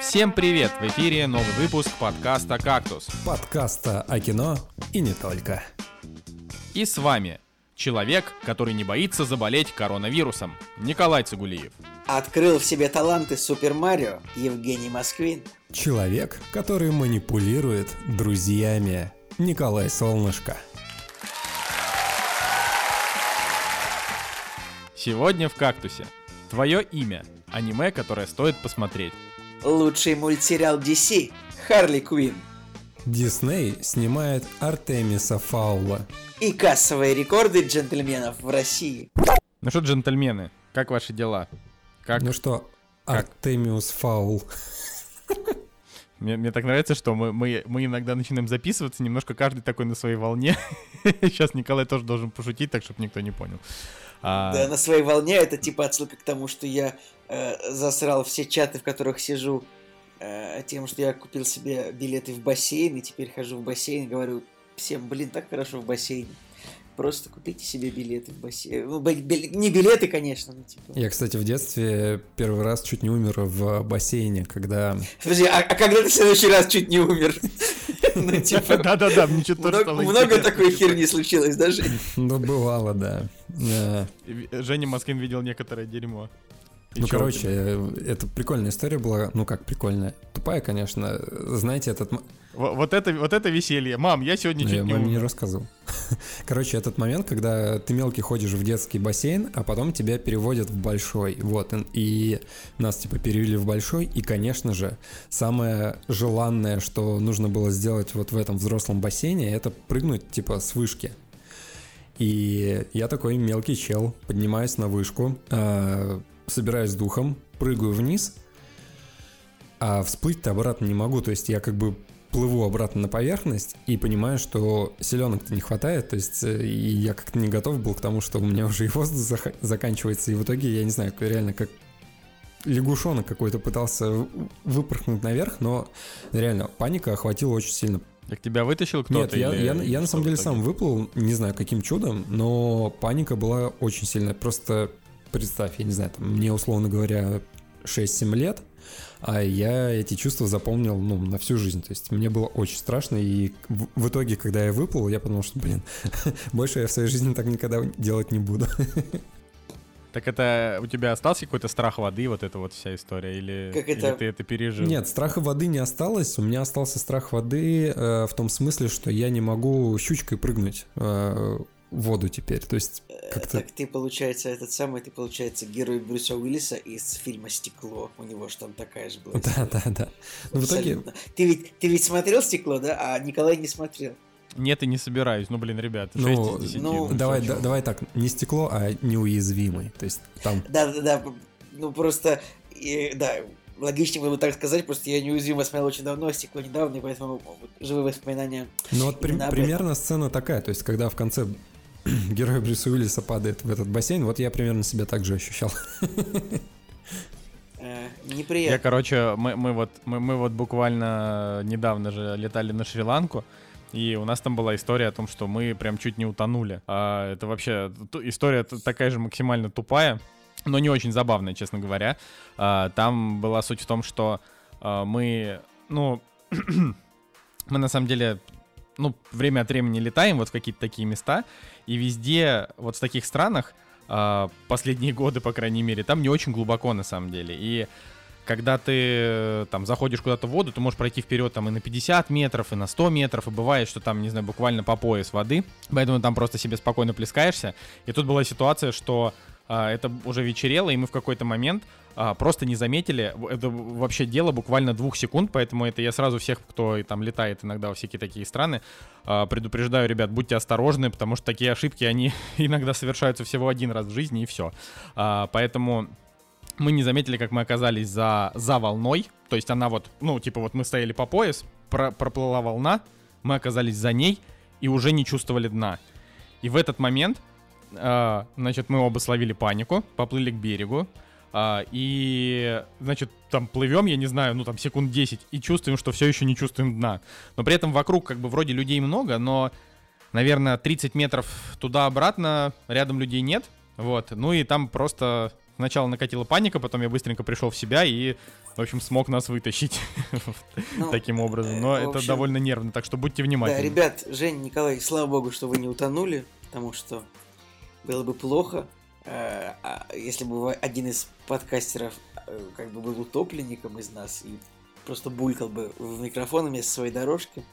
Всем привет! В эфире новый выпуск подкаста «Кактус». Подкаста о кино и не только. И с вами человек, который не боится заболеть коронавирусом, Николай Цигулиев. Открыл в себе таланты Супер Марио Евгений Москвин. Человек, который манипулирует друзьями, Николай Солнышко. Сегодня в «Кактусе» твое имя, аниме, которое стоит посмотреть. Лучший мультсериал DC Харли Квин. Дисней снимает Артемиса Фаула. И кассовые рекорды джентльменов в России. Ну что, джентльмены, как ваши дела? Как... Ну что, Как? Артемиус Фаул. Мне, мне так нравится, что мы, мы, мы иногда начинаем записываться, немножко каждый такой на своей волне. Сейчас Николай тоже должен пошутить, так чтобы никто не понял. А, Да, на своей волне это типа отсылка к тому, что я э, засрал все чаты, в которых сижу, э, тем, что я купил себе билеты в бассейн, и теперь хожу в бассейн и говорю всем, блин, так хорошо в бассейне. Просто купите себе билеты в бассейн. Ну, бил- не билеты, конечно, но типа. Я, кстати, в детстве первый раз чуть не умер в бассейне, когда... Подожди, а, а когда ты в следующий раз чуть не умер? Ну, типа, Да-да-да, мне что-то много стало много такой херни случилось даже. Ну, бывало, да. Женя Москвин видел некоторое дерьмо. И Ну, короче, э, это прикольная история была. Ну, как прикольная. Тупая, конечно. Знаете, этот... Вот это, вот это веселье. Мам, я сегодня Ну, чуть я не маме не рассказывал. Короче, этот момент, когда ты мелкий ходишь в детский бассейн, а потом тебя переводят в большой. Вот, и- нас типа перевели в большой, и, конечно же, самое желанное, что нужно было сделать вот в этом взрослом бассейне, это прыгнуть типа с вышки. И я такой мелкий чел, поднимаюсь на вышку, э, собираюсь с духом, прыгаю вниз, а всплыть-то обратно не могу. То есть я как бы плыву обратно на поверхность и понимаю, что селенок-то не хватает, то есть э, и я как-то не готов был к тому, что у меня уже и воздух заканчивается, и в итоге, я не знаю, реально как лягушонок какой-то пытался в- выпорхнуть наверх, но реально паника охватила очень сильно. Так тебя вытащил кто-то? Нет, я, или- я, я на самом деле сам выплыл, не знаю каким чудом, но паника была очень сильная. Просто представь, я не знаю, там, мне условно говоря 6-7 лет, а я эти чувства запомнил, ну, на всю жизнь. То есть мне было очень страшно, и в, в итоге, когда я выплыл, я подумал, что, блин, больше я в своей жизни так никогда делать не буду. Так это у тебя остался какой-то страх воды, вот эта вот вся история? Или, Как или это- ты это пережил? Нет, страха воды не осталось. У меня остался страх воды э, в том смысле, что я не могу щучкой прыгнуть э, воду теперь. То есть как-то... Так ты, получается, этот самый, ты, получается, герой Брюса Уиллиса из фильма «Стекло». У него же там такая же была. Да, да, да. Но в итоге. Ты ведь, ты ведь смотрел «Стекло», да? А Николай не смотрел. Нет, и не собираюсь. Ну, блин, ребят, 6 Ну, из 10. ну, Давай, чё, да- давай так, не стекло, а неуязвимый. То есть там... Да-да-да, ну просто, и, да, логичнее было бы так сказать, просто я неуязвимо смотрел очень давно, «Стекло» недавно, и поэтому живые воспоминания. Ну вот при- примерно сцена такая, то есть когда в конце герой Брюса Уиллиса падает в этот бассейн, вот я примерно себя так же ощущал. Э, Я, неприятно. короче, мы, мы вот мы, мы вот буквально недавно же летали на Шри-Ланку, и у нас там была история о том, что мы прям чуть не утонули. А, это вообще история такая же максимально тупая, но не очень забавная, честно говоря. А, там была суть в том, что а, мы, ну, мы на самом деле, ну, время от времени летаем вот в какие-то такие места, и везде, вот в таких странах, а, последние годы, по крайней мере, там не очень глубоко на самом деле. И когда ты э, там заходишь куда-то в воду, ты можешь пройти вперед там и на 50 метров, и на 100 метров, и бывает, что там, не знаю, буквально по пояс воды, поэтому там просто себе спокойно плескаешься. И тут была ситуация, что а, это уже вечерело, и мы в какой-то момент а, просто не заметили, это вообще дело буквально двух секунд, поэтому это я сразу всех, кто и там летает иногда во всякие такие страны, а, предупреждаю, ребят, будьте осторожны, потому что такие ошибки, они иногда совершаются всего один раз в жизни, и все. поэтому мы не заметили, как мы оказались за, за волной. То есть она вот, ну, типа вот мы стояли по пояс, про- проплыла волна, мы оказались за ней и уже не чувствовали дна. И в этот момент, а, значит, мы оба словили панику, поплыли к берегу, а, и, значит, там плывем, я не знаю, ну там секунд 10, и чувствуем, что все еще не чувствуем дна. Но при этом вокруг как бы вроде людей много, но, наверное, 30 метров туда-обратно рядом людей нет. Вот, ну и там просто Сначала накатила паника, потом я быстренько пришел в себя и в общем, смог нас вытащить ну, таким образом. Но это довольно нервно, так что будьте внимательны. Да, ребят, Жень, Николай, слава богу, что вы не утонули, потому что было бы плохо, э, а если бы один из подкастеров э, как бы был утопленником из нас и просто булькал бы в микрофон вместо своей дорожки.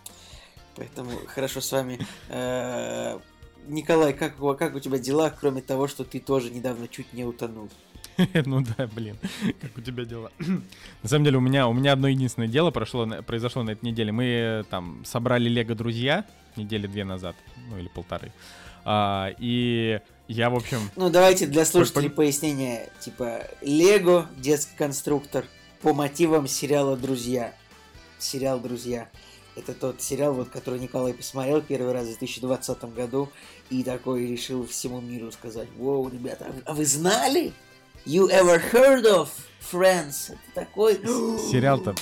Поэтому хорошо с вами. Э, Николай, как, как у тебя дела, кроме того, что ты тоже недавно чуть не утонул? Ну да, блин, как у тебя дела? На самом деле у меня, у меня одно единственное дело прошло, произошло на этой неделе. Мы там собрали Лего друзья недели две назад, ну или полторы. А, и я, в общем... Ну давайте для слушателей пояснение. Типа Лего, детский конструктор, по мотивам сериала «Друзья». Сериал «Друзья». Это тот сериал, вот, который Николай посмотрел первый раз в 2020 году и такой решил всему миру сказать, «Воу, ребята, а вы знали? You ever heard of Friends?» Это такой... Сериал-то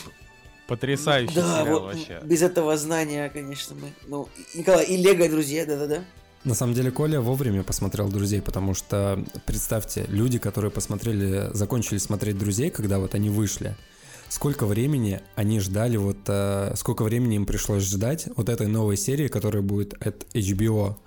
потрясающий да, сериал вот, вообще. Без этого знания, конечно, мы... Ну, Николай, и Лего, друзья, да-да-да. На самом деле Коля вовремя посмотрел «Друзей», потому что, представьте, люди, которые посмотрели, закончили смотреть «Друзей», когда вот они вышли, сколько времени они ждали, вот э, сколько времени им пришлось ждать вот этой новой серии, которая будет от HBO.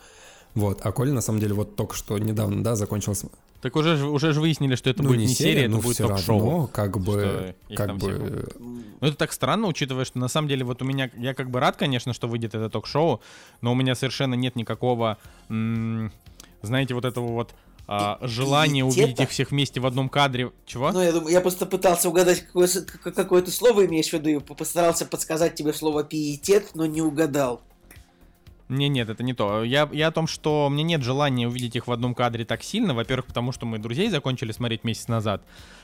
Вот, а Коля на самом деле вот только что недавно, да, закончился. Так уже уже же выяснили, что это ну, будет не серия, серия это ну, будет ток-шоу. как бы, как бы. Ну это так странно, учитывая, что на самом деле вот у меня, я как бы рад, конечно, что выйдет это ток-шоу, но у меня совершенно нет никакого, м- знаете, вот этого вот а, желание увидеть их всех вместе в одном кадре. Чего? Ну, я думаю, я просто пытался угадать, какое, какое то слово имеешь в виду, и постарался подсказать тебе слово пиетет, но не угадал. Не, нет, это не то. Я, я о том, что мне нет желания увидеть их в одном кадре так сильно. Во-первых, потому что мы друзей закончили смотреть месяц назад.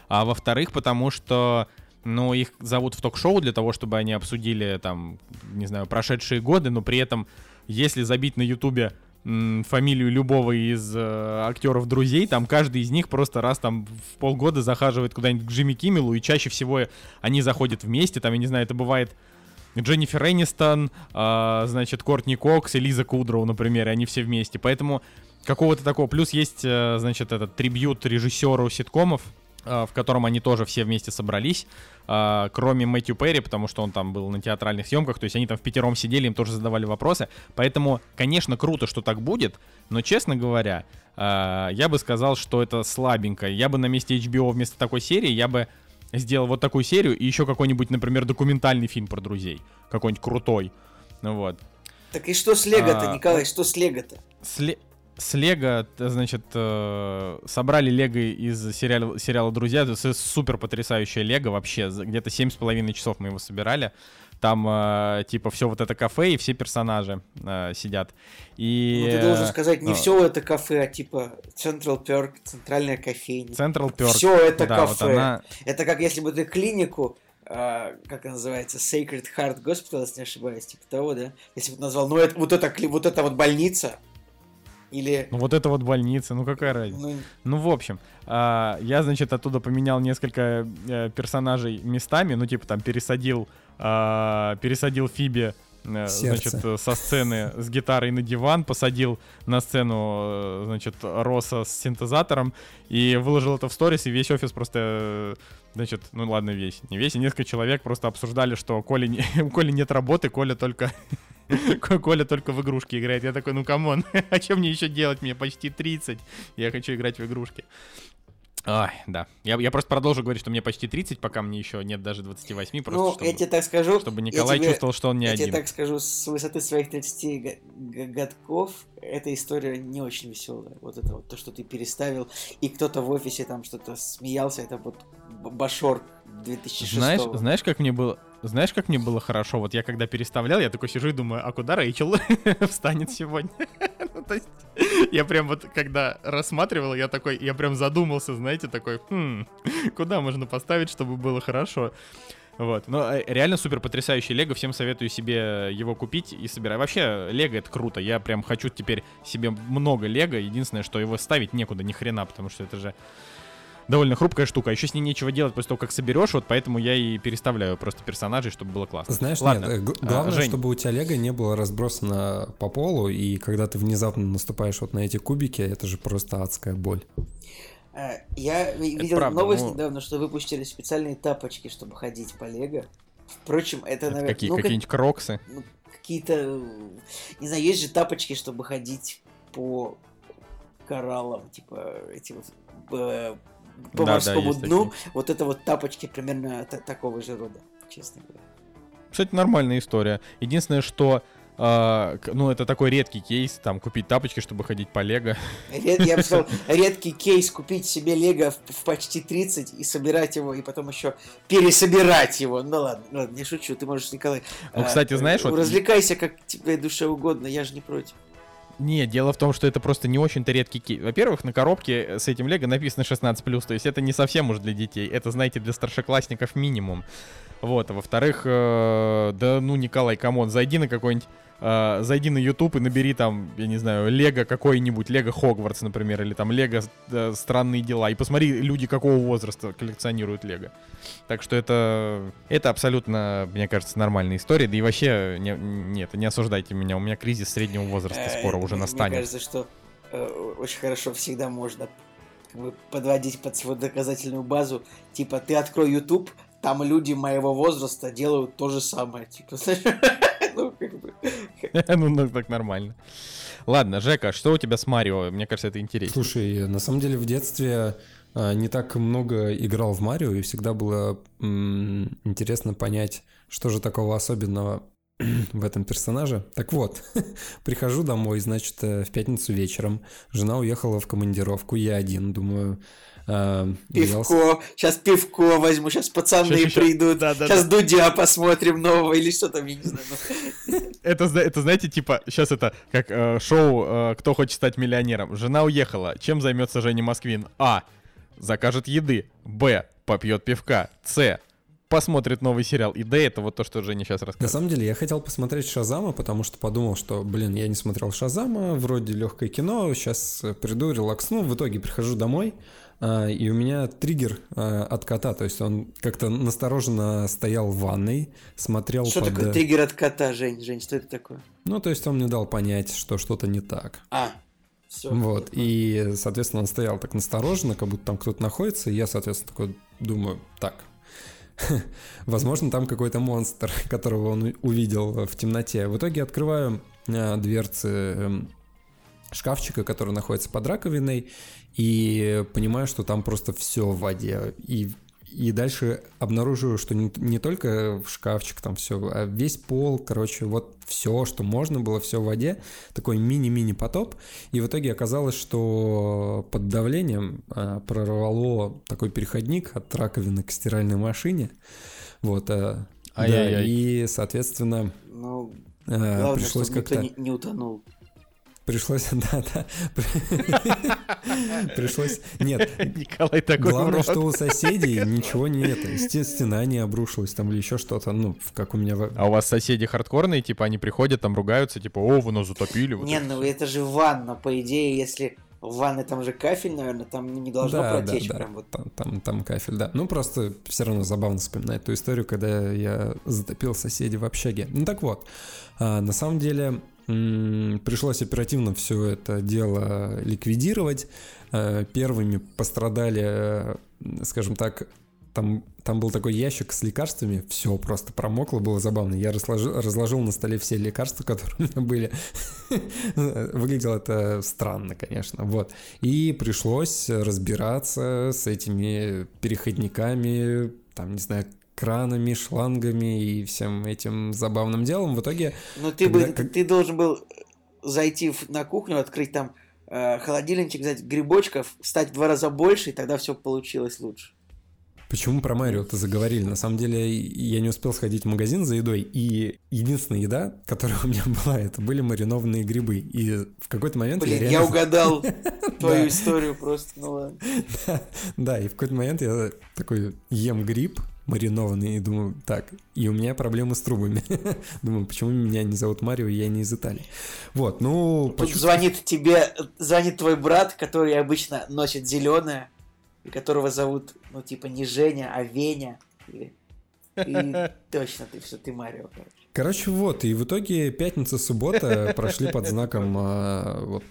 А во-вторых, потому что ну, их зовут в ток-шоу для того, чтобы они обсудили, там, не знаю, прошедшие годы, но при этом, если забить на Ютубе фамилию любого из э, актеров друзей, там каждый из них просто раз там в полгода захаживает куда-нибудь к Джимми Киммелу, и чаще всего они заходят вместе, там, я не знаю, это бывает Дженнифер Энистон, э, значит, Кортни Кокс и Лиза Кудроу, например, и они все вместе, поэтому какого-то такого, плюс есть, э, значит, этот трибьют режиссеру ситкомов, э, в котором они тоже все вместе собрались, Uh, кроме Мэтью Перри, потому что он там был на театральных съемках, то есть они там в пятером сидели, им тоже задавали вопросы. Поэтому, конечно, круто, что так будет, но, честно говоря, я бы сказал, что это слабенько. Я бы на месте HBO вместо такой серии, я бы сделал вот такую серию и еще какой-нибудь, например, документальный фильм про друзей. Какой-нибудь крутой. Ну вот. Так и что с Лего-то, а, Николай, что с Лего-то? С, с Лего, значит, э, собрали Лего из сериала, сериала «Друзья». Это супер потрясающее Лего вообще. Где-то семь с половиной часов мы его собирали. Там, э, типа, все вот это кафе и все персонажи э, сидят. И, ну, ты должен сказать, не ну, все это кафе, а типа Central Perk, центральная кофейня. Central Perk. Все это да, кафе. Вот она... Это как если бы ты клинику Uh, как она называется, Sacred Heart Hospital, если не ошибаюсь, типа того, да? Если бы назвал, ну это, вот это, вот это вот больница, или... Ну вот это вот больница, ну какая разница? Ну, ну в общем, а, я, значит, оттуда поменял несколько а, персонажей местами, ну типа там пересадил, а, пересадил Фиби э, значит, со сцены с гитарой на диван, посадил на сцену, э, значит, Роса с синтезатором и выложил это в сторис, и весь офис просто, э, значит, ну ладно, весь, не весь, и несколько человек просто обсуждали, что Коля не, у Коли нет работы, Коля только Коля только в игрушки играет. Я такой, ну come on, а что мне еще делать? Мне почти 30. Я хочу играть в игрушки. Ой, да. Я, я просто продолжу говорить, что мне почти 30, пока мне еще нет даже 28. Просто ну, чтобы, я тебе так скажу. Чтобы Николай тебе, чувствовал, что он не я один. Я тебе так скажу, с высоты своих 30 годков эта история не очень веселая. Вот это вот, то, что ты переставил, и кто-то в офисе там что-то смеялся, это вот Башор 2006 Знаешь, знаешь, как мне было... Знаешь, как мне было хорошо? Вот я когда переставлял, я такой сижу и думаю, а куда Рэйчел встанет сегодня? ну, то есть, я прям вот, когда рассматривал, я такой, я прям задумался, знаете, такой, хм, куда можно поставить, чтобы было хорошо? Вот. Но э, реально супер потрясающий Лего. Всем советую себе его купить и собирать. Вообще, Лего это круто. Я прям хочу теперь себе много Лего. Единственное, что его ставить некуда, ни хрена, потому что это же довольно хрупкая штука. Еще с ней нечего делать после того, как соберешь, вот поэтому я и переставляю просто персонажей, чтобы было классно. Знаешь, Ладно. нет, а, главное, а, Жень... чтобы у тебя лего не было разбросано по полу, и когда ты внезапно наступаешь вот на эти кубики, это же просто адская боль. А, Я ви- видел правда, новость ну- недавно, что выпустили специальные тапочки, чтобы ходить по Лего. Впрочем, это, Это наверное, какие, ну, как- какие-нибудь кроксы. ну, какие-то, э, не знаю, есть же тапочки, чтобы ходить по кораллам, типа эти вот э, по Да, да, морскому есть дну. Вот это вот тапочки примерно та- такого же рода, честно говоря. Кстати, нормальная история. Единственное, что а, ну, это такой редкий кейс, там, купить тапочки, чтобы ходить по Лего. Ред- я бы сказал, редкий кейс купить себе Лего в, в почти 30 и собирать его, и потом еще пересобирать его. Ну ладно, ну ладно, не шучу, ты можешь, Николай. Ну, а, кстати, знаешь, вот- Развлекайся, как тебе душе угодно, я же не против. Не, дело в том, что это просто не очень-то редкий кейс. Во-первых, на коробке с этим Лего написано 16+, то есть это не совсем уж для детей. Это, знаете, для старшеклассников минимум. Вот, а во-вторых, э, да ну, Николай, come on, зайди на какой-нибудь э, зайди на YouTube и набери там, я не знаю, Лего какой-нибудь, Лего Хогвартс, например, или там Лего э, Странные дела. И посмотри, люди какого возраста коллекционируют Лего. Так что это, это абсолютно, мне кажется, нормальная история. Да и вообще, не, нет, не осуждайте меня, у меня кризис среднего возраста Э, скоро уже настанет. Мне кажется, что э, очень хорошо всегда можно как бы, подводить под свою доказательную базу. Типа, ты открой YouTube, там люди моего возраста делают то же самое. Типа, знаешь, ну, ну, так нормально. Ладно, Жека, что у тебя с Марио? Мне кажется, это интересно. Слушай, на самом деле в детстве а, не так много играл в Марио, и всегда было интересно понять, что же такого особенного в этом персонаже. Так вот, прихожу домой, значит, э, в пятницу вечером. Жена уехала в командировку, я один, думаю... с- Пивко, сейчас пивко возьму, сейчас пацаны придут, да, да, сейчас Дудя посмотрим нового или что там, я не знаю. ну. Это, зна- это знаете, типа, сейчас это как э, шоу э, «Кто хочет стать миллионером». Жена уехала. Чем займется Женя Москвин? А. Закажет еды. Б. Попьет пивка. С. Посмотрит новый сериал. И Д. Это вот то, что Женя сейчас На рассказывает. самом деле, я хотел посмотреть Шазама, потому что подумал, что, блин, я не смотрел Шазама, вроде легкое кино, сейчас приду, релаксну. В итоге прихожу домой, и у меня триггер а, от кота, то есть он как-то настороженно стоял в ванной, смотрел Что под... такое триггер от кота, Жень? Жень, что это такое? Ну, то есть он мне дал понять, что что-то не так. А, все. Вот, и, соответственно, он стоял так настороженно, как будто там кто-то находится, и я, соответственно, такой думаю, так, возможно, там какой-то монстр, которого он увидел в темноте. В итоге открываю а, дверцы эм, шкафчика, который находится под раковиной, и понимаю, что там просто все в воде. И, и дальше обнаруживаю, что не, не только в шкафчик там все, а весь пол, короче, вот все, что можно было, все в воде. Такой мини-мини потоп. И в итоге оказалось, что под давлением а, прорвало такой переходник от раковины к стиральной машине. Вот, а, да, и, соответственно, Ну, а, главное, пришлось чтобы никто как-то... не, не утонул. Пришлось, да, да. Пришлось, нет, Николай такой Главное, урод. что у соседей ничего не это, сте- стена не обрушилась там или еще что-то, ну, как у меня... А у вас соседи хардкорные, типа, они приходят, там ругаются, типа, о, вы нас затопили. вот Не, это ну всё». это же ванна, по идее, если в ванной там же кафель, наверное, там не должно Да, да, протечь да, прям вот. там, там, там кафель, да. Ну, просто все равно забавно вспоминать ту историю, когда я затопил соседей в общаге. Ну, так вот, а, на самом деле пришлось оперативно все это дело ликвидировать. А, Первыми пострадали, э, скажем так, там, там был такой ящик с лекарствами, все просто промокло, было забавно. Я разложил, разложил на столе все лекарства, которые у меня были. Выглядело это странно, конечно, вот. И пришлось разбираться с этими переходниками, там, не знаю, кранами, шлангами и всем этим забавным делом. В итоге Ну ты Когда- бы, как- ты должен был зайти на кухню, открыть там э, холодильничек, взять грибочков, стать в два раза больше, и тогда все получилось лучше. Почему про Марио-то заговорили? На самом деле, я не успел сходить в магазин за едой, и единственная еда, которая у меня была, это были маринованные грибы. И в какой-то момент Блин, я я реально... угадал твою историю просто, ну ладно. Да, и в какой-то момент я такой ем гриб маринованный и думаю, так, и у меня проблемы с трубами. Думаю, почему меня не зовут Марио, я не из Италии. Вот, ну... Тут почувствовал- звонит тебе, звонит твой брат, который обычно носит зеленое, и которого зовут, ну, типа, не Женя, а Веня. И, и точно, ты все, ты Марио, короче. Короче, вот, и в итоге пятница, суббота прошли под знаком а, вот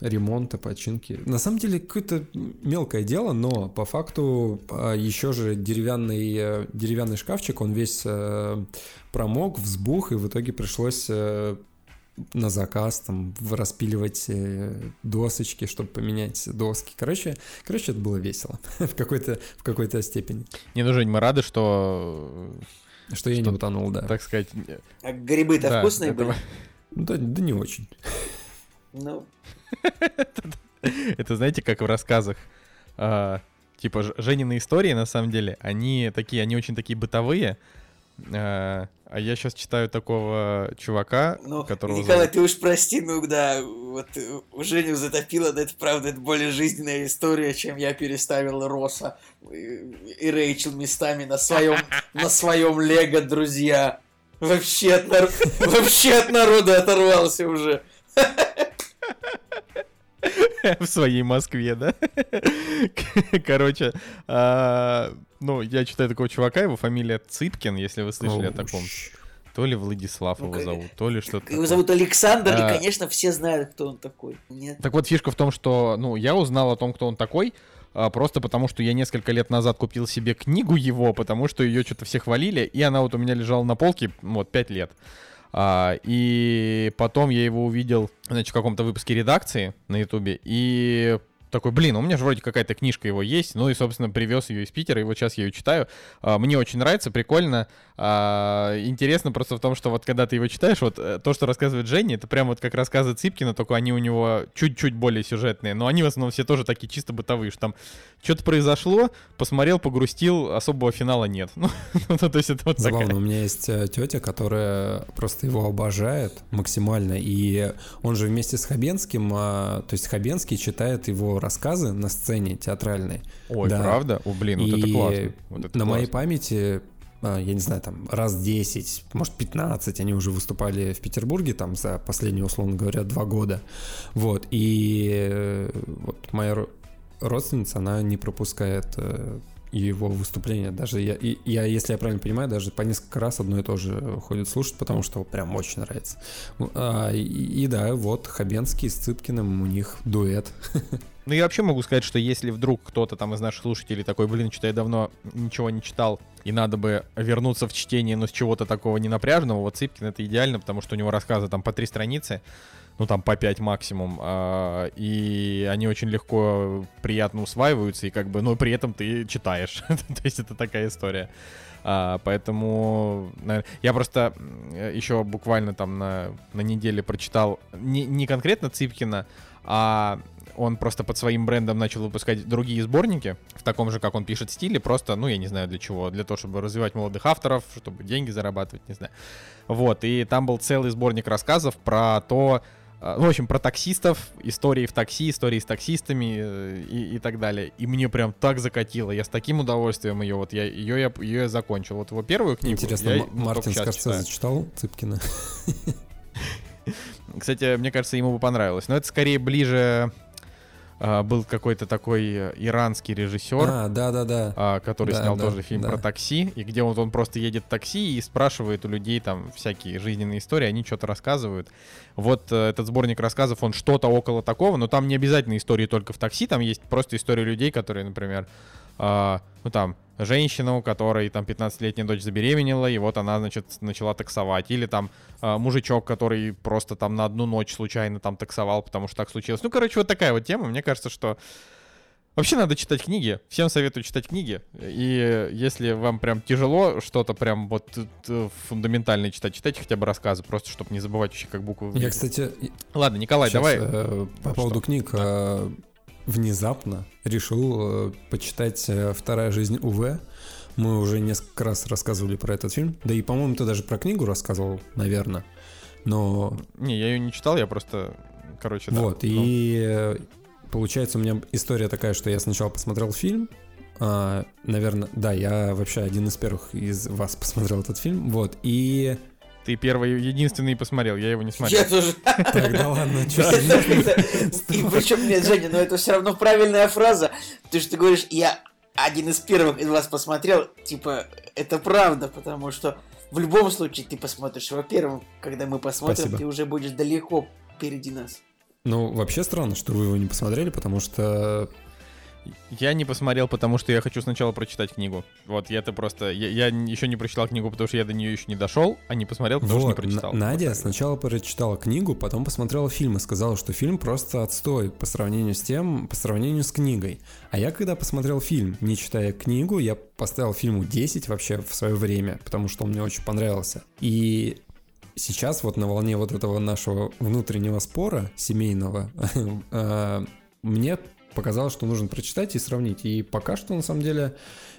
ремонта, починки. На самом деле какое-то мелкое дело, но по факту а, еще же деревянный, э, деревянный шкафчик, он весь э, промок, взбух, и в итоге пришлось э, на заказ там распиливать досочки, чтобы поменять доски. Короче, короче, это было весело в какой-то в какой-то степени. Не, ну, Жень, мы рады, что... Что я не утонул, да. Так сказать... А грибы-то да, вкусные это... были? Да, да не очень. Ну. Это знаете, как в рассказах. А, типа, Женины истории, на самом деле, они такие, они очень такие бытовые. А, а я сейчас читаю такого чувака, ну, которого... Николай, зовут... ты уж прости, ну да, вот э, Женю затопило, да это правда, это более жизненная история, чем я переставил Роса и Рэйчел местами на своем, на своем Лего, друзья. Вообще от, нар... Вообще от народа оторвался уже. В своей Москве, да? Короче, а, ну, я читаю такого чувака, его фамилия Цыпкин, если вы слышали о таком. То ли Владислав его зовут, то ли что-то. Его зовут Александр, и, а. конечно, все знают, кто он такой. Нет? Так вот, фишка в том, что, ну, я узнал о том, кто он такой, а, просто потому что я несколько лет назад купил себе книгу его, потому что ее что-то все хвалили, и она вот у меня лежала на полке, вот, пять лет. А, и потом я его увидел, значит, в каком-то выпуске редакции на Ютубе, и такой, блин, у меня же вроде какая-то книжка его есть, ну и, собственно, привез ее из Питера, и вот сейчас я ее читаю. А, мне очень нравится, прикольно. А, интересно просто в том, что вот когда ты его читаешь, вот э, то, что рассказывает Женя, это прям вот как рассказы Цыпкина, только они у него чуть-чуть более сюжетные, но они в основном все тоже такие чисто бытовые, что там что-то произошло, посмотрел, погрустил, особого финала нет. Ну, ну, то есть это вот Забавно, такая... у меня есть э, тетя, которая просто его обожает максимально, и он же вместе с Хабенским, а, то есть Хабенский читает его рассказы на сцене театральной. Ой, да. правда? О, блин, вот и это классно. Вот это на классно. моей памяти а, я не знаю, там раз 10, может 15 они уже выступали в Петербурге там за последние, условно говоря, два года. Вот, и э, вот моя родственница, она не пропускает его выступления. Даже я, и, я, если я правильно понимаю, даже по несколько раз одно и то же ходит слушать, потому что прям очень нравится. А, и, и да, вот Хабенский с Цыпкиным, у них дуэт. Ну, я вообще могу сказать, что если вдруг кто-то там из наших слушателей такой, блин, что-то я давно ничего не читал, и надо бы вернуться в чтение, но с чего-то такого ненапряженного, вот Цыпкин это идеально, потому что у него рассказы там по три страницы, ну там по 5 максимум, а, и они очень легко, приятно усваиваются, и как бы, но при этом ты читаешь. То есть это такая история. А, поэтому наверное, я просто еще буквально там на, на неделе прочитал не, не конкретно Цыпкина, а он просто под своим брендом начал выпускать другие сборники в таком же, как он пишет, стиле, просто, ну, я не знаю для чего, для того, чтобы развивать молодых авторов, чтобы деньги зарабатывать, не знаю. Вот, и там был целый сборник рассказов про то, ну, в общем, про таксистов, истории в такси, истории с таксистами э, и, и так далее. И мне прям так закатило. Я с таким удовольствием ее, вот я ее я, ее я закончил. Вот его первую книгу. Интересно, я, Мартин Скорсезе читал Цыпкина? Кстати, мне кажется, ему бы понравилось. Но это скорее ближе а, был какой-то такой э, иранский режиссер, а, да, да, да. А, который да, снял да, тоже фильм да. про такси, и где вот он просто едет в такси и спрашивает у людей там всякие жизненные истории, они что-то рассказывают. Вот э, этот сборник рассказов, он что-то около такого, но там не обязательно истории только в такси, там есть просто истории людей, которые, например, а, ну там, женщина, у которой там 15-летняя дочь забеременела, и вот она, значит, начала таксовать. Или там а, мужичок, который просто там на одну ночь случайно там таксовал, потому что так случилось. Ну, короче, вот такая вот тема. Мне кажется, что Вообще надо читать книги. Всем советую читать книги. И если вам прям тяжело что-то прям вот фундаментальное читать, читайте хотя бы рассказы, просто чтобы не забывать вообще как буквы. Я, кстати... Ладно, Николай, сейчас, давай. Э, по что? поводу книг. Да. Внезапно решил э, почитать э, «Вторая жизнь УВ». Мы уже несколько раз рассказывали про этот фильм. Да и, по-моему, ты даже про книгу рассказывал, наверное. Но... Не, я ее не читал, я просто... Короче, да. Вот, ну... и э, получается у меня история такая, что я сначала посмотрел фильм, а, наверное, да, я вообще один из первых из вас посмотрел этот фильм, вот, и ты первый, единственный посмотрел, я его не смотрел. Я тоже. Так, да ладно, И причем, нет, Женя, но это все равно правильная фраза. Ты что ты говоришь, я один из первых из вас посмотрел, типа, это правда, потому что в любом случае ты посмотришь его первым, когда мы посмотрим, ты уже будешь далеко впереди нас. Ну, вообще странно, что вы его не посмотрели, потому что я не посмотрел, потому что я хочу сначала прочитать книгу. Вот, я это просто... Я, я еще не прочитал книгу, потому что я до нее еще не дошел, а не посмотрел, потому вот, что не прочитал. Надя вот сначала прочитала книгу, потом посмотрела фильм и сказала, что фильм просто отстой по сравнению с тем, по сравнению с книгой. А я когда посмотрел фильм, не читая книгу, я поставил фильму 10 вообще в свое время, потому что он мне очень понравился. И сейчас вот на волне вот этого нашего внутреннего спора семейного э, мне показалось, что нужно прочитать и сравнить. И пока что, на самом деле,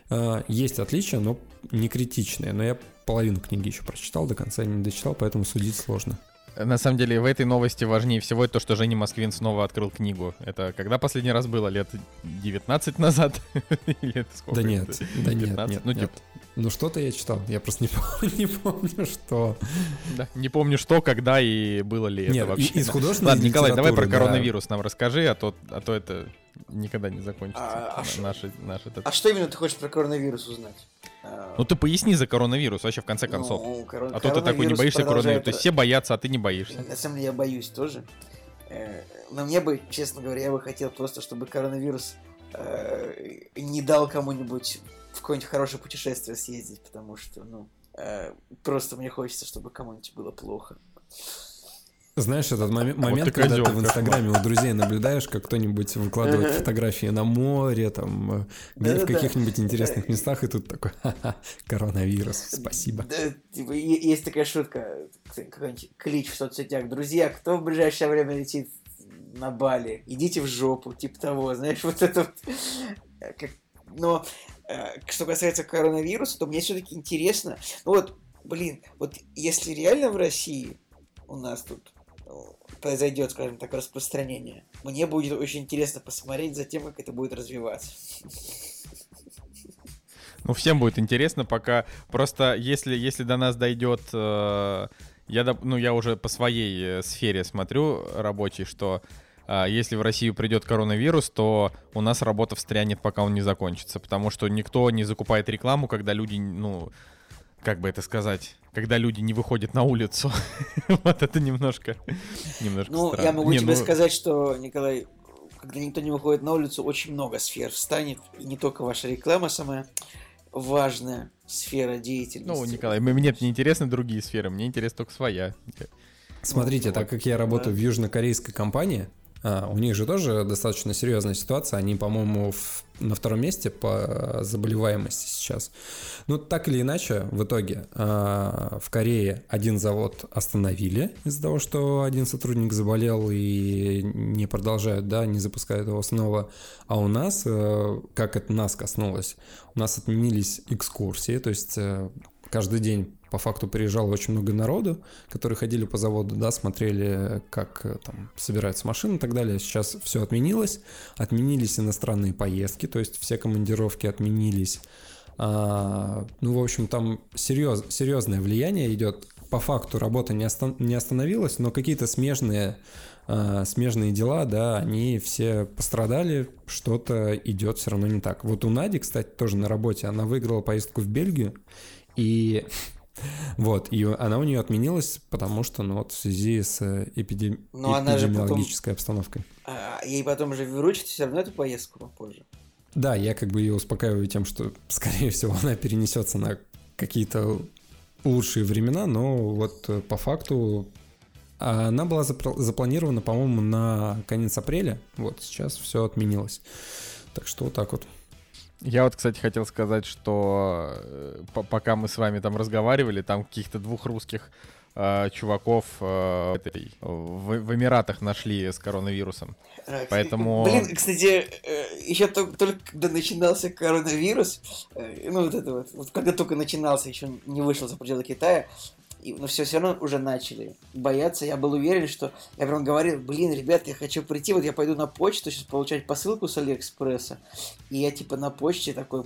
э, есть отличия, но не критичные. Но я половину книги еще прочитал, до конца не дочитал, поэтому судить сложно. На самом деле, в этой новости важнее всего то, что Женя Москвин снова открыл книгу. Это когда последний раз было? Лет 19 назад? Или это сколько? Да нет, да нет, нет, ну, нет. Ну что-то я читал, я просто не помню, не помню что. Да, не помню что, когда и было ли нет, это вообще. из художественной Ладно, Николай, давай про коронавирус нам расскажи, а то, а то это никогда не закончится. А, а, наш, наш этот... а что именно ты хочешь про коронавирус узнать? Ну ты поясни за коронавирус вообще в конце концов. Ну, корон... А то ты такой не боишься коронавируса. То есть все боятся, а ты не боишься. На самом деле я боюсь тоже. Э, но мне бы, честно говоря, я бы хотел просто, чтобы коронавирус э, не дал кому-нибудь в какое-нибудь хорошее путешествие съездить, потому что, ну, э, просто мне хочется, чтобы кому-нибудь было плохо. Знаешь, этот мом- момент, вот когда ты в Инстаграме у друзей наблюдаешь, как кто-нибудь выкладывает фотографии на море, там, э, где в каких-нибудь интересных местах, и тут такой, ха-ха, коронавирус, спасибо. Да, типа, есть такая шутка, какой-нибудь клич в соцсетях. Друзья, кто в ближайшее время летит на Бали? Идите в жопу, типа того, знаешь, вот это вот. Э, как... Но э, что касается коронавируса, то мне все-таки интересно, ну вот, блин, вот если реально в России у нас тут произойдет, скажем так, распространение. Мне будет очень интересно посмотреть за тем, как это будет развиваться. Ну, всем будет интересно, пока просто если, если до нас дойдет, э, я, ну, я уже по своей э, сфере смотрю рабочей, что э, если в Россию придет коронавирус, то у нас работа встрянет, пока он не закончится, потому что никто не закупает рекламу, когда люди, ну, как бы это сказать, когда люди не выходят на улицу. вот это немножко, немножко Ну, странно. я могу не, тебе ну... сказать, что, Николай, когда никто не выходит на улицу, очень много сфер встанет, и не только ваша реклама самая важная сфера деятельности. Ну, Николай, мне не интересны другие сферы, мне интересна только своя. Смотрите, так как я работаю да. в южнокорейской компании, а, у них же тоже достаточно серьезная ситуация. Они, по-моему, в, на втором месте по заболеваемости сейчас. Ну, так или иначе, в итоге а, в Корее один завод остановили из-за того, что один сотрудник заболел и не продолжают, да, не запускают его снова. А у нас, э, как это нас коснулось, у нас отменились экскурсии, то есть э, каждый день по факту приезжало очень много народу, которые ходили по заводу, да, смотрели, как э, там собираются машины и так далее. Сейчас все отменилось. Отменились иностранные поездки, то есть все командировки отменились. А, ну, в общем, там серьез, серьезное влияние идет. По факту работа не, остан, не остановилась, но какие-то смежные, а, смежные дела, да, они все пострадали, что-то идет все равно не так. Вот у Нади, кстати, тоже на работе, она выиграла поездку в Бельгию, и вот, и она у нее отменилась, потому что, ну вот, в связи с э, эпидем... эпидемиологической потом... обстановкой. А, ей потом же выручить все равно эту поездку попозже. Да, я как бы ее успокаиваю тем, что, скорее всего, она перенесется на какие-то лучшие времена, но вот э, по факту она была запланирована, по-моему, на конец апреля. Вот сейчас все отменилось. Так что вот так вот. Я вот, кстати, хотел сказать, что э, пока мы с вами там разговаривали, там каких-то двух русских э, чуваков э, в, в Эмиратах нашли с коронавирусом. А, Поэтому... Блин, кстати, э, еще только, только когда начинался коронавирус, э, ну вот это вот, вот когда только начинался, еще не вышел за пределы Китая, и, но все, все равно уже начали бояться. Я был уверен, что... Я прям говорил, блин, ребят, я хочу прийти, вот я пойду на почту сейчас получать посылку с Алиэкспресса, и я типа на почте такой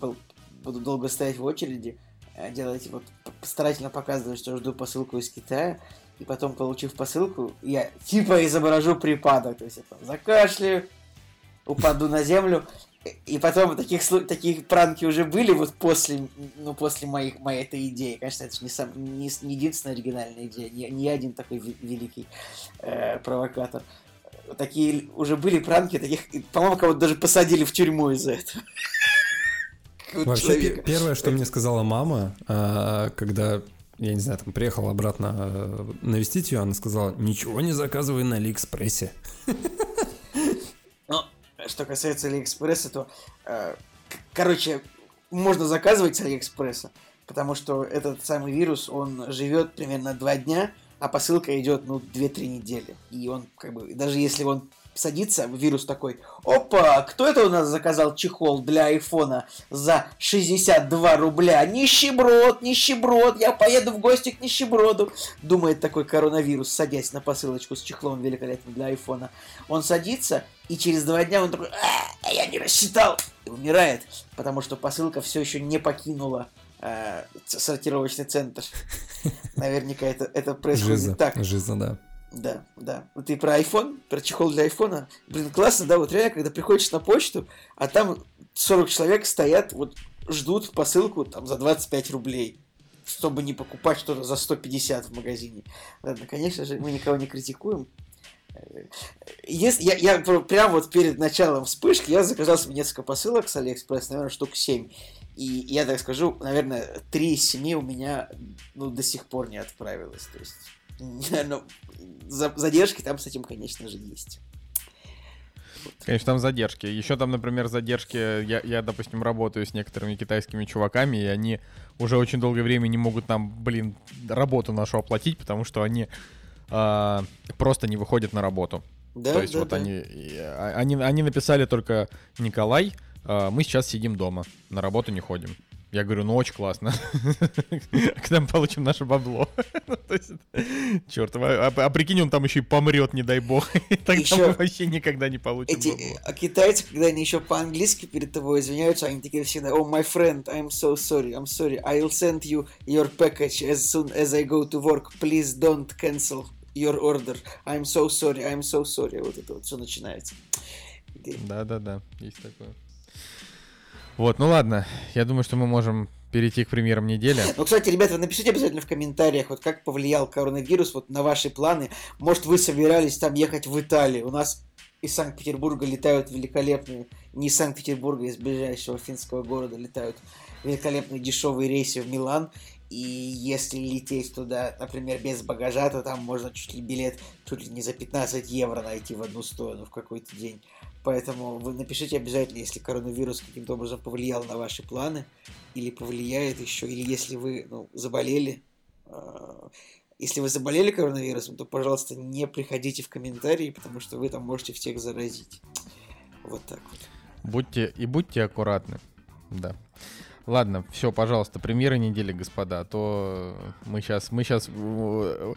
буду долго стоять в очереди, э, делать вот старательно показывать, что жду посылку из Китая, и потом, получив посылку, я типа изображу припадок, то есть я там закашляю, упаду на землю, и потом таких, таких пранки уже были вот после, ну, после моих, моей этой идеи. Конечно, это же не, сам, не, не единственная оригинальная идея, не, не один такой великий э, провокатор. такие уже были пранки, таких, по-моему, кого-то даже посадили в тюрьму из-за этого. Вообще, первое, что мне сказала мама, а, когда я не знаю, там приехал обратно э, навестить ее, она сказала, ничего не заказывай на Алиэкспрессе. Что касается Алиэкспресса, то, э, короче, можно заказывать с Алиэкспресса, потому что этот самый вирус, он живет примерно два дня, а посылка идет, ну, 2-3 недели. И он, как бы, даже если он садится, вирус такой, опа, кто это у нас заказал чехол для айфона за 62 рубля? Нищеброд, нищеброд, я поеду в гости к нищеброду. Думает такой коронавирус, садясь на посылочку с чехлом великолепным для айфона. Он садится, и через два дня он такой, а, я не рассчитал, и умирает, потому что посылка все еще не покинула э, сортировочный центр. Наверняка это, это происходит Жиза, так. Жиза, да. Да, да. Вот ты про iPhone, про чехол для айфона. Блин, классно, да, вот реально, когда приходишь на почту, а там 40 человек стоят, вот ждут посылку там за 25 рублей, чтобы не покупать что-то за 150 в магазине. Ладно, конечно же, мы никого не критикуем. Если, я, я прямо вот перед началом вспышки я заказал себе несколько посылок с Алиэкспресс, наверное, штук 7. И я так скажу, наверное, 3 из 7 у меня ну, до сих пор не отправилось. То есть но задержки там с этим, конечно же, есть. Конечно, там задержки. Еще там, например, задержки. Я, я, допустим, работаю с некоторыми китайскими чуваками, и они уже очень долгое время не могут нам, блин, работу нашу оплатить, потому что они э, просто не выходят на работу. Да, То есть да, вот да. они, а, они, они написали только Николай, э, мы сейчас сидим дома, на работу не ходим. Я говорю, ну очень классно. Когда мы получим наше бабло. Черт, а, а, а прикинь, он там еще и помрет, не дай бог. Тогда мы вообще никогда не получим бабло. А китайцы, когда они еще по-английски перед тобой извиняются, они такие всегда, oh, my friend, I'm so sorry, I'm sorry, I'll send you your package as soon as I go to work. Please don't cancel your order. I'm so sorry, I'm so sorry. Вот это вот все начинается. Да-да-да, есть такое. Вот, ну ладно, я думаю, что мы можем перейти к премьерам недели. Ну, кстати, ребята, напишите обязательно в комментариях, вот как повлиял коронавирус вот на ваши планы. Может, вы собирались там ехать в Италию. У нас из Санкт-Петербурга летают великолепные, не из Санкт-Петербурга, из ближайшего финского города летают великолепные дешевые рейсы в Милан. И если лететь туда, например, без багажа, то там можно чуть ли билет чуть ли не за 15 евро найти в одну сторону в какой-то день. Поэтому вы напишите обязательно, если коронавирус каким-то образом повлиял на ваши планы, или повлияет еще, или если вы ну, заболели. А, если вы заболели коронавирусом, то, пожалуйста, не приходите в комментарии, потому что вы там можете всех заразить. Вот так вот. Будьте и будьте аккуратны. Да. Ладно, все, пожалуйста, премьеры недели, господа, а то мы сейчас, мы сейчас э,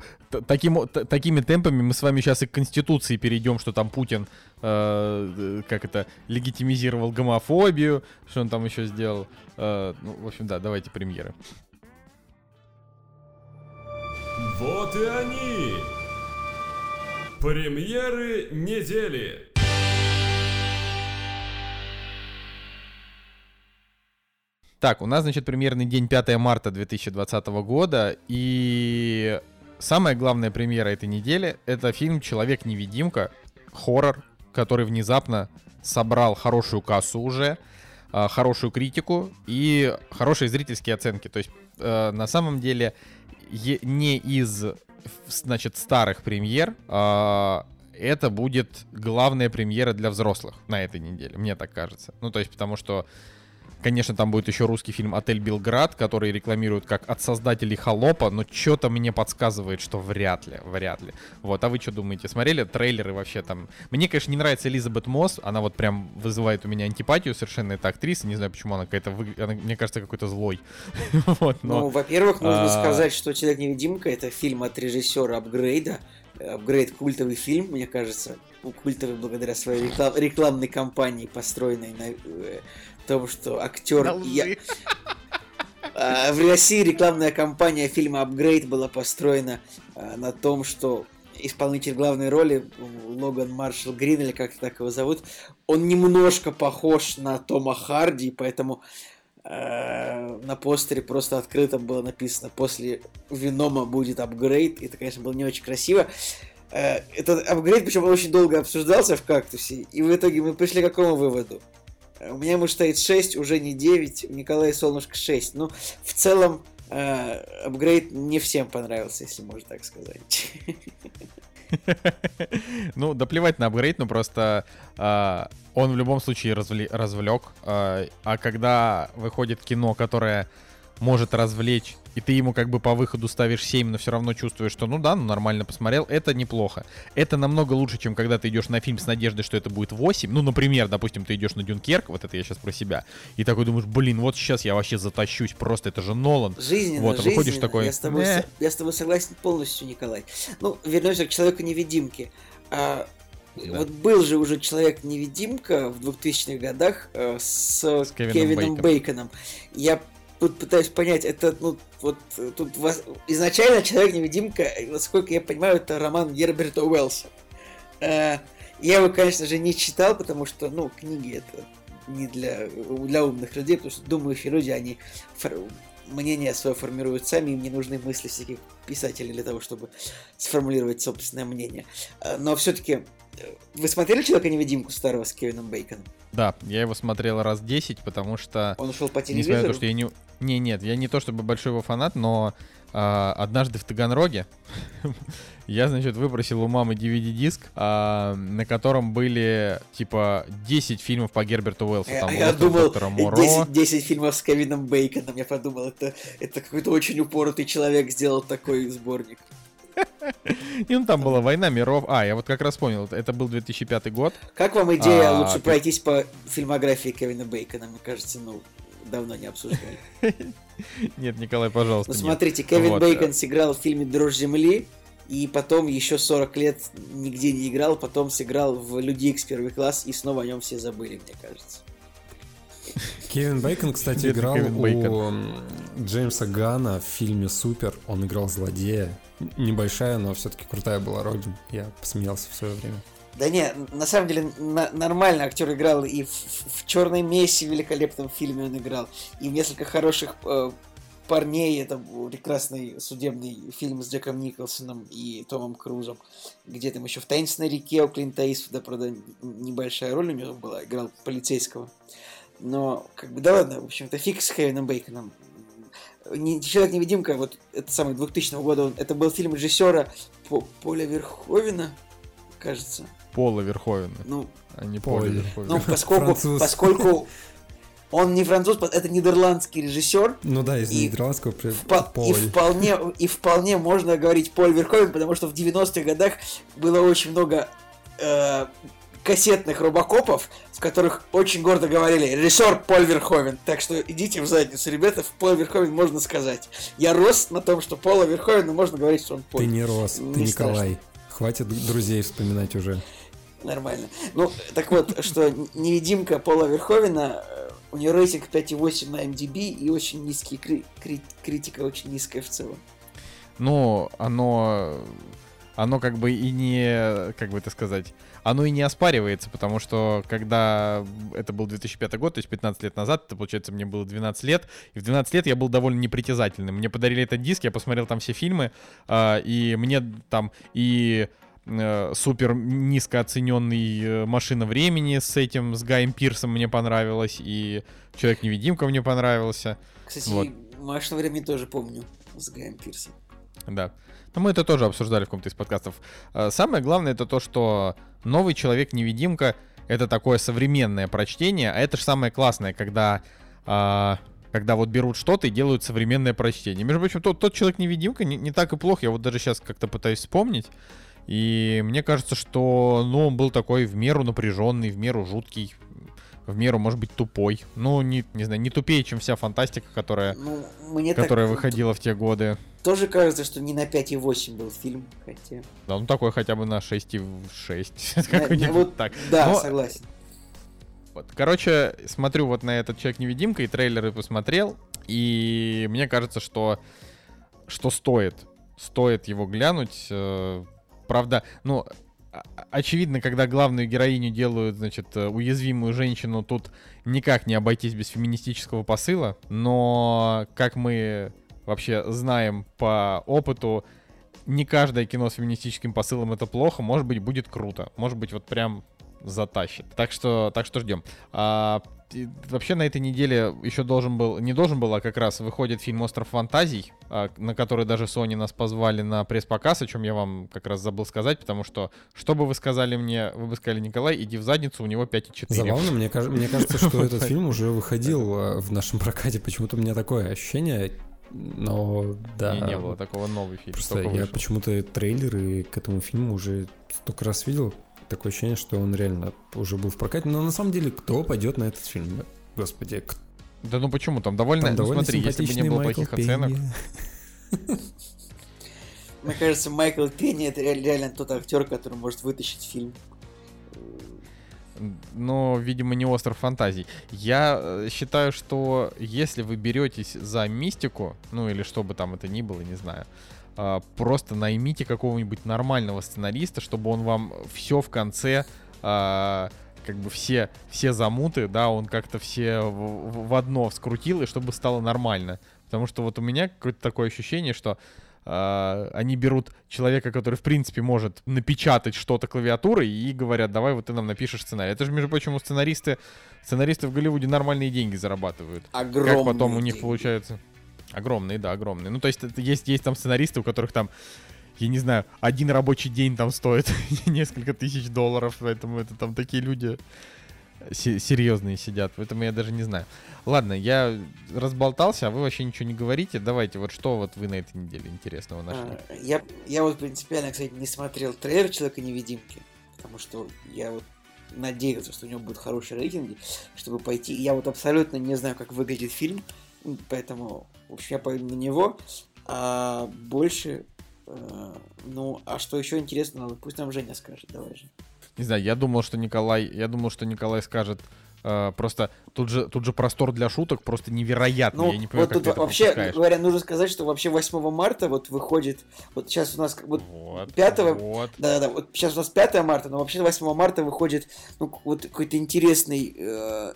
таким, такими темпами мы с вами сейчас и к Конституции перейдем, что там Путин, э, как это, легитимизировал гомофобию, что он там еще сделал. Э, ну, в общем, да, давайте премьеры. Вот и они! Премьеры недели! Так, у нас, значит, премьерный день 5 марта 2020 года, и самая главная премьера этой недели — это фильм «Человек-невидимка», хоррор, который внезапно собрал хорошую кассу уже, а, хорошую критику и хорошие зрительские оценки. То есть, э, на самом деле, не из, значит, старых премьер, а, это будет главная премьера для взрослых на этой неделе, мне так кажется. Ну, то есть, потому что Конечно, там будет еще русский фильм «Отель Белград», который рекламируют как от создателей «Холопа», но что-то мне подсказывает, что вряд ли, вряд ли. Вот, а вы что думаете? Смотрели трейлеры вообще там? Мне, конечно, не нравится Элизабет Мосс, она вот прям вызывает у меня антипатию совершенно, эта актриса, не знаю, почему она какая-то, вы... она, мне кажется, какой-то злой. вот, но... Ну, во-первых, нужно а... сказать, что «Человек-невидимка» — это фильм от режиссера «Апгрейда», Апгрейд культовый фильм, мне кажется, культовый благодаря своей реклам- рекламной кампании, построенной на э, том, что актер... Я... А, в России рекламная кампания фильма «Апгрейд» была построена а, на том, что исполнитель главной роли, Логан Маршалл Грин, или как так его зовут, он немножко похож на Тома Харди, поэтому э, на постере просто открыто было написано «После Венома будет апгрейд», и это, конечно, было не очень красиво. Этот апгрейд, причем очень долго обсуждался в кактусе, и в итоге мы пришли к какому выводу? Э, у меня ему стоит 6, уже не 9, у Николая Солнышко 6. Ну, в целом, э, апгрейд не всем понравился, если можно так сказать. Ну, да плевать на апгрейд, но просто а, он в любом случае развлек. А, а когда выходит кино, которое может развлечь и ты ему как бы по выходу ставишь 7, но все равно чувствуешь, что ну да, ну нормально посмотрел, это неплохо. Это намного лучше, чем когда ты идешь на фильм с надеждой, что это будет 8. Ну, например, допустим, ты идешь на Дюнкерк, вот это я сейчас про себя, и такой думаешь, блин, вот сейчас я вообще затащусь, просто это же Нолан. Жизненно, вот, жизненно. выходишь такой... Я с, тобой, э. я с тобой согласен полностью, Николай. Ну, вернемся к Человеку-невидимке. А, да. Вот был же уже Человек-невидимка в 2000-х годах э, с, с Кевином, Кевином Бейконом. Бейконом. Я тут пытаюсь понять, это, ну, вот тут вас... изначально Человек-невидимка, насколько я понимаю, это роман Герберта Уэллса. Э, я его, конечно же, не читал, потому что, ну, книги это не для, для умных людей, потому что думающие люди, они фор... мнение свое формируют сами, им не нужны мысли всяких писателей для того, чтобы сформулировать собственное мнение. Э, но все-таки вы смотрели Человека-невидимку старого с Кевином Бейконом? Да, я его смотрел раз 10, потому что... Он ушел по телевизору? Несмотря на то, что я не... Не, нет, я не то чтобы большой его фанат, но а, однажды в Таганроге я, значит, выпросил у мамы DVD-диск, а, на котором были, типа, 10 фильмов по Герберту Уэллсу. Там я, я думал, 10, 10 фильмов с Кевином Бейконом. Я подумал, это, это какой-то очень упоротый человек сделал такой сборник. И ну там была война миров. А, я вот как раз понял, это был 2005 год. Как вам идея а, лучше пройтись по фильмографии Кевина Бейкона? Мне кажется, ну, давно не обсуждали. Нет, Николай, пожалуйста. Ну, смотрите, Кевин Бейкон сыграл в фильме «Дрожь земли», и потом еще 40 лет нигде не играл, потом сыграл в «Люди Икс первый класс», и снова о нем все забыли, мне кажется. Кевин Бейкон, кстати, играл у Джеймса Гана в фильме «Супер». Он играл злодея. Небольшая, но все-таки крутая была роль. Я посмеялся в свое время. Да не, на самом деле на, нормально актер играл и в, в Черной Мессе великолепном фильме он играл, и в несколько хороших э, парней, это прекрасный судебный фильм с Джеком Николсоном и Томом Крузом, где там еще в «Таинственной реке» у Клинта Иствуда, правда, небольшая роль у него была, играл полицейского. Но, как бы, да ладно, в общем-то, фиг с Кевином Бейконом. Не, Человек-невидимка, вот это самый 2000 года, он, это был фильм режиссера Поля Верховина, кажется. Пола Верховина. Ну, а не Поля Верховина. Ну, поскольку, поскольку он не француз, это нидерландский режиссер. Ну да, из нидерландского впо- и вполне И вполне можно говорить Поль Верховен, потому что в 90-х годах было очень много э, кассетных робокопов, в которых очень гордо говорили режиссер Поль Верховен. Так что идите в задницу, ребята, в Поль Верховен можно сказать. Я рос на том, что Пола Верховена можно говорить, что он Поль. Ты не рос, не ты Николай. Страшно. Хватит друзей вспоминать уже. Нормально. Ну, так вот, что невидимка Пола Верховена, э, у нее рейтинг 5,8 на MDB и очень низкий, кри- кри- критика очень низкая в целом. Ну, оно, оно как бы и не, как бы это сказать, оно и не оспаривается, потому что когда это был 2005 год, то есть 15 лет назад, это, получается, мне было 12 лет, и в 12 лет я был довольно непритязательным. Мне подарили этот диск, я посмотрел там все фильмы, э, и мне там и э, супер низко оцененный э, «Машина времени» с этим, с Гаем Пирсом мне понравилось, и «Человек-невидимка» мне понравился. Кстати, вот. «Машину времени» тоже помню с Гаем Пирсом. Да. Но мы это тоже обсуждали в каком-то из подкастов. Э, самое главное это то, что новый человек-невидимка это такое современное прочтение, а это же самое классное, когда а, когда вот берут что-то и делают современное прочтение. Между прочим, тот, тот человек-невидимка не, не так и плох. Я вот даже сейчас как-то пытаюсь вспомнить. И мне кажется, что ну, он был такой в меру напряженный, в меру жуткий в меру, может быть, тупой. Ну, не, не знаю, не тупее, чем вся фантастика, которая, ну, мне которая так... выходила в те годы. Тоже кажется, что не на 5,8 был фильм, хотя... Да, ну такой хотя бы на 6,6. Какой-нибудь вот, так. Да, Но... согласен. Вот. Короче, смотрю вот на этот Человек-невидимка и трейлеры посмотрел, и мне кажется, что, что стоит. Стоит его глянуть. Э, правда, ну, очевидно, когда главную героиню делают, значит, э, уязвимую женщину, тут никак не обойтись без феминистического посыла, но, как мы вообще знаем по опыту, не каждое кино с феминистическим посылом это плохо, может быть, будет круто. Может быть, вот прям затащит. Так что, так что ждем. А, вообще на этой неделе еще должен был, не должен был, а как раз выходит фильм «Остров фантазий», а, на который даже Sony нас позвали на пресс-показ, о чем я вам как раз забыл сказать, потому что, что бы вы сказали мне, вы бы сказали, Николай, иди в задницу, у него 5,4. Забавно, мне, мне кажется, что этот фильм уже выходил а, в нашем прокате, почему-то у меня такое ощущение, но да. Не, не было такого новый фильм. Просто я почему-то трейлеры к этому фильму уже столько раз видел, такое ощущение, что он реально уже был в прокате. Но на самом деле, кто пойдет на этот фильм? Господи, кто? Да ну почему там довольно, там ну, довольно смотри, если бы не было Майкл плохих Пенни. оценок. Мне кажется, Майкл Пенни это реально тот актер, который может вытащить фильм. Но, видимо, не остров фантазий. Я э, считаю, что если вы беретесь за мистику, ну или что бы там это ни было, не знаю, а, просто наймите какого-нибудь нормального сценариста, чтобы он вам все в конце а, как бы все, все замуты, да, он как-то все в, в одно скрутил, и чтобы стало нормально. Потому что вот у меня какое-то такое ощущение, что э, они берут человека, который, в принципе, может напечатать что-то клавиатурой, и говорят, давай вот ты нам напишешь сценарий. Это же, между прочим, у сценаристы, сценаристы в Голливуде нормальные деньги зарабатывают. Огромные Как потом у них деньги. получается? Огромные, да, огромные. Ну, то есть есть, есть там сценаристы, у которых там, я не знаю, один рабочий день там стоит несколько тысяч долларов, поэтому это там такие люди серьезные сидят, поэтому я даже не знаю. Ладно, я разболтался, а вы вообще ничего не говорите. Давайте, вот что вот вы на этой неделе интересного нашли? А, я, я вот принципиально, кстати, не смотрел трейлер Человека-невидимки, потому что я вот надеялся, что у него будут хорошие рейтинги, чтобы пойти. Я вот абсолютно не знаю, как выглядит фильм, поэтому в общем, я пойду на него. А больше, э, ну, а что еще интересно, пусть нам Женя скажет, давай же. Не знаю, я думал, что Николай, я думал, что Николай скажет Uh, просто тут же, тут же простор для шуток просто невероятный. Ну, я не понимаю, вот тут вообще, пропускаешь. говоря, нужно сказать, что вообще 8 марта вот выходит, вот сейчас у нас вот, вот 5 вот. да, да, вот сейчас у нас 5 марта, но вообще 8 марта выходит ну, вот какой-то интересный э,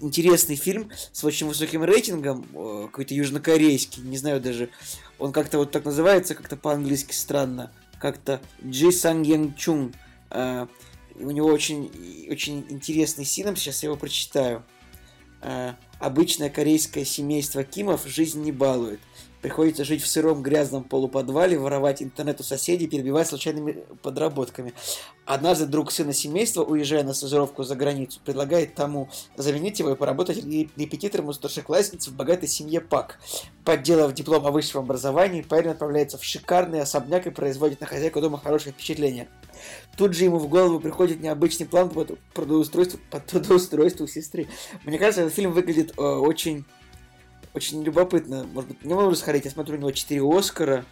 интересный фильм с очень высоким рейтингом, э, какой-то южнокорейский, не знаю даже, он как-то вот так называется, как-то по-английски странно, как-то Джи Янг Чун. Э, у него очень, очень интересный синам, сейчас я его прочитаю. Э, Обычное корейское семейство Кимов жизнь не балует. Приходится жить в сыром грязном полуподвале, воровать интернет у соседей, перебивать случайными подработками. Однажды друг сына семейства, уезжая на стажировку за границу, предлагает тому заменить его и поработать репетитором у старшеклассницы в богатой семье Пак. Подделав диплом о высшем образовании, парень отправляется в шикарный особняк и производит на хозяйку дома хорошее впечатление. Тут же ему в голову приходит необычный план по трудоустройству, по трудоустройству сестры. Мне кажется, этот фильм выглядит э, очень очень любопытно. Может быть, не могу сходить. Я смотрю, у него 4 Оскара.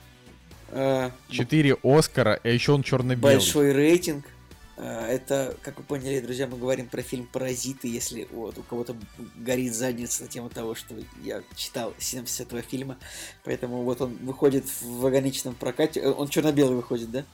4 э, Оскара, а еще он черно-белый. Большой рейтинг. Э, это, как вы поняли, друзья, мы говорим про фильм «Паразиты», если вот, у кого-то горит задница на тему того, что я читал синопсис этого фильма. Поэтому вот он выходит в ограниченном прокате. Э, он черно-белый выходит, да?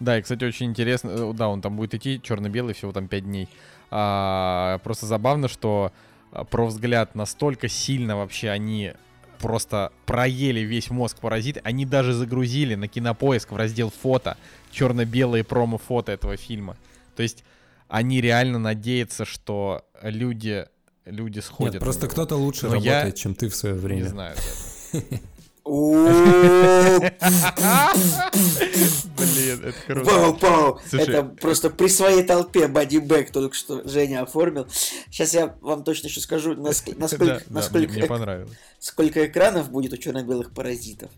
Да, и, кстати, очень интересно. Да, он там будет идти черно-белый всего там 5 дней. А, просто забавно, что а, про взгляд настолько сильно вообще они просто проели весь мозг паразит. Они даже загрузили на кинопоиск в раздел фото черно-белые промо-фото этого фильма. То есть они реально надеются, что люди, люди сходят. Нет, просто кто-то лучше Но работает, я... чем ты в свое время. Не знаю. Блин, это круто. Вау, вау. Это просто при своей толпе бодибэк только что Женя оформил. Сейчас я вам точно еще скажу, насколько, сколько экранов будет у черно-белых паразитов.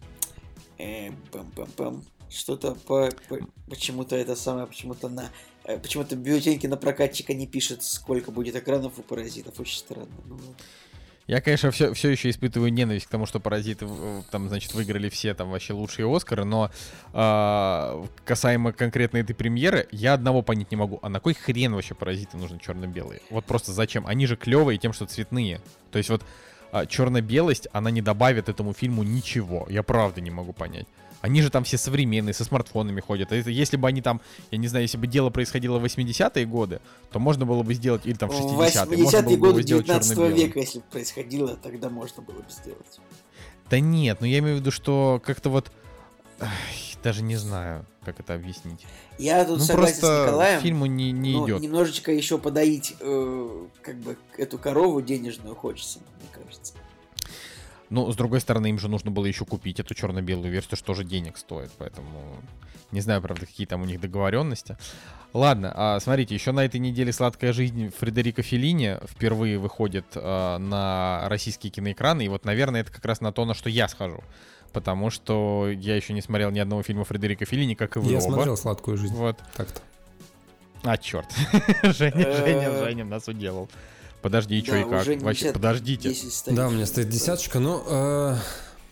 Э, пам-пам-пам. Что-то по, по почему-то это самое, почему-то на э, почему-то бюллетеньки на прокатчика не пишет, сколько будет экранов у паразитов. Очень странно. Я, конечно, все, все еще испытываю ненависть к тому, что паразиты там, значит, выиграли все там вообще лучшие Оскары, но э, касаемо конкретно этой премьеры, я одного понять не могу. А на кой хрен вообще паразиты нужны черно-белые? Вот просто зачем? Они же клевые тем, что цветные. То есть вот э, черно-белость, она не добавит этому фильму ничего. Я правда не могу понять. Они же там все современные, со смартфонами ходят. А если бы они там, я не знаю, если бы дело происходило в 80-е годы, то можно было бы сделать, или там в 60-е. 80-е годы 19 века, если бы происходило, тогда можно было бы сделать. Да нет, но я имею в виду, что как-то вот... даже не знаю, как это объяснить. Я тут ну согласен с просто Николаем. фильму не, не идет. немножечко еще подоить э, как бы эту корову денежную хочется, мне кажется. Ну, с другой стороны, им же нужно было еще купить эту черно-белую версию, что же денег стоит, поэтому не знаю, правда, какие там у них договоренности. Ладно, а, смотрите, еще на этой неделе «Сладкая жизнь» Фредерико Феллини впервые выходит а, на российские киноэкраны, и вот, наверное, это как раз на то, на что я схожу. Потому что я еще не смотрел ни одного фильма Фредерика Феллини, как и вы Я оба. смотрел «Сладкую жизнь». Вот. Так-то. А, черт. Женя, Женя, Э. Женя нас уделал. Подожди, и что Да, и как? Вообще, 50, подождите. 10 стоит. Да, у меня стоит десяточка, но э,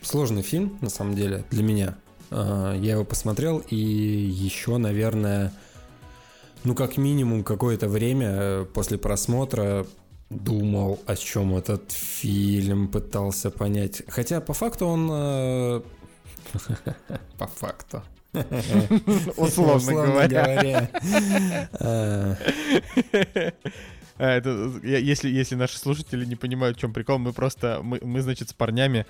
сложный фильм, на самом деле, для меня. Э, я его посмотрел, и еще, наверное, ну, как минимум, какое-то время э, после просмотра думал, о чем этот фильм, пытался понять. Хотя, по факту, он... э, По факту. Условно говоря. Э, А, это, если, если наши слушатели не понимают, в чем прикол, мы просто, мы, мы значит, с парнями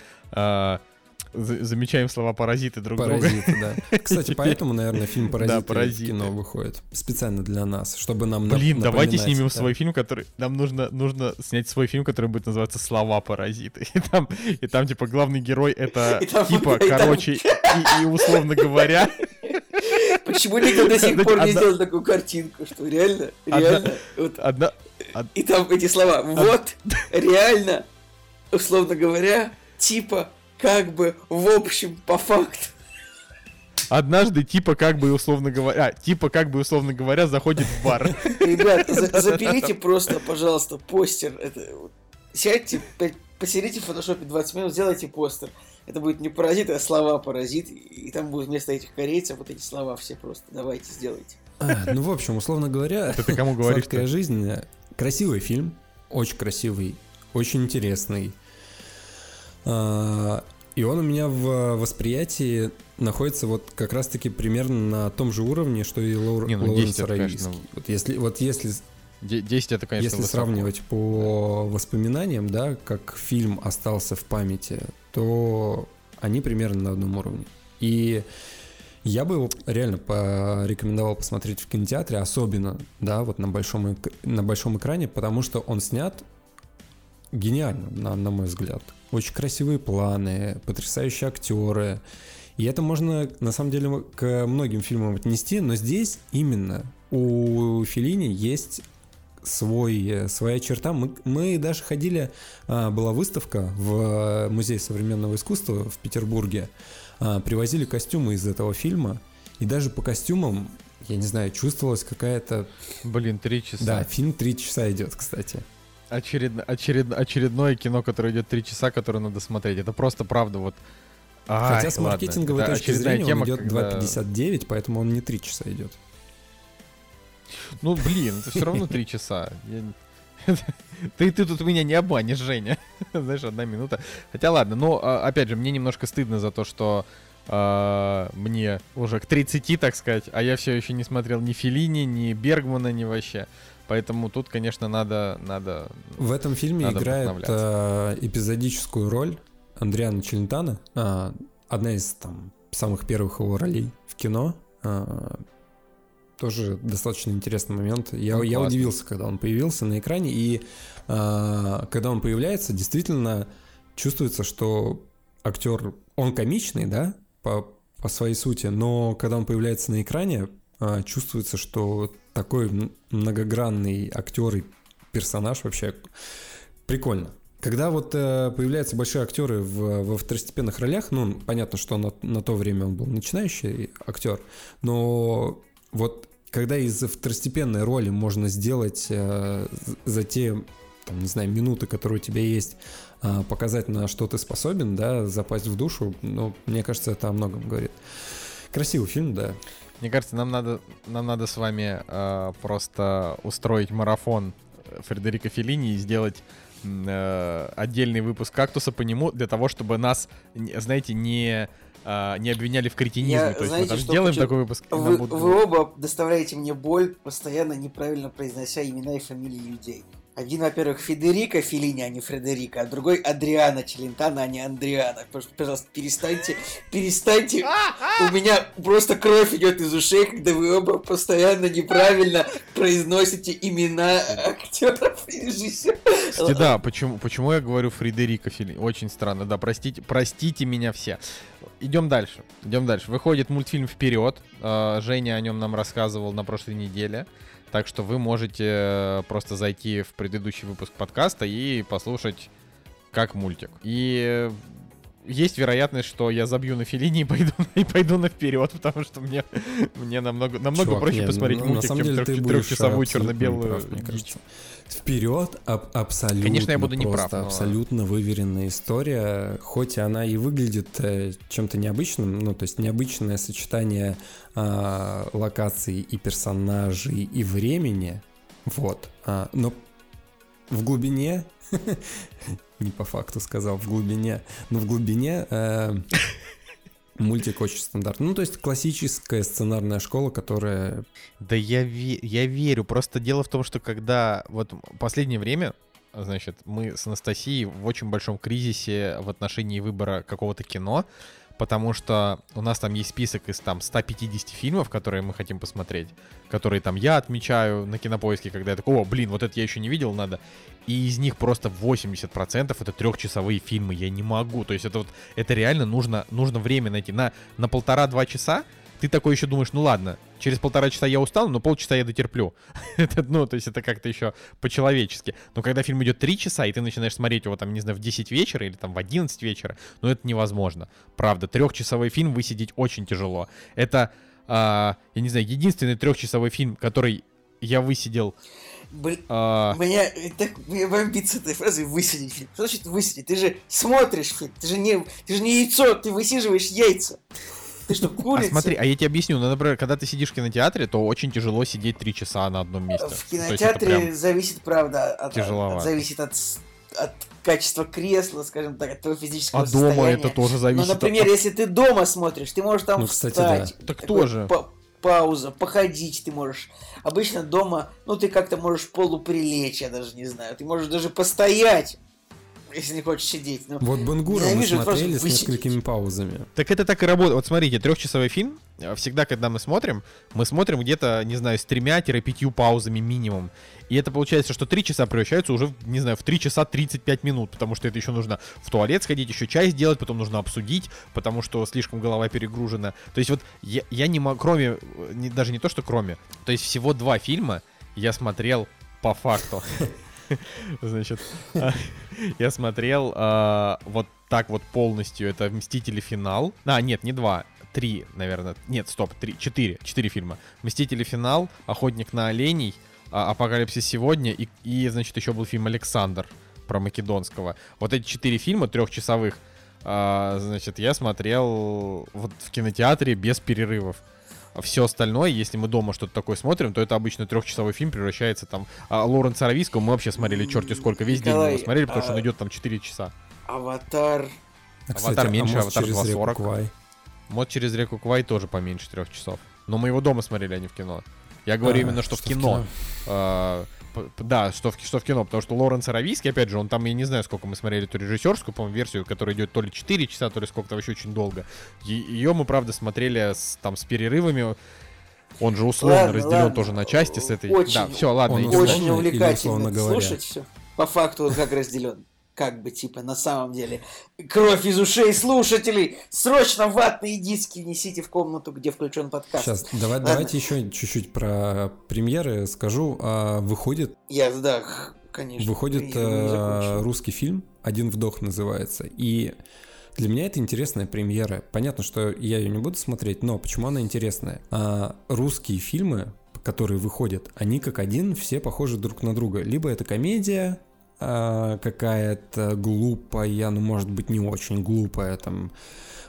за- замечаем слова паразиты друг друга. Паразиты, да. Кстати, поэтому, наверное, фильм «Паразиты» в «Паразиты». кино выходит. Специально для нас, чтобы нам Блин, давайте снимем да. свой фильм, который... Нам нужно, нужно снять свой фильм, который будет называться «Слова паразиты». И там, и там типа, главный герой это, типа, короче, и, и условно говоря... Почему никто до сих пор не сделал такую картинку, что реально, реально, вот, и там эти слова, вот, реально, условно говоря, типа, как бы, в общем, по факту. Однажды, типа, как бы условно говоря... а, типа, как бы условно говоря, заходит в бар. Ребят, за- запилите просто, пожалуйста, постер. Сядьте, по- посидите в фотошопе 20 минут, сделайте постер. Это будет не паразит, а слова паразит. И там будут вместо этих корейцев вот эти слова все просто. Давайте, сделайте. А, ну, в общем, условно говоря, Это ты кому говоришь? «Сладкая жизнь» э, красивый фильм, очень красивый, очень интересный. А, И он у меня в восприятии находится вот как раз-таки примерно на том же уровне, что и Лаур... Не, ну, Лоуренс 10 это, Аравийский. конечно, Вот если, вот если, 10 это, конечно, если высоко. сравнивать по воспоминаниям, да, как фильм остался в памяти, то они примерно на одном уровне. И я бы его реально порекомендовал посмотреть в кинотеатре, особенно, да, вот на большом, на большом экране, потому что он снят гениально, на, на мой взгляд. Очень красивые планы, потрясающие актеры. И это можно, на самом деле, к многим фильмам отнести, но здесь именно у Филини есть свой, э, своя черта. Мы, мы даже ходили, а, была выставка в Музее современного искусства в Петербурге, а, привозили костюмы из этого фильма, и даже по костюмам, я не знаю, чувствовалась какая-то... Блин, три часа. Да, фильм три часа идет, кстати. Очередно, очеред- очередное кино, которое идет три часа, которое надо смотреть. Это просто правда вот... Ай, Хотя с ладно. маркетинговой Это точки зрения тема, он идет когда- 2.59, поэтому он не 3 часа идет. Ну, блин, это все равно три часа. Ты, ты тут меня не обманешь, Женя. Знаешь, одна минута. Хотя ладно, но а, опять же, мне немножко стыдно за то, что а, мне уже к 30, так сказать, а я все еще не смотрел ни Филини, ни Бергмана, ни вообще. Поэтому тут, конечно, надо, надо. В этом фильме Надо играет э, эпизодическую роль Андриана Челентана, а, одна из там самых первых его ролей в кино. а, тоже достаточно интересный момент. Я, Ну, я классно. удивился, когда он появился на экране, и а, когда он появляется, действительно чувствуется, что актер, он комичный, да, по, по своей сути, но когда он появляется на экране, а, чувствуется, что такой многогранный актер и персонаж вообще прикольно. Когда вот э, появляются большие актеры в, во второстепенных ролях, ну, понятно, что на, на то время он был начинающий актер, но вот когда из второстепенной роли можно сделать э, за те, там, не знаю, минуты, которые у тебя есть, э, показать, на что ты способен, да, запасть в душу, ну, мне кажется, это о многом говорит. Красивый фильм, да. Мне кажется, нам надо, нам надо с вами а, просто устроить марафон Фредерика Феллини и сделать э, отдельный выпуск кактуса по нему для того, чтобы нас, знаете, не а, не обвиняли в кретинизме. Я, То есть знаете, мы там что сделаем хочу- такой выпуск. Вы, будут вы оба доставляете мне боль, постоянно неправильно произнося имена и фамилии людей. Один, во-первых, Федерико Филини, а не Фредерика, а другой Адриана Челентана, а не Андриана. Пожалуйста, перестаньте, перестаньте. У меня просто кровь идет из ушей, когда вы оба постоянно неправильно произносите имена актеров и режиссеров. Да, почему, почему я говорю Фредерико Филини? Очень странно, да, простите, простите меня все. Идем дальше, идем дальше. Выходит мультфильм «Вперед». Э, Женя о нем нам рассказывал на прошлой неделе. Так что вы можете э, просто зайти в предыдущий выпуск подкаста и послушать как мультик. И есть вероятность, что я забью на Филини и пойду, и пойду на вперед, потому что мне, мне намного, намного Чувак, проще не, посмотреть ну, мультик, чем трех- трехчасовую черно-белую мне дичь. кажется. Вперед аб- абсолютно Конечно, я буду неправ, просто но- абсолютно выверенная история, хоть она и выглядит э, чем-то необычным, ну то есть необычное сочетание а, локаций и персонажей и времени, вот, а, но в глубине не по факту сказал в глубине, но в глубине э, мультик очень стандартный. Ну, то есть классическая сценарная школа, которая... Да я, ве- я верю. Просто дело в том, что когда вот последнее время, значит, мы с Анастасией в очень большом кризисе в отношении выбора какого-то кино, потому что у нас там есть список из там 150 фильмов, которые мы хотим посмотреть, которые там я отмечаю на кинопоиске, когда я такой, о, блин, вот это я еще не видел, надо. И из них просто 80% это трехчасовые фильмы, я не могу. То есть это вот, это реально нужно, нужно время найти. На, на полтора-два часа ты такой еще думаешь, ну ладно, через полтора часа я устану, но полчаса я дотерплю. это, ну, то есть это как-то еще по-человечески. Но когда фильм идет три часа, и ты начинаешь смотреть его там, не знаю, в 10 вечера или там в 11 вечера, ну это невозможно. Правда, трехчасовой фильм высидеть очень тяжело. Это, а, я не знаю, единственный трехчасовой фильм, который я высидел... Блин, а, Меня э, так меня бомбит с этой фразой высидеть фильм. Что значит высидеть? Ты же смотришь фильм, ты же не, ты же не яйцо, ты высиживаешь яйца. Ты что, а курица? смотри, а я тебе объясню, ну, например, когда ты сидишь в кинотеатре, то очень тяжело сидеть три часа на одном месте. В кинотеатре прям- зависит, правда, от, от- зависит от, от качества кресла, скажем так, от твоего физического А дома состояния. это тоже зависит Ну, например, от... если ты дома смотришь, ты можешь там Ну, кстати, встать. Так такой тоже. па- пауза, походить ты можешь. Обычно дома, ну, ты как-то можешь полуприлечь, я даже не знаю. Ты можешь даже постоять, если не хочешь сидеть. Ну, Вот Бенгура мы смотрели с несколькими паузами. Так это так и работает. Вот смотрите, трехчасовой фильм, э, всегда, когда мы смотрим, мы смотрим где-то, не знаю, с тремя-пятью паузами минимум. И это получается, что три часа превращаются уже, не знаю, в 3 часа 35 минут, потому что это еще нужно в туалет сходить, еще чай сделать, потом нужно обсудить, потому что слишком голова перегружена. То есть вот я, я не могу, кроме, э, не- даже не то, что кроме, то есть всего два фильма я смотрел по факту. Значит, а, я смотрел а, вот так вот полностью. Это «Мстители. Финал». А, нет, не два. Три, наверное. Нет, стоп, три. Четыре. Четыре фильма. «Мстители. Финал», «Охотник на оленей», а, «Апокалипсис сегодня» и, и, значит, еще был фильм «Александр» про Македонского. Вот эти четыре фильма трехчасовых, значит, я смотрел вот в кинотеатре без перерывов. Все остальное, если мы дома что-то такое смотрим, то это обычно трехчасовой фильм превращается там. А Лоренса Аравийского мы вообще смотрели черти сколько, весь день мы Николай, его смотрели, потому что а- он идет там 4 часа. Аватар. А, Аватар меньше, мост Аватар через реку 2.40. Квай. Мост через реку Квай тоже поменьше трех часов. Но мы его дома смотрели, а не в кино. Я говорю А, именно, что, в кино. А, п- п- да, что в, что в кино, потому что Лоренс Аравийский, опять же, он там, я не знаю, сколько мы смотрели эту режиссерскую, по-моему, версию, которая идет то ли 4 часа, то ли сколько-то вообще очень долго. Ее мы, правда, смотрели с, там с перерывами. Он же условно Ладно, разделен ладно. тоже на части с этой. Очень- да, все, ладно, Он идем. Очень увлекательно слушать все. По факту он как разделен. Как бы, типа, на самом деле. Кровь из ушей слушателей! Срочно ватные диски внесите в комнату, где включен подкаст. Сейчас, давай, Ладно. давайте еще чуть-чуть про премьеры скажу. А, выходит Я, да, конечно. выходит закончил. русский фильм «Один вдох» называется. И для меня это интересная премьера. Понятно, что я ее не буду смотреть, но почему она интересная? А, русские фильмы, которые выходят, они как один все похожи друг на друга. Либо это комедия, а, какая-то глупая, ну, может быть, не очень глупая, там,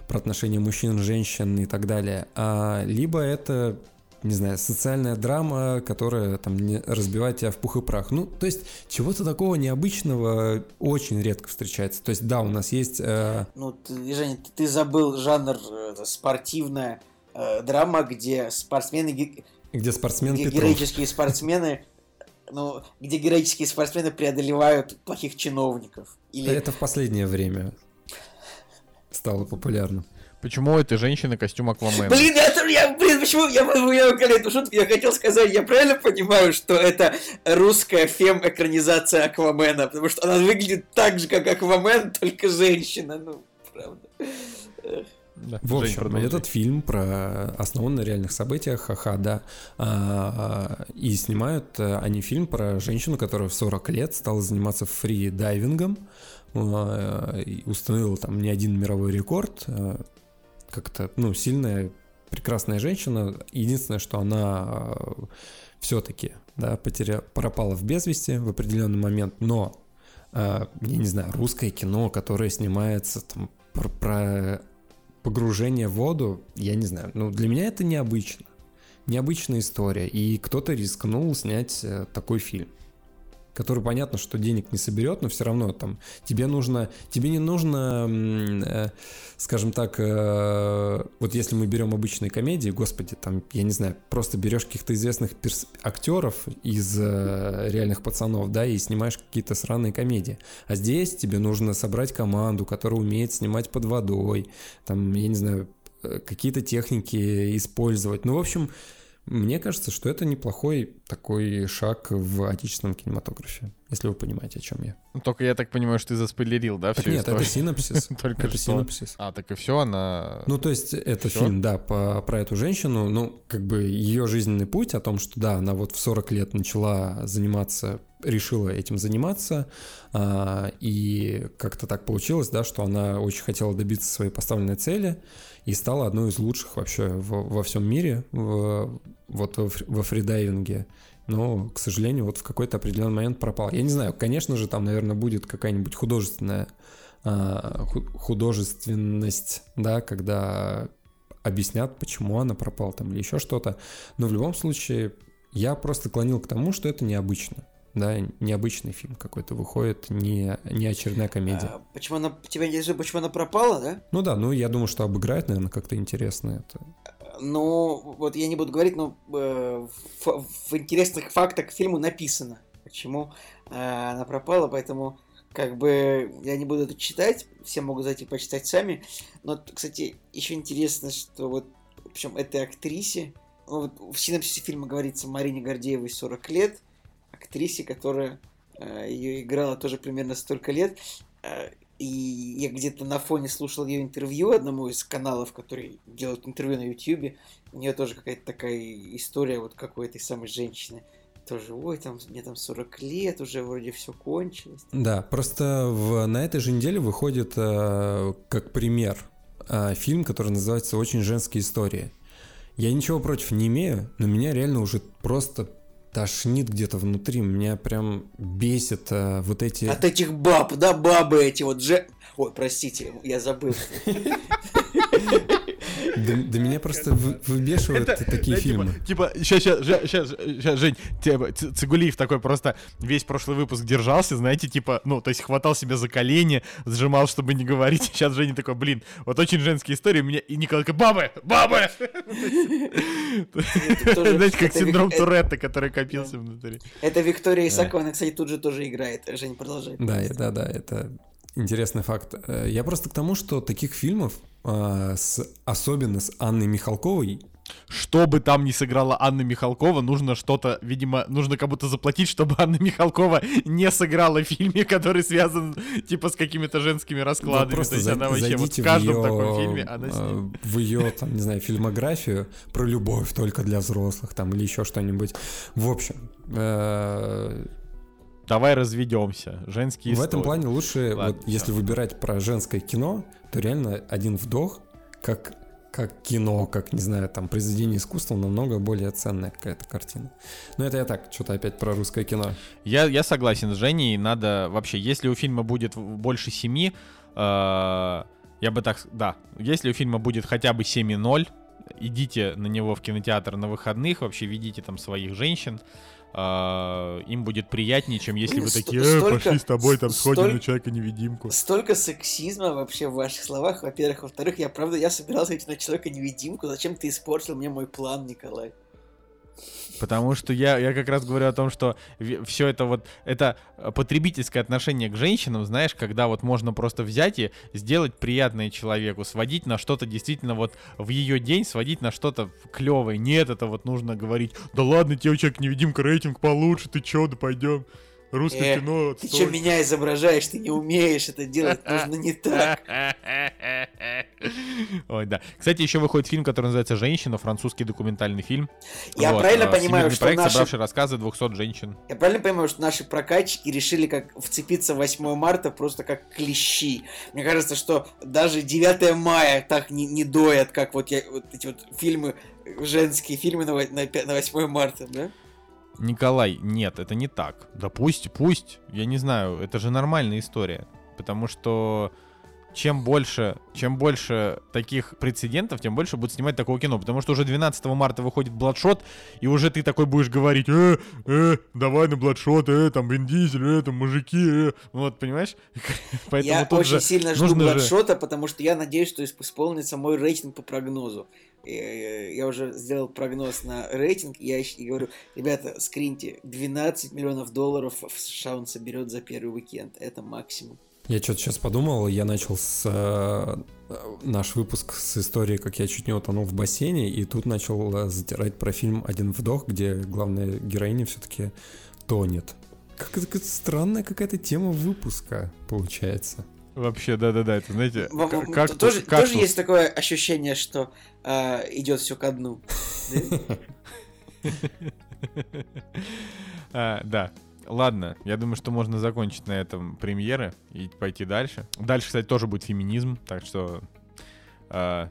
про отношения мужчин, женщин и так далее. А, либо это не знаю, социальная драма, которая там не разбивает тебя в пух и прах. Ну, то есть чего-то такого необычного очень редко встречается. То есть да, у нас есть э, Ну, ты, Женя, ты, ты забыл жанр э, спортивная э, драма, где спортсмены, где спортсмен ге- Петров. героические спортсмены ну, где героические спортсмены преодолевают плохих чиновников. Или... Это в последнее время стало популярным. Почему это женщина костюм Аквамена? Блин, я, я, блин, почему я, я, я эту шутку, я хотел сказать, я правильно понимаю, что это русская фем-экранизация Аквамена, потому что она выглядит так же, как Аквамен, только женщина, ну, правда. Да, в общем, Жень, этот фильм про основан на реальных событиях, ха-ха, да. А, и снимают э, они фильм про женщину, которая в 40 лет стала заниматься фри-дайвингом, а, установила там не один мировой рекорд, а, как-то, ну, сильная, прекрасная женщина. Единственное, что она все-таки, да, потеря... пропала в безвести в определенный момент, но, я не знаю, русское кино, которое снимается там про, про погружение в воду, я не знаю, ну для меня это необычно. Необычная история, и кто-то рискнул снять э, такой фильм который понятно, что денег не соберет, но все равно там тебе нужно, тебе не нужно, э, скажем так, э, вот если мы берем обычные комедии, господи, там, я не знаю, просто берешь каких-то известных перс- актеров из э, реальных пацанов, да, и снимаешь какие-то сраные комедии. А здесь тебе нужно собрать команду, которая умеет снимать под водой, там, я не знаю, какие-то техники использовать. Ну, в общем, мне кажется, что это неплохой такой шаг в отечественном кинематографе, если вы понимаете, о чем я. Ну, только я так понимаю, что ты заспойлерил, да, так всю нет, историю? это синопсис. Только это что. синопсис. А, так и все, она... Ну, то есть это все? фильм, да, по, про эту женщину, ну, как бы ее жизненный путь о том, что, да, она вот в 40 лет начала заниматься решила этим заниматься, а, и как-то так получилось, да, что она очень хотела добиться своей поставленной цели, и стала одной из лучших вообще во, во всем мире в, вот во фридайвинге. Но, к сожалению, вот в какой-то определенный момент пропал. Я не знаю, конечно же, там, наверное, будет какая-нибудь художественная а, художественность, да, когда объяснят, почему она пропала там или еще что-то. Но в любом случае, я просто клонил к тому, что это необычно да, необычный фильм какой-то выходит, не, не очередная комедия. А, почему она, тебя интересует, почему она пропала, да? Ну да, ну я думаю, что обыграет, наверное, как-то интересно это. Ну, вот я не буду говорить, но э, в, в интересных фактах к фильму написано, почему э, она пропала, поэтому как бы я не буду это читать, все могут зайти почитать сами. Но, кстати, еще интересно, что вот, в общем, этой актрисе, ну, вот в синопсисе фильма говорится Марине Гордеевой 40 лет, актрисе, которая э, ее играла тоже примерно столько лет. Э, и я где-то на фоне слушал ее интервью одному из каналов, который делает интервью на YouTube. У нее тоже какая-то такая история, вот как у этой самой женщины. Тоже, ой, там, мне там 40 лет, уже вроде все кончилось. Да, просто в, на этой же неделе выходит э, как пример э, фильм, который называется «Очень женские истории». Я ничего против не имею, но меня реально уже просто тошнит где-то внутри, меня прям бесит а, вот эти... От этих баб, да, бабы эти вот же... Ой, простите, я забыл. Да, да меня просто выбешивают это, такие да, фильмы. Типа, сейчас, сейчас, сейчас, сейчас, Жень, типа, Цигулиев такой просто весь прошлый выпуск держался, знаете, типа, ну, то есть хватал себя за колени, сжимал, чтобы не говорить. Сейчас Женя такой, блин, вот очень женские истории, у меня и Николай такой, бабы, бабы! Знаете, как синдром Туретта, который копился внутри. Это Виктория Исакова, она, кстати, тут же тоже играет. Женя, продолжай. Да, да, да, это интересный факт. Э, я просто к тому, что таких фильмов, а, с, особенно с Анной Михалковой, что бы там ни сыграла Анна Михалкова, нужно что-то, видимо, нужно кому-то заплатить, чтобы Анна Михалкова не сыграла в фильме, который связан, типа, с какими-то женскими раскладами. То есть за, она вообще вот в каждом в ее, таком фильме она э, В ее, там, не знаю, фильмографию про любовь только для взрослых, там, или еще что-нибудь. В общем, э, давай разведемся. Женские В истории. этом плане лучше, Ладно, вот, если выбирать про женское кино, то реально один вдох, как, как кино, как, не знаю, там, произведение искусства, намного более ценная какая-то картина. Но это я так, что-то опять про русское кино. Я, я согласен с Женей, надо вообще, если у фильма будет больше семи, э, я бы так, да, если у фильма будет хотя бы 7,0, идите на него в кинотеатр на выходных, вообще ведите там своих женщин, им будет приятнее, чем если вы такие, э, столько, пошли с тобой, там сходим столь, на человека-невидимку. Столько сексизма вообще в ваших словах, во-первых. Во-вторых, я правда, я собирался идти на человека-невидимку. Зачем ты испортил мне мой план, Николай? Потому что я, я как раз говорю о том, что все это вот, это потребительское отношение к женщинам, знаешь, когда вот можно просто взять и сделать приятное человеку, сводить на что-то действительно вот в ее день, сводить на что-то клевое. Нет, это вот нужно говорить, да ладно, тебе человек невидимка рейтинг получше, ты чё, да пойдем. Русское Э, кино. Ты что меня изображаешь? Ты не умеешь это делать. Нужно не так. Ой, да. Кстати, еще выходит фильм, который называется «Женщина», французский документальный фильм. Я Вот, правильно а, понимаю, что проект, наши- собравший рассказы 200 женщин. Я правильно понимаю, что наши прокатчики решили как вцепиться в 8 марта просто как клещи? Мне кажется, что даже 9 мая так не, не доят, как вот, я, вот эти вот фильмы, женские фильмы на, на, на 8 марта, да? Николай, нет, это не так. Да пусть, пусть. Я не знаю, это же нормальная история. Потому что чем больше, чем больше таких прецедентов, тем больше будут снимать такого кино. Потому что уже 12 марта выходит Бладшот, и уже ты такой будешь говорить, э, э, давай на Бладшот, э, там Вин Дизель, э, там мужики, э. Вот, понимаешь? Поэтому я очень же сильно жду нужно же- Бладшота, потому что я надеюсь, что исп- исполнится мой рейтинг по прогнозу. Э, Я уже сделал прогноз на рейтинг, я и говорю, ребята, скриньте, 12 миллионов долларов в США он соберет за первый уикенд. Это максимум. Я что-то сейчас подумал, я начал с э, наш выпуск с истории, как я чуть не утонул в бассейне, и тут начал э, затирать про фильм «Один вдох», где главная героиня все-таки тонет. Как это странная какая-то тема выпуска получается. Вообще, да-да-да, это, знаете, Вам- к- вам кактус- тоже, кактус. тоже есть такое ощущение, что а, идет все ко дну. Да? А, да. Ладно, я думаю, что можно закончить на этом премьеры и пойти дальше. Дальше, кстати, тоже будет феминизм, так что а,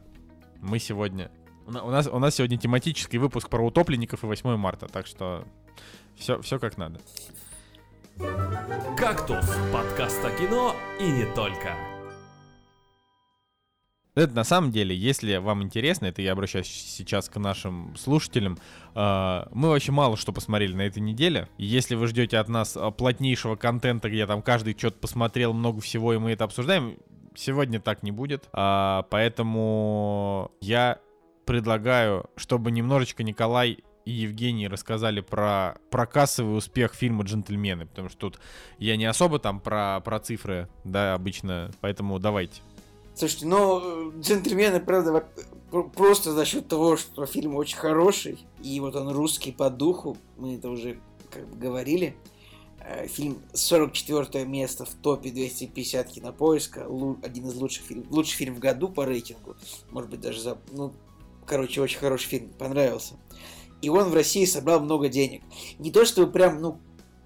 мы сегодня... У нас, у нас сегодня тематический выпуск про утопленников и 8 марта, так что все, все как надо. «Кактус» — подкаст о кино и не только. Это на самом деле, если вам интересно, это я обращаюсь сейчас к нашим слушателям, э, мы вообще мало что посмотрели на этой неделе. Если вы ждете от нас э, плотнейшего контента, где там каждый что-то посмотрел, много всего, и мы это обсуждаем, сегодня так не будет. А, поэтому я предлагаю, чтобы немножечко Николай и Евгений рассказали про, про кассовый успех фильма «Джентльмены», потому что тут я не особо там про, про цифры, да, обычно, поэтому давайте. Слушайте, ну, джентльмены, правда, просто за счет того, что фильм очень хороший, и вот он русский по духу, мы это уже как бы говорили. Э, Фильм 44 место в топе 250 кинопоиска, один из лучших фильмов, лучший фильм в году по рейтингу, может быть даже за, ну, короче, очень хороший фильм, понравился. И он в России собрал много денег. Не то, что прям, ну,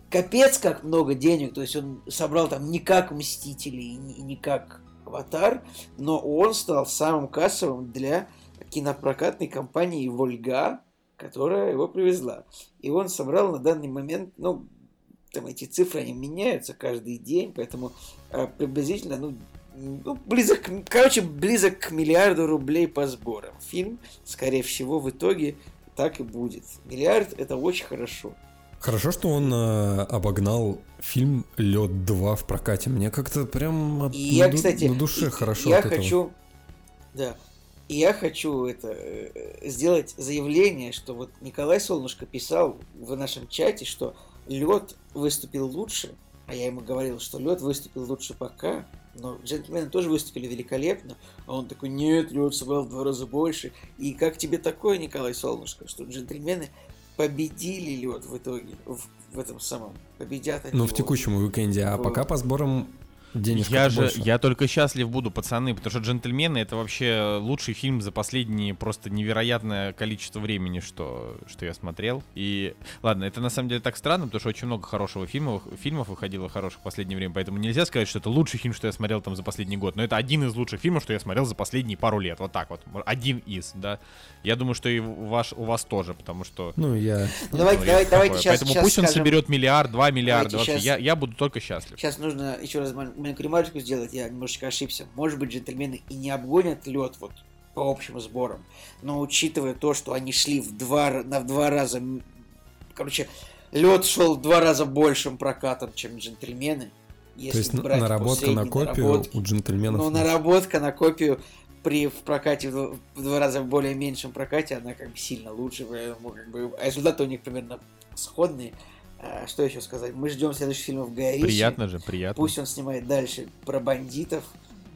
капец как много денег, то есть он собрал там не как Мстители и не, как Аватар, но он стал самым кассовым для кинопрокатной компании Вольга, которая его привезла. И он собрал на данный момент, ну, там эти цифры, они меняются каждый день, поэтому э, приблизительно, ну, ну, близок, короче, близок к миллиарду рублей по сборам. Фильм, скорее всего, в итоге так и будет. Миллиард – это очень хорошо. Хорошо, что он э, обогнал фильм Лед 2 в прокате. Мне как-то прям от- И на, я, кстати, на душе и- хорошо я хочу, да, и я хочу это э, сделать заявление, что вот Николай Солнышко писал в нашем чате, что лед выступил лучше, а я ему говорил, что лед выступил лучше пока, но джентльмены тоже выступили великолепно, а он такой, нет, лед собрал в два раза больше. И как тебе такое, Николай Солнышко, что джентльмены победили лед в итоге, в, в этом самом, победят они Ну, в текущем уикенде, а Вот. пока по сборам денежка я же, больше. я только счастлив буду, пацаны, потому что «Джентльмены» — это вообще лучший фильм за последние просто невероятное количество времени, что, что я смотрел. И, ладно, это на самом деле так странно, потому что очень много хорошего фильмов, фильмов выходило хороших в последнее время, поэтому нельзя сказать, что это лучший фильм, что я смотрел там за последний год, но это один из лучших фильмов, что я смотрел за последние пару лет, вот так вот, один из, да. Я думаю, что и у вас, у вас тоже, потому что... Ну, я... Ну, давайте, ну, давайте, есть давайте такое. сейчас, Поэтому пусть он соберет миллиард, два миллиарда, Давайте вообще, щас- я, я буду только счастлив. Сейчас нужно еще раз маленькую ремарочку сделать, я немножечко ошибся. Может быть, джентльмены и не обгонят лед вот по общим сборам, но учитывая то, что они шли в два, на два раза, короче, лед шел в два раза большим прокатом, чем джентльмены. Если То есть брать наработка на копию у джентльменов Ну, наработка на копию при в прокате в два, раза более меньшем прокате она как бы сильно лучше, поэтому как бы результаты у них примерно сходные. А, что еще сказать? Мы ждем следующих фильмов Гая Ричи. Приятно же, приятно. Пусть он снимает дальше про бандитов.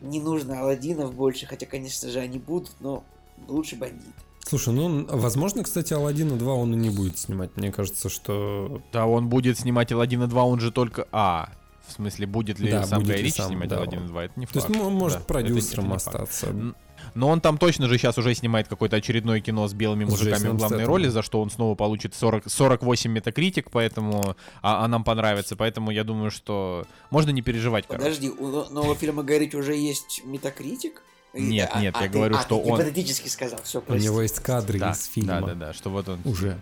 Не нужно Аладдинов больше, хотя, конечно же, они будут, но лучше бандиты. Слушай, ну, возможно, кстати, Алладина 2 он и не будет снимать. Мне кажется, что... Да, он будет снимать Алладина 2, он же только... А, в смысле, будет ли Да, сам будет Гай Ричи сам, снимать да, Алладина он. 2, это не То есть, факт. ну, может, Да, продюсером это- это не факт. Но он там точно же сейчас уже снимает какое-то очередное кино с белыми мужиками в главной роли, за что он снова получит 40, 48 метакритик, поэтому... А, а нам понравится, поэтому я думаю, что можно не переживать, короче. Подожди, у но- нового фильма Ричи уже есть метакритик? Нет, а- нет, а я ты- говорю, а, что ты он- гипотетически сказал, все, У него есть кадры Да, из фильма. да, да, да, что вот он... Уже.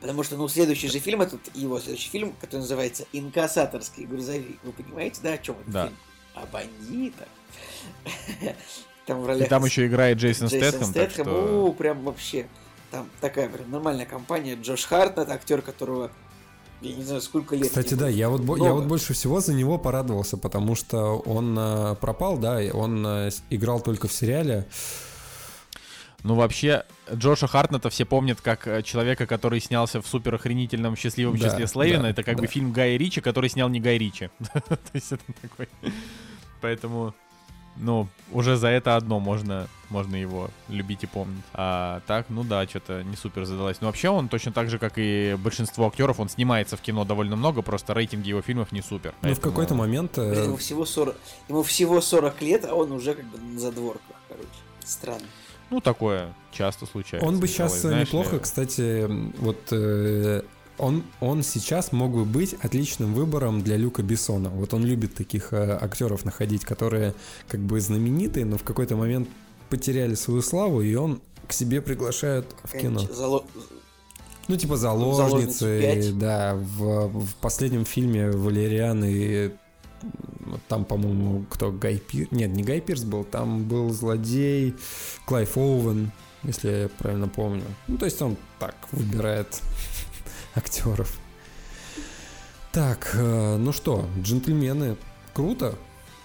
Потому что, ну, следующий же фильм, этот его следующий фильм, который называется «Инкассаторский грузовик». Вы понимаете, да, о чем этот Да. фильм? О бандитах. Там в И ролях... там еще играет Джейсон, Джейсон Стэтхэм, так Стэтхэм, что... у, прям вообще. Там такая прям нормальная компания. Джош Хартнет, актер, которого я не знаю, сколько лет. Кстати, да, я вот, я вот больше всего за него порадовался, потому что он э, пропал, да, и он э, с- играл только в сериале. Ну, вообще, Джоша Хартнета все помнят как э, человека, который снялся в супер охренительном счастливом Да, числе Слейвена. да, это как бы да. фильм Гая Ричи, который снял не Гай Ричи. То есть это такой... Поэтому, ну, уже за это одно можно, можно его любить и помнить. А так, ну да, что-то не супер задалось. Но вообще он точно так же, как и большинство актеров, он снимается в кино довольно много, просто рейтинги его фильмов не супер. Ну, в какой-то момент... э, Блин, ему всего 40, ему всего 40 лет, а он уже как бы на задворках, короче. Странно. Ну, такое часто случается. Он бы Николай, сейчас знаешь неплохо, ли. кстати, вот э, он, он сейчас мог бы быть отличным выбором для Люка Бессона. Вот он любит таких э, актеров находить, которые как бы знаменитые, но в какой-то момент потеряли свою славу, и он к себе приглашают в кино. Зало- Ну, типа «Заложницы заложницы, пять». да, в, в последнем фильме Валериан и там, по-моему, кто Гай Пирс? Нет, не Гай Пирс был, там был злодей Клайв Оуэн, если я правильно помню. Ну, то есть он так выбирает актеров. Так, э, ну что, джентльмены, круто,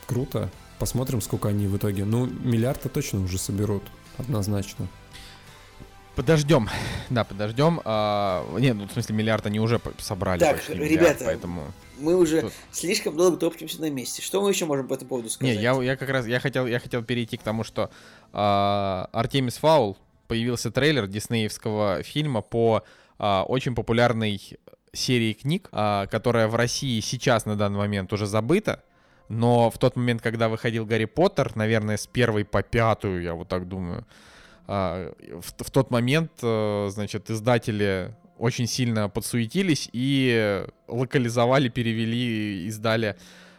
круто. Посмотрим, сколько они в итоге. Ну, миллиард-то точно уже соберут, однозначно. Подождем. Да, подождем. А, не, ну в смысле миллиард они уже собрали Так, почти миллиард, ребята, поэтому. Мы уже Тут- слишком долго топчемся на месте. Что мы еще можем по этому поводу сказать? Не, я, я как раз я хотел я хотел перейти к тому, что а, Артемис Фаул появился трейлер диснеевского фильма по а, очень популярной серии книг, а, которая в России сейчас на данный момент уже забыта. Но в тот момент, когда выходил Гарри Поттер, наверное, с первой по пятую, я вот так думаю, а, в, тот момент, э, значит, издатели очень сильно подсуетились и локализовали, перевели, издали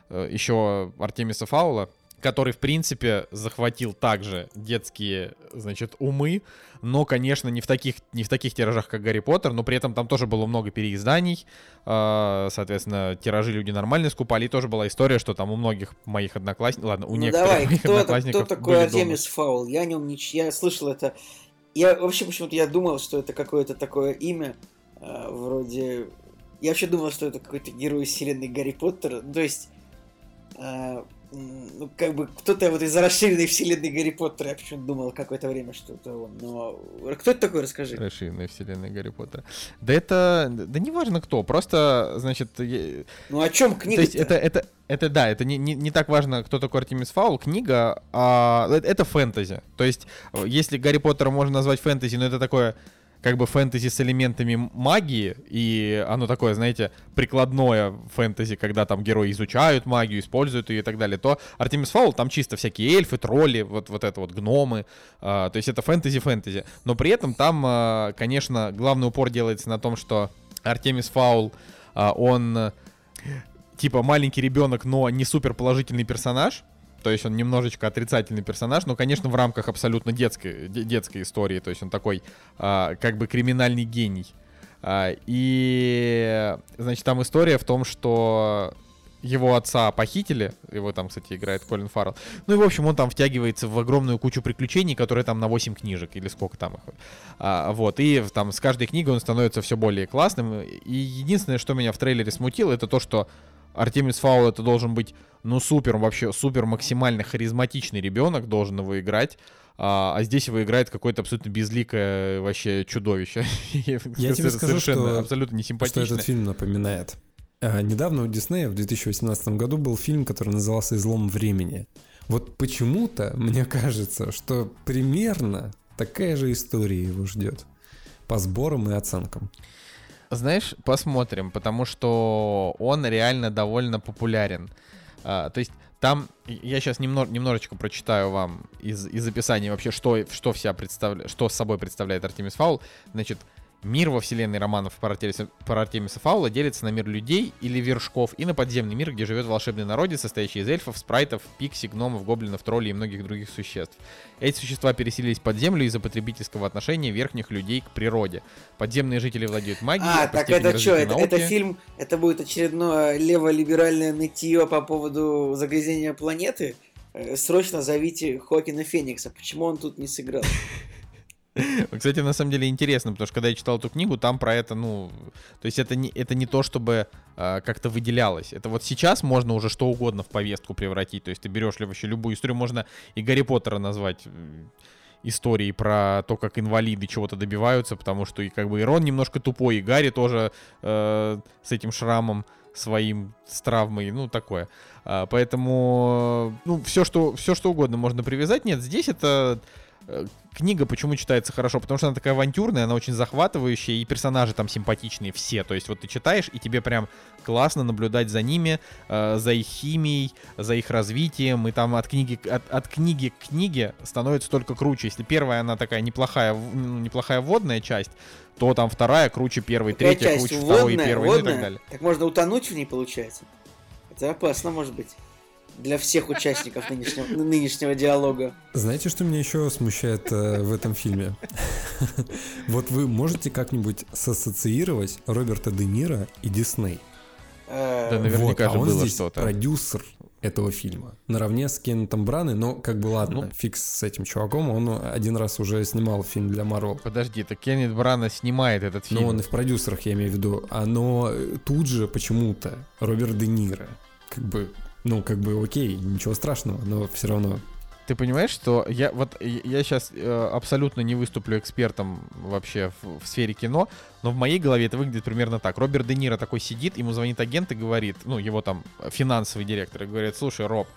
э, еще Артемиса Фаула, который, в принципе, захватил также детские, значит, умы, но, конечно, не в таких, не в таких тиражах, как Гарри Поттер, но при этом там тоже было много переизданий, э, соответственно, тиражи люди нормально скупали, и тоже была история, что там у многих моих одноклассников, ладно, у ну некоторых давай, моих кто, одноклассников кто такой Артемис Фаул? Я о нем не... Я слышал это... Я вообще почему-то я думал, что это какое-то такое имя, э, вроде... Я вообще думал, что это какой-то герой вселенной Гарри Поттера. То есть... ну, как бы кто-то вот из расширенной вселенной Гарри Поттера, я почему-то думал какое-то время, что это он. Но кто это такой, расскажи. Расширенной вселенной Гарри Поттера. Да это, да неважно кто, просто, значит, я- Ну о чем то книга? есть это, это, это да, это не, не, не так важно, кто такой Артемис Фаул, книга, а э- это фэнтези. То есть, э, если Гарри Поттера можно назвать фэнтези, но это такое как бы фэнтези с элементами магии, и оно такое, знаете, прикладное фэнтези, когда там герои изучают магию, используют ее и так далее, то Артемис Фаул там чисто всякие эльфы, тролли, вот, вот это вот гномы, а, то есть это фэнтези-фэнтези. Но при этом там, а, конечно, главный упор делается на том, что Артемис Фаул, а, он типа маленький ребенок, но не супер положительный персонаж. То есть он немножечко отрицательный персонаж, но, конечно, в рамках абсолютно детской, де- детской истории. То есть он такой, а, как бы криминальный гений. А, и, значит, там история в том, что его отца похитили, его там, кстати, играет Колин Фаррелл. Ну и, в общем, он там втягивается в огромную кучу приключений, которые там на 8 книжек, или сколько там их. А, вот, и там с каждой книгой он становится все более классным. И единственное, что меня в трейлере смутило, это то, что Артемис Фаул это должен быть, ну, супер, вообще супер максимально харизматичный ребенок должен его играть. А, а здесь его играет какое-то абсолютно безликое вообще чудовище. Я тебе скажу, что, абсолютно не что этот фильм напоминает. А, недавно у Диснея в 2018 году был фильм, который назывался «Излом времени». Вот почему-то мне кажется, что примерно такая же история его ждет по сборам и оценкам. Знаешь, посмотрим, потому что он реально довольно популярен. А, то есть там я сейчас немного, немножечко прочитаю вам из, из описания вообще, что, что, вся представля, что собой представляет Артемис Фаул. Значит, Мир во вселенной романов про Артемиса, про Артемиса Фаула делится на мир людей или вершков и на подземный мир, где живет волшебный народец, состоящий из эльфов, спрайтов, пикси, гномов, гоблинов, троллей и многих других существ. Эти существа переселились под землю из-за потребительского отношения верхних людей к природе. Подземные жители владеют магией. А, так это что, это, это фильм, это будет очередное леволиберальное нытье по поводу загрязнения планеты? Э, срочно зовите Хокина Феникса. Почему он тут не сыграл? Кстати, на самом деле интересно, потому что когда я читал эту книгу, там про это, ну, то есть это не, это не то, чтобы э, как-то выделялось. Это вот сейчас можно уже что угодно в повестку превратить. То есть ты берешь ли вообще любую историю, можно и Гарри Поттера назвать историей про то, как инвалиды чего-то добиваются, потому что и как бы Ирон немножко тупой, и Гарри тоже э, с этим шрамом своим с травмой, ну такое. А, поэтому, ну все что все что угодно можно привязать. Нет, здесь это книга почему читается хорошо? Потому что она такая авантюрная, она очень захватывающая, и персонажи там симпатичные все. То есть вот ты читаешь, и тебе прям классно наблюдать за ними, э, за их химией, за их развитием, и там от книги, от, от книги к книге становится только круче. Если первая, она такая неплохая, ну, неплохая вводная часть, то там вторая круче первой, Какая третья часть? круче второй, первой, ну и так далее. Так можно утонуть в ней, получается? Это опасно, может быть для всех участников нынешнего, нынешнего диалога. Знаете, что меня еще смущает э, в этом фильме? Вот вы можете как-нибудь сассоциировать Роберта Де Ниро и Дисней? Да, наверняка вот, а он было здесь что-то. продюсер этого фильма. Наравне с Кеннетом Браны, но как бы ладно, ну, фикс с этим чуваком, он один раз уже снимал фильм для Марвел. Подожди, так Кеннет Брана снимает этот фильм. Ну, он и в продюсерах, я имею в виду. А но тут же почему-то Роберт Де Ниро. Как бы ну, как бы окей, ничего страшного, но все равно. Ты понимаешь, что я вот я сейчас э, абсолютно не выступлю экспертом вообще в, в сфере кино, но в моей голове это выглядит примерно так. Роберт Де Ниро такой сидит, ему звонит агент и говорит, ну, его там финансовый директор, и говорит, слушай, Роб,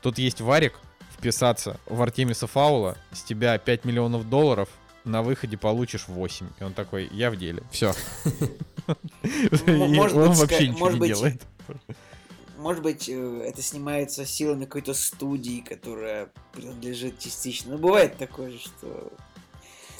тут есть варик, вписаться в Артемиса Фаула, с тебя 5 миллионов долларов, на выходе получишь 8. И он такой, я в деле. Все. Он вообще ничего не делает. Может быть, э, это снимается силами какой-то студии, которая принадлежит частично. Ну, бывает такое же, что...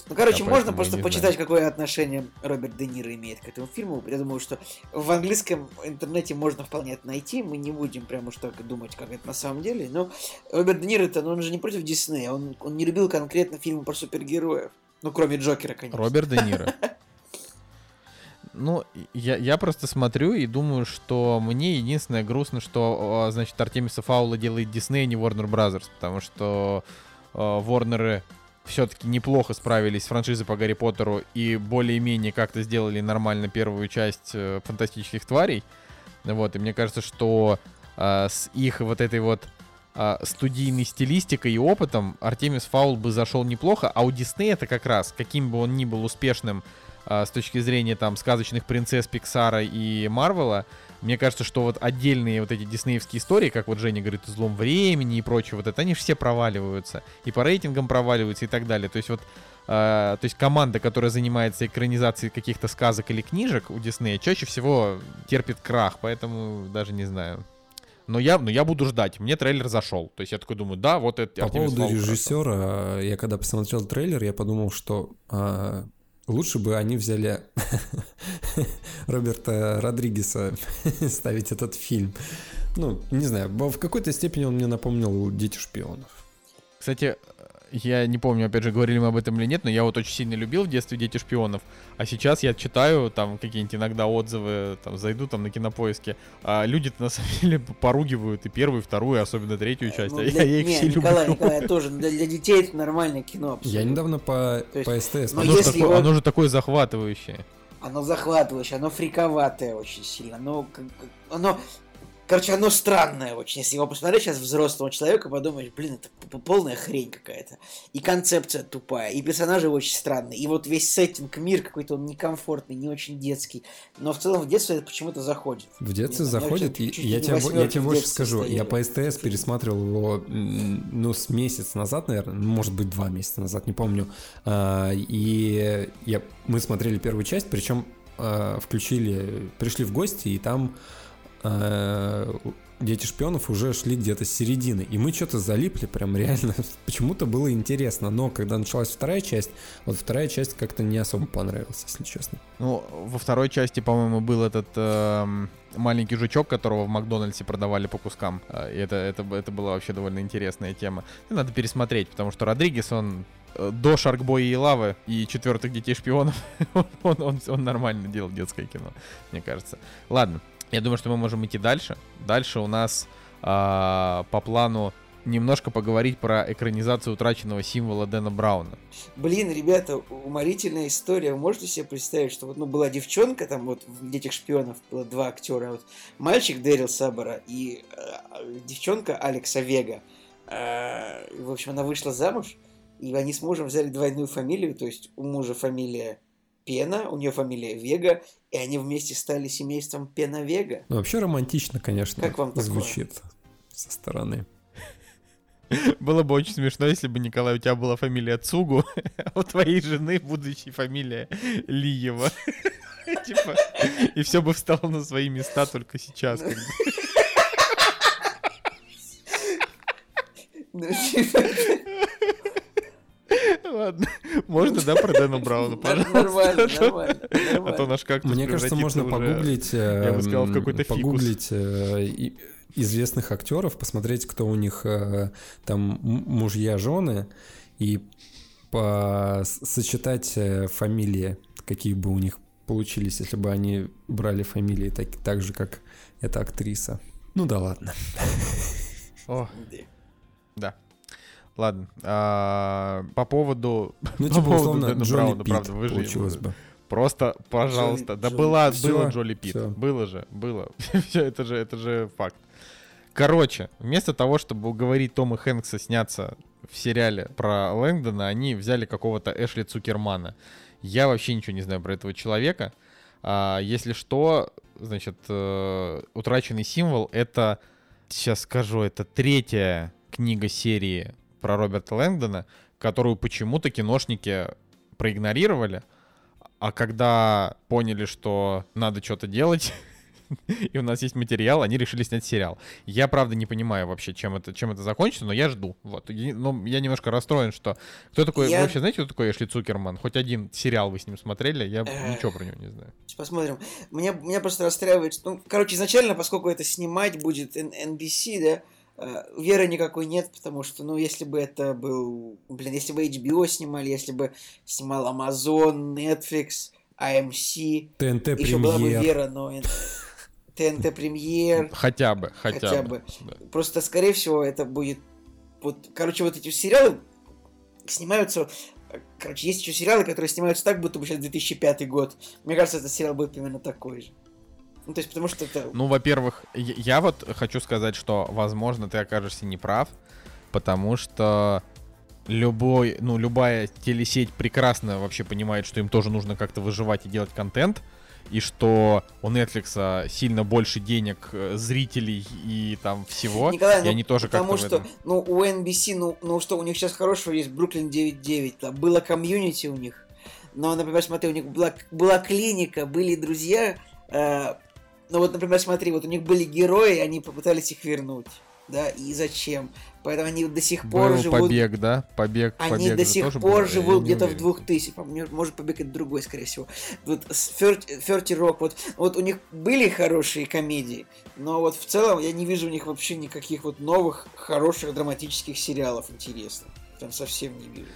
Ну, короче, да, можно просто почитать, знаю. какое отношение Роберт Де Ниро имеет к этому фильму. Я думаю, что в английском интернете можно вполне это найти. Мы не будем прямо уж так думать, как это на самом деле. Но Роберт Де Ниро, ну, он же не против Диснея. Он, он не любил конкретно фильмы про супергероев. Ну, кроме Джокера, конечно. Роберт Де Ниро. Ну, я, я просто смотрю и думаю, что мне единственное грустно, что, значит, Артемиса Фаула делает Дисней, а не Warner Brothers, потому что э, Warner все-таки неплохо справились с франшизой по Гарри Поттеру и более-менее как-то сделали нормально первую часть э, фантастических тварей. Вот, и мне кажется, что э, с их вот этой вот э, студийной стилистикой и опытом Артемис Фаул бы зашел неплохо, а у Диснея это как раз, каким бы он ни был успешным а, с точки зрения там сказочных принцесс Пиксара и Марвела, мне кажется, что вот отдельные вот эти диснеевские истории, как вот Женя говорит, «Злом времени» и прочее, вот это, они все проваливаются. И по рейтингам проваливаются и так далее. То есть вот э, то есть команда, которая занимается экранизацией каких-то сказок или книжек у Диснея, чаще всего терпит крах, поэтому даже не знаю. Но я, но я буду ждать. Мне трейлер зашел. То есть я такой думаю, да, вот это... По поводу режиссера, я когда посмотрел трейлер, я подумал, что а, Лучше бы они взяли Роберта Родригеса ставить этот фильм. Ну, не знаю, в какой-то степени он мне напомнил «Дети шпионов». Кстати, я не помню, опять же, говорили мы об этом или нет, но я вот очень сильно любил в детстве «Дети шпионов», а сейчас я читаю там какие-нибудь иногда отзывы, там, зайду там на кинопоиске, а люди-то на самом деле поругивают и первую, и вторую, особенно третью э, часть, ну, а для... я, я их не, все Николай, люблю. Николай, тоже, для, для детей это нормальное кино. Абсолютно. Я недавно по, есть, по СТС... Оно, же такое, его... оно же такое захватывающее. Оно захватывающее, оно фриковатое очень сильно, оно, оно Короче, оно странное очень. Если его посмотреть сейчас взрослого человека, подумаешь, блин, это полная хрень какая-то. И концепция тупая, и персонажи очень странные. И вот весь сеттинг, мир какой-то он некомфортный, не очень детский. Но в целом в детстве это почему-то заходит. В детстве заходит, и я, тебе, я тебе больше скажу. Стояли. Я по СТС пересматривал его, ну, с месяц назад, наверное, ну, может быть, два месяца назад, не помню. А, и я, мы смотрели первую часть, причем а, включили, пришли в гости, и там дети шпионов уже шли где-то с середины. И мы что-то залипли, прям реально. Почему-то было интересно. Но когда началась вторая часть, вот вторая часть как-то не особо понравилась, если честно. Ну, во второй части, по-моему, был этот э, маленький жучок, которого в Макдональдсе продавали по кускам. Э, и это, это, это была вообще довольно интересная тема. И надо пересмотреть, потому что Родригес, он э, до Шаркбоя и Лавы и четвертых детей шпионов, он, он, он нормально делал детское кино, мне кажется. Ладно, я думаю, что мы можем идти дальше. Дальше у нас а, по плану немножко поговорить про экранизацию утраченного символа Дэна Брауна. Блин, ребята, уморительная история. Вы можете себе представить, что вот ну, была девчонка, там вот в «Детях шпионов» было два актера. Вот, мальчик Дэрил Сабора и э, девчонка Алекса Вега. Э, в общем, она вышла замуж, и они с мужем взяли двойную фамилию, то есть у мужа фамилия Пена, у нее фамилия Вега, и они вместе стали семейством Пена Вега. Ну, вообще романтично, конечно, как вам звучит такое? со стороны. Было бы очень смешно, если бы, Николай, у тебя была фамилия Цугу, а у твоей жены будущая фамилия Лиева. Типа, и все бы встало на свои места только сейчас. Как бы. Ладно. Можно, да, про Дэна Брауна, пожалуйста? Нормально, нормально. А то наш как Мне кажется, можно погуглить... Я бы сказал, в какой-то Погуглить э, известных актеров, посмотреть, кто у них э, там мужья, жены, и сочетать э, фамилии, какие бы у них получились, если бы они брали фамилии так, так же, как эта актриса. Ну да ладно. О, да. Ладно. А, по поводу... Ну, типа, по условно, поводу Джоли Брауна, Питт правда, вы получилось бы. Просто, пожалуйста. Джоли, да Джоли. была, все, было Джоли. Все. Было же, было. все, это же, это же факт. Короче, вместо того, чтобы уговорить Тома Хэнкса сняться в сериале про Лэнгдона, они взяли какого-то Эшли Цукермана. Я вообще ничего не знаю про этого человека. А, если что, значит, э, утраченный символ это, сейчас скажу, это третья книга серии про Роберта Лэнгдона, которую почему-то киношники проигнорировали, а когда поняли, что надо что-то делать, и у нас есть материал, они решили снять сериал. Я, правда, не понимаю вообще, чем это, чем это закончится, но я жду. Вот. Но ну, я немножко расстроен, что... Кто такой... Я... Вы вообще знаете, кто такой Эшли Цукерман? Хоть один сериал вы с ним смотрели? Я ничего про него не знаю. Посмотрим. Меня, меня просто расстраивает... Ну, короче, изначально, поскольку это снимать будет NBC, да, Э, веры никакой нет, потому что, ну, если бы это был, блин, если бы HBO снимали, если бы снимал Amazon, Netflix, AMC, ТНТ еще была бы вера, но ТНТ премьер. Хотя бы, хотя, хотя бы. Да. Просто, скорее всего, это будет... Вот, короче, вот эти сериалы снимаются... Короче, есть еще сериалы, которые снимаются так, будто бы сейчас 2005 год. Мне кажется, этот сериал будет именно такой же. Ну, то есть, потому что это... Ну, во-первых, я вот хочу сказать, что, возможно, ты окажешься неправ, потому что любой, ну, любая телесеть прекрасно вообще понимает, что им тоже нужно как-то выживать и делать контент, и что у Netflix сильно больше денег, э, зрителей и там всего, Николай, и ну, они тоже потому что, этом... ну, у NBC, ну, ну, что, у них сейчас хорошего есть? Бруклин 9.9, там было комьюнити у них, но, например, смотри, у них была, была клиника, были друзья, э, ну вот, например, смотри, вот у них были герои, они попытались их вернуть. Да, и зачем? Поэтому они до сих пор Был живут... побег, да? Побег, Они побег до сих пор был? живут где-то в 2000. Может, побег это другой, скорее всего. Вот Ферти Рок, вот, вот у них были хорошие комедии, но вот в целом я не вижу у них вообще никаких вот новых, хороших драматических сериалов интересных. Там совсем не вижу.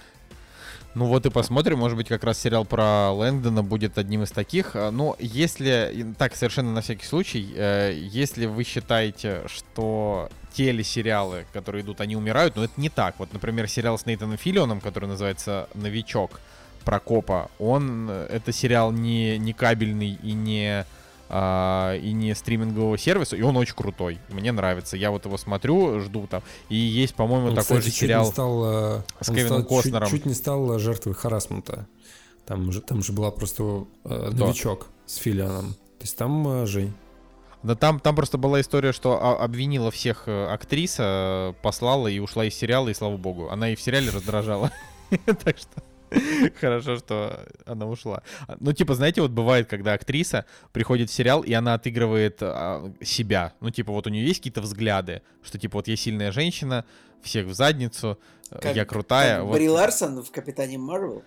Ну вот и посмотрим, может быть, как раз сериал про Лэнгдона будет одним из таких. А, Но ну, если, так, совершенно на всякий случай, э, если вы считаете, что телесериалы, которые идут, они умирают, но это не так. Вот, например, сериал с Нейтаном Филионом, который называется «Новичок», про копа, он, это сериал не, не кабельный и не а, и не стримингового сервиса, и он очень крутой. Мне нравится. Я вот его смотрю, жду там. И есть, по-моему, такой кстати, же сериал. Чуть стал, э, с Кевином стал- чуть- Костнером. Чуть, не стал жертвой харасмента. Там же, там же была просто э, новичок с Филианом. То есть там э, Жень. Да там, там просто была история, что обвинила всех э, актриса, э, послала и ушла из сериала, и слава богу. Она и в сериале раздражала. Так что хорошо, что она ушла. А, Ну, типа, знаете, вот бывает, когда актриса приходит в сериал, и она отыгрывает а, себя. Ну, типа, вот у нее есть какие-то взгляды, что, типа, вот я сильная женщина, всех в задницу, э, Как- я крутая. Как вот. Бри Ларсон в Капитане Марвел.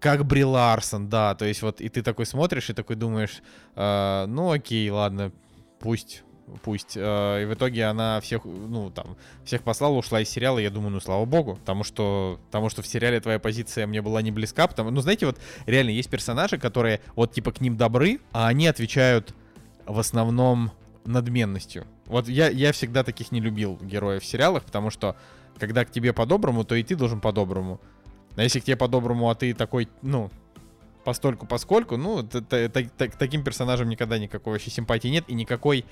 Как Бри Ларсон, да. То есть вот и ты такой смотришь и такой думаешь, э, ну окей, ладно, пусть, пусть. Э, и в итоге она всех, ну там, всех послала, ушла из сериала. Я думаю, ну слава богу, потому что, потому что в сериале твоя позиция мне была не близка. Потому, ну знаете, вот реально есть персонажи, которые вот типа к ним добры, а они отвечают в основном надменностью. Вот я, я всегда таких не любил героев в сериалах, потому что когда к тебе по-доброму, то и ты должен по-доброму. А если к тебе по-доброму, а ты такой, ну, постольку поскольку, ну, т- т- т- т- таким персонажем никогда никакой вообще симпатии нет, и никакой,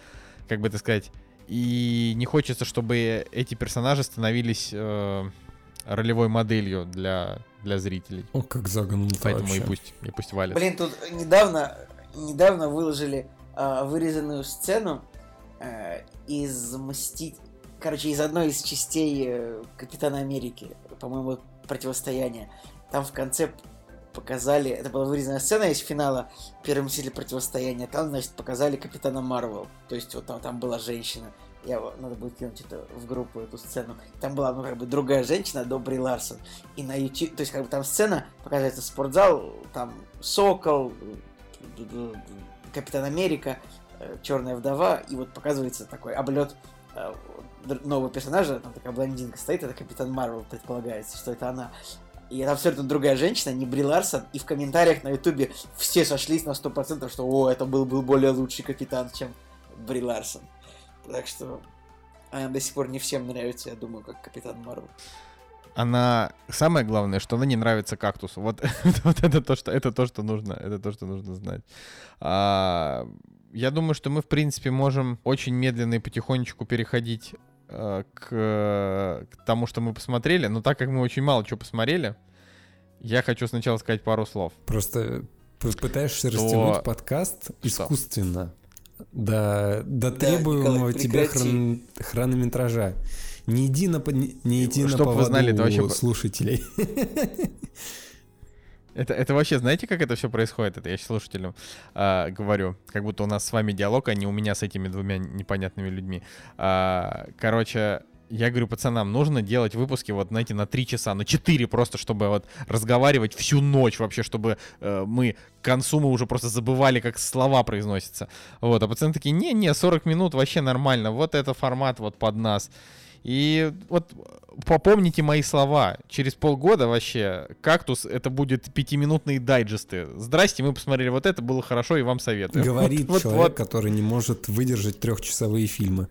как бы это сказать, и не хочется, чтобы эти персонажи становились э, ролевой моделью для, для зрителей. О, как загнул Поэтому и пусть, и пусть валят. Блин, тут недавно, недавно выложили а, вырезанную сцену а, из мстить, короче, из одной из частей э, Капитана Америки, по-моему, противостояние. Там в конце показали, это была вырезанная сцена из финала Первый Мститель противостояния. Там, значит, показали Капитана Марвел. То есть вот там, там была женщина. Я, надо будет кинуть это в группу, эту сцену. Там была, ну, как бы другая женщина, Добрый Ларсон. И на YouTube, то есть, как бы там сцена, показывается спортзал, там Сокол, Капитан Америка, э, Черная вдова, и вот показывается такой облет э, нового персонажа, там такая блондинка стоит, это Капитан Марвел, предполагается, что это она. И это абсолютно другая женщина, не Бри Ларсон, и в комментариях на ютубе все сошлись на 100%, что о, это был, был более лучший капитан, чем Бри Ларсон. Так что она до сих пор не всем нравится, я думаю, как Капитан Марвел. Она самое главное, что она не нравится кактусу. Вот, вот это то, что это то, что нужно, это то, что нужно знать. А, я думаю, что мы в принципе можем очень медленно и потихонечку переходить к, к тому, что мы посмотрели. Но так как мы очень мало чего посмотрели, я хочу сначала сказать пару слов. Просто пытаешься Что- растянуть подкаст Что? искусственно до, до Да, требуемого Николай, тебя хрон- хронометража. Не иди на, по- не, не иди на Чтоб вы поводу знали, это вообще- слушателей. Это, это вообще, знаете, как это все происходит? Это я слушателям а, говорю, как будто у нас с вами диалог, а не у меня с этими двумя непонятными людьми. А, короче, я говорю пацанам, нужно делать выпуски, вот, знаете, на 3 часа, на 4 просто, чтобы вот разговаривать всю ночь вообще, чтобы э, мы к концу мы уже просто забывали, как слова произносятся. Вот, а пацаны такие, не-не, 40 минут вообще нормально, вот это формат вот под нас. И вот попомните мои слова. Через полгода вообще «Кактус» — это будет пятиминутные дайджесты. Здрасте, мы посмотрели вот это, было хорошо, и вам советую. Говорит Вот, человек, вот. который не может выдержать трехчасовые фильмы.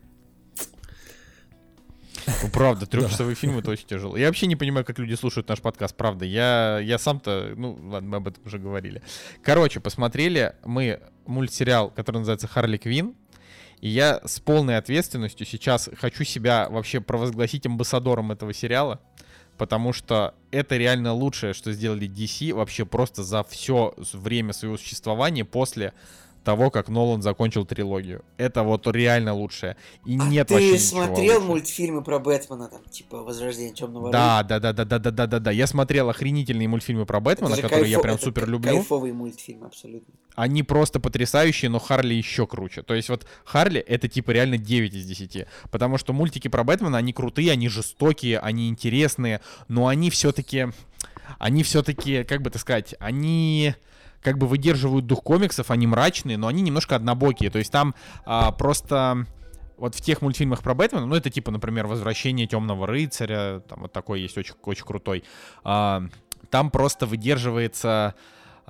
Ну, правда, трехчасовые фильмы это очень тяжело. Я вообще не понимаю, как люди слушают наш подкаст, правда. Я, я сам-то, ну, ладно, мы об этом уже говорили. Короче, посмотрели мы мультсериал, который называется «Харли Квин». И я с полной ответственностью сейчас хочу себя вообще провозгласить амбассадором этого сериала, потому что это реально лучшее, что сделали DC вообще просто за все время своего существования после того, как Нолан закончил трилогию. Это вот реально лучшее. И А нет ты вообще смотрел лучше. мультфильмы про Бэтмена, там, типа Возрождение Темного Да, да, да, да, да, да, да, да, да. Я смотрел охренительные мультфильмы про Бэтмена, которые я прям супер люблю. Кайфовый мультфильм, абсолютно. Они просто потрясающие, но Харли еще круче. То есть вот Харли это типа реально 9 из 10. Потому что мультики про Бэтмена, они крутые, они жестокие, они интересные, но они все-таки, они все-таки, как бы так сказать, они как бы выдерживают дух комиксов, они мрачные, но они немножко однобокие. То есть там а, просто вот в тех мультфильмах про Бэтмена, ну это типа, например, «Возвращение темного рыцаря», там вот такой есть очень, очень крутой, а, там просто выдерживается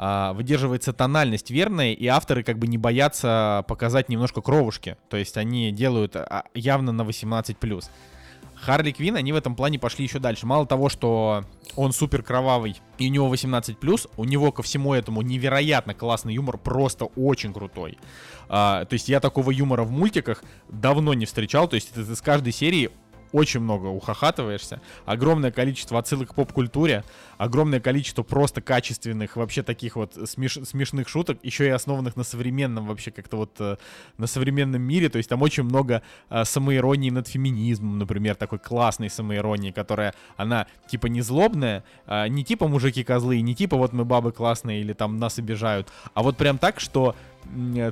а, выдерживается тональность верная, и авторы как бы не боятся показать немножко кровушки. То есть они делают а, явно на 18+. Харли Квин, они в этом плане пошли еще дальше. Мало того, что он супер кровавый, и у него 18+, у него ко всему этому невероятно классный юмор, просто очень крутой. А, то есть я такого юмора в мультиках давно не встречал, то есть это с каждой серии очень много ухахатываешься, огромное количество отсылок к поп-культуре, огромное количество просто качественных, вообще таких вот смеш смешных шуток, еще и основанных на современном вообще как-то вот э, на современном мире, то есть там очень много э, самоиронии над феминизмом, например, такой классной самоиронии, которая, она типа не злобная, э, не типа мужики козлы, не типа вот мы бабы классные или там нас обижают, а вот прям так, что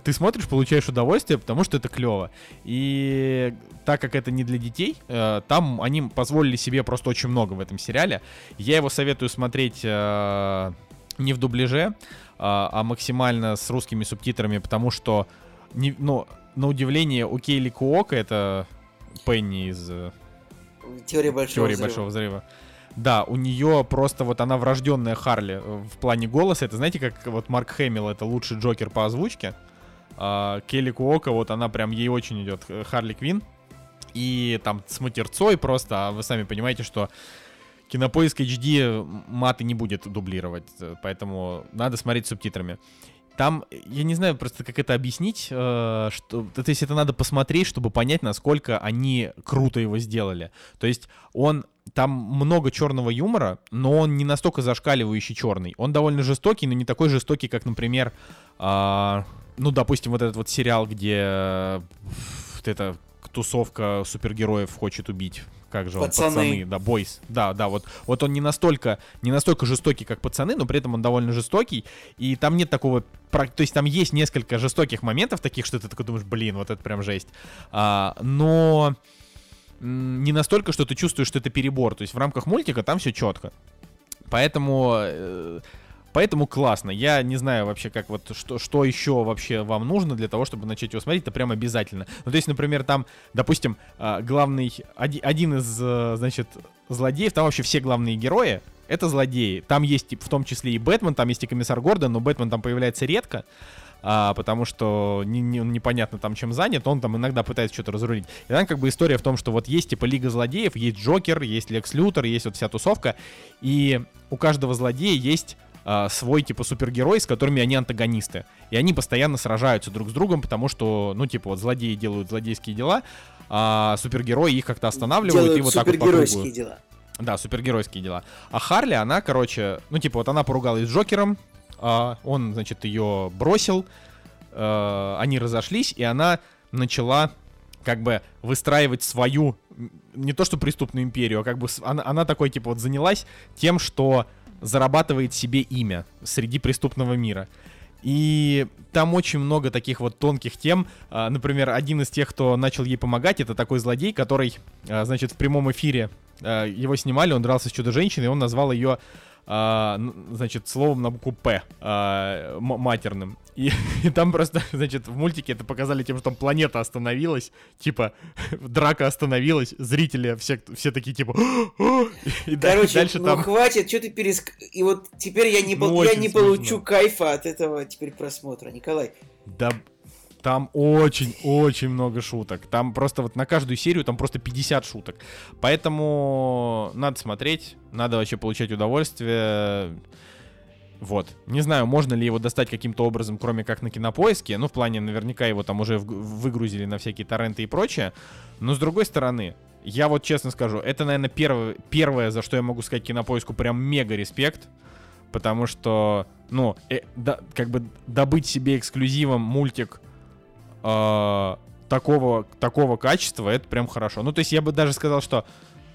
ты смотришь, получаешь удовольствие, потому что это клево. И так как это не для детей, э, там они позволили себе просто очень много в этом сериале. Я его советую смотреть э, не в дубляже, а максимально с русскими субтитрами, потому что, не, ну, на удивление, у Кейли Куока, это Пенни из... Теория большого Теории взрыва. большого взрыва. Да, у нее просто вот она врожденная Харли э, в плане голоса. Это знаете, как вот Марк Хэмилл это лучший Джокер по озвучке. А, Келли Куока, вот она прям ей очень идет э, Харли Квин. И там с матерцой просто, а вы сами понимаете, что Кинопоиск HD маты не будет дублировать, э, поэтому надо смотреть субтитрами. Там, я не знаю просто, как это объяснить, э, что, то есть это надо посмотреть, чтобы понять, насколько они круто его сделали. То есть он, там много черного юмора, но он не настолько зашкаливающий черный. Он довольно жестокий, но не такой жестокий, как, например, э, ну, допустим, вот этот вот сериал, где э, вот эта тусовка супергероев хочет убить. Как же он, Пацаны. пацаны, да, бойс, да, да, вот, вот он не настолько, не настолько жестокий, как пацаны, но при этом он довольно жестокий, и там нет такого, то есть там есть несколько жестоких моментов таких, что ты такой думаешь, блин, вот это прям жесть, а, но не настолько, что ты чувствуешь, что это перебор, то есть в рамках мультика там все четко, поэтому э, Поэтому классно. Я не знаю вообще, как вот что, что еще вообще вам нужно для того, чтобы начать его смотреть. Это прям обязательно. Ну, то есть, например, там, допустим, а, главный оди- один из, э, значит, злодеев, там вообще все главные герои это злодеи. Там есть в том числе и Бэтмен, там есть и комиссар Гордон, но Бэтмен там появляется редко. А, потому что не, не- непонятно там чем занят, он там иногда пытается что-то разрулить. И там как бы история в том, что вот есть типа Лига Злодеев, есть Джокер, есть Лекс Лютер, есть вот вся тусовка, и у каждого злодея есть а, свой типа супергерой, с которыми они антагонисты. И они постоянно сражаются друг с другом, потому что, ну, типа, вот злодеи делают злодейские дела, а супергерои их как-то останавливают Делают и вот так вот по кругу. дела. Да, супергеройские дела. А Харли, она, короче, ну, типа, вот она поругалась с Джокером, он, значит, ее бросил, э, они разошлись, и она начала как бы выстраивать свою, не то что преступную империю, а как бы она, она такой, типа, вот занялась тем, что зарабатывает себе имя среди преступного мира. И там очень много таких вот тонких тем. А, Например, один из тех, кто начал ей помогать, это такой злодей, который, а, значит, в прямом эфире а, его снимали, он дрался с чудо-женщиной, он назвал ее, а, значит, словом на букву П, а, матерным. И, и там просто, значит, в мультике это показали тем, что там планета остановилась, типа, драка остановилась, зрители все, все такие, типа, и Короче, дальше ну там... хватит, что ты переск... И вот теперь я не, Ну, я не смешно. получу кайфа от этого теперь просмотра. Николай, Да, там очень-очень много шуток. Там просто вот на каждую серию там просто 50 шуток. Поэтому надо смотреть, надо вообще получать удовольствие. Вот. Не знаю, можно ли его достать каким-то образом, кроме как на кинопоиске. Ну, в плане, наверняка его там уже выгрузили на всякие торренты и прочее. Но с другой стороны, я вот честно скажу, это, наверное, первое, первое, за что я могу сказать кинопоиску прям мега респект. Потому что, ну, э, да, как бы добыть себе эксклюзивом мультик такого, такого качества, это прям хорошо. Ну, то есть я бы даже сказал, что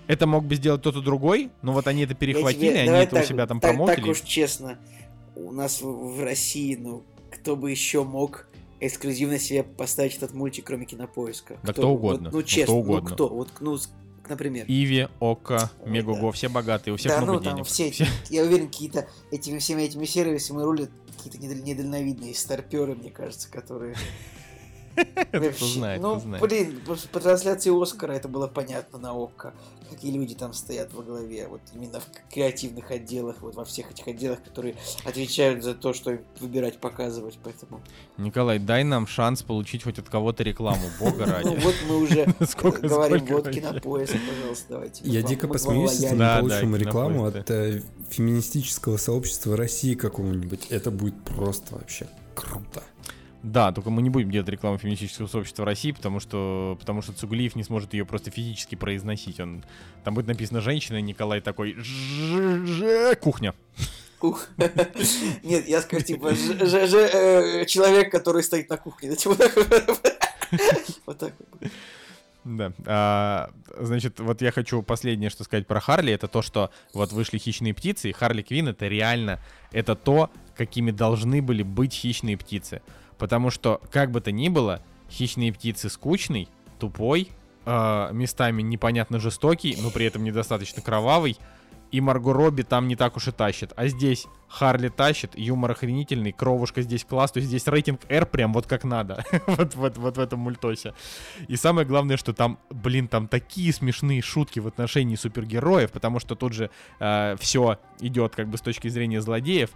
это мог бы сделать кто-то другой, но вот они это перехватили, тебе- они это у так- себя там так, промоутили. Так уж честно, у нас в, в России, ну, кто бы еще мог эксклюзивно себе поставить этот мультик, кроме кинопоиска? Да кто Вот, угодно, ну, ну, честно, кто угодно. ну кто? Вот, ну, например. Иви, Ока, Ой, Мегого, да. все богатые, у всех да, много ну там денег. все, эти- я уверен, какие-то этими всеми этими сервисами рулят какие-то недаль- недальновидные старперы, мне кажется, которые кто знает, Ну, блин, по трансляции Оскара это было понятно на ОККО, какие люди там стоят во главе, вот именно в креативных отделах, вот во всех этих отделах, которые отвечают за то, что выбирать, показывать, поэтому... Николай, дай нам шанс получить хоть от кого-то рекламу, бога Ну ради. вот мы уже Сколько- говорим, вот кинопоиск, пожалуйста, давайте. Я дико посмеюсь, если мы получим рекламу от э, феминистического сообщества России какого-нибудь. Это будет просто вообще круто. Да, только мы не будем делать рекламу феминистического сообщества России, потому что, потому что Цугулиев не сможет ее просто физически произносить. Он, там будет написано «женщина», и Николай такой «Ж-ж-ж- «кухня». Ух. Нет, я скажу, типа, э, человек, который стоит на кухне. Вот так вот. Да. А, значит, вот я хочу последнее, что сказать про Харли, это то, что вот вышли «Хищные птицы», и Харли Квин это реально, это то, какими должны были быть «Хищные птицы». Потому что, как бы то ни было, «Хищные птицы» скучный, тупой, а, местами непонятно жестокий, но при этом недостаточно кровавый, и Марго Робби там не так уж и тащит. А здесь Харли тащит, юмор охренительный, кровушка здесь класс, то есть здесь рейтинг R прям вот как надо. вот, вот, вот в этом мультосе. И самое главное, что там, блин, там такие смешные шутки в отношении супергероев, потому что тут же все идет как бы с точки зрения злодеев.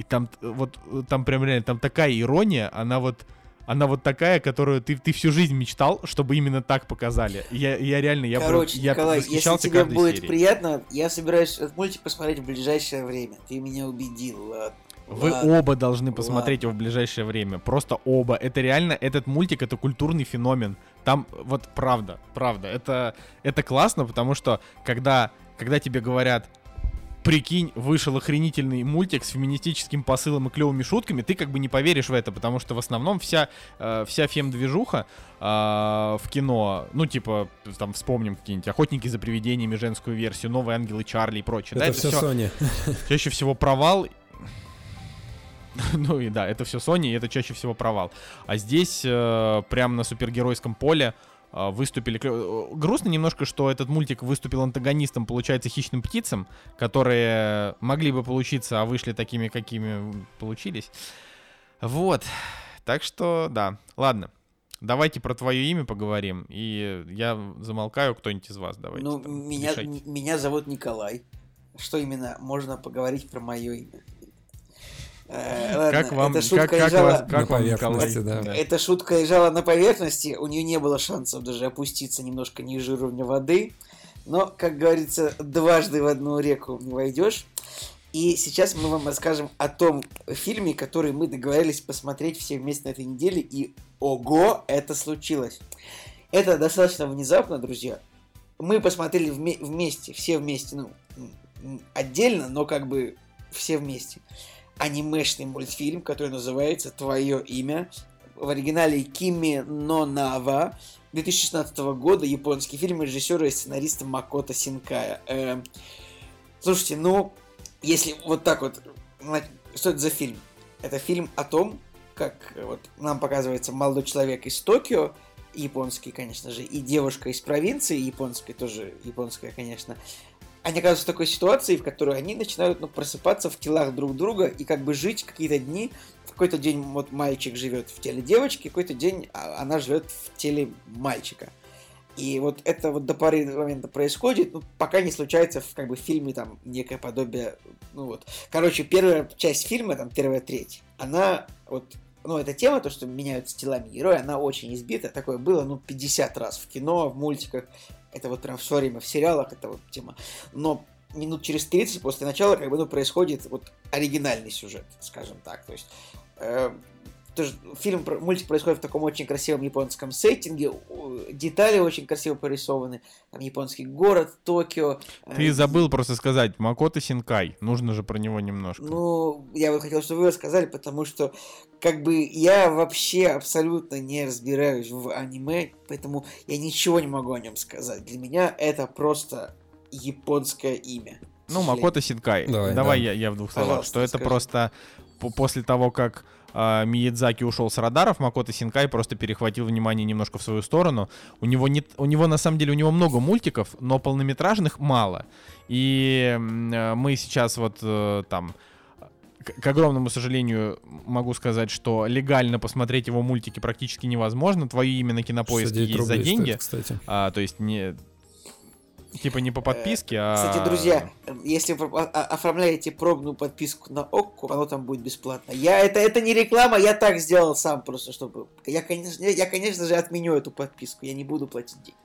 И там т- вот э, там прям реально там такая ирония, она вот она вот такая, которую ты, ты всю жизнь мечтал, чтобы именно так показали. Я, я реально, я, Короче, я Николай, если тебе будет серией. приятно, я собираюсь этот мультик посмотреть в ближайшее время. Ты меня убедил, ладно. Вы Ладно. оба должны посмотреть его в ближайшее время. Просто оба. Это реально, этот мультик, это культурный феномен. Там, вот правда, правда. Это, это классно, потому что когда, когда тебе говорят, прикинь, вышел охренительный мультик с феминистическим посылом и клевыми шутками, ты как бы не поверишь в это, потому что в основном вся, э, вся фем-движуха э, в кино, ну, типа, там, вспомним какие-нибудь «Охотники за привидениями», женскую версию, «Новые ангелы Чарли» и прочее. да, это все Sony. чаще всего провал. Ну и да, это все Sony, и это чаще всего провал. А здесь э, прям на супергеройском поле выступили... клё- э, Грустно немножко, что этот мультик выступил антагонистом, получается, хищным птицам, которые могли бы получиться, а вышли такими, какими получились. Вот. Так что, да. Ладно. Давайте про твое имя поговорим. И я замолкаю, кто-нибудь из вас давайте. Ну, там, меня, решайте. меня зовут Николай. Что именно можно поговорить про мое имя? Э, ладно, Как вам, эта шутка как, как, лежала- вас, На как Николай? поверхности, да. Эта шутка лежала на поверхности, у нее не было шансов даже опуститься немножко ниже уровня воды. Но, как говорится, дважды в одну реку не войдешь. И сейчас мы вам расскажем о том фильме, который мы договорились посмотреть все вместе на этой неделе. И ого, это случилось. Это достаточно внезапно, друзья. Мы посмотрели вме- вместе, все вместе, ну, отдельно, но как бы все вместе. Анимешный мультфильм, который называется «Твое имя». В оригинале Кими но Нава 2016 года. Японский фильм режиссера и сценариста Макото Синкая. Эм, слушайте, ну, если вот так вот... Что это за фильм? Это фильм о том, как э, вот нам показывается молодой человек из Токио, японский, конечно же, и девушка из провинции, японской, тоже японская, конечно, они оказываются в такой ситуации, в которой они начинают ну, просыпаться в телах друг друга и как бы жить какие-то дни. В какой-то день вот мальчик живет в теле девочки, в какой-то день а, она живет в теле мальчика. И вот это вот до поры до момента происходит, ну, пока не случается в как бы фильме там некое подобие, ну вот. Короче, первая часть фильма, там первая треть, она вот, ну, эта тема, то, что меняются телами герои, она очень избита. Такое было, ну, 50 раз в кино, в мультиках. Это вот прям все время в сериалах, это вот тема. Но минут через 30 после начала как бы, ну, происходит вот оригинальный сюжет, скажем так. То есть э, тоже фильм, мультик происходит в таком очень красивом японском сеттинге, детали очень красиво порисованы, там японский город, Токио. э, Ты забыл просто сказать Макото Синкай. Нужно же про него немножко. Ну, я вот хотел, чтобы вы рассказали, потому что, как бы, я вообще абсолютно не разбираюсь в аниме, поэтому я ничего не могу о нем сказать. Для меня это просто японское имя. Ну. Макото Синкай. Давай, Давай да. я, я в двух словах. Пожалуйста, Что это скажи. просто после того, как а, Миядзаки ушел с радаров, Макото Синкай просто перехватил внимание немножко в свою сторону. У него, не, у него на самом деле у него много мультиков, но полнометражных мало. И э, мы сейчас вот э, там к, огромному сожалению, могу сказать, что легально посмотреть его мультики практически невозможно. На кинопоиске 69 есть за деньги. стоит, кстати. А, то есть не... Типа не по подписке, а... Кстати, друзья, если вы оформляете пробную подписку на ОККО, оно там будет бесплатно. Я это, это не реклама, я так сделал сам просто, чтобы... Я, конечно, я, конечно же, отменю эту подписку, я не буду платить деньги.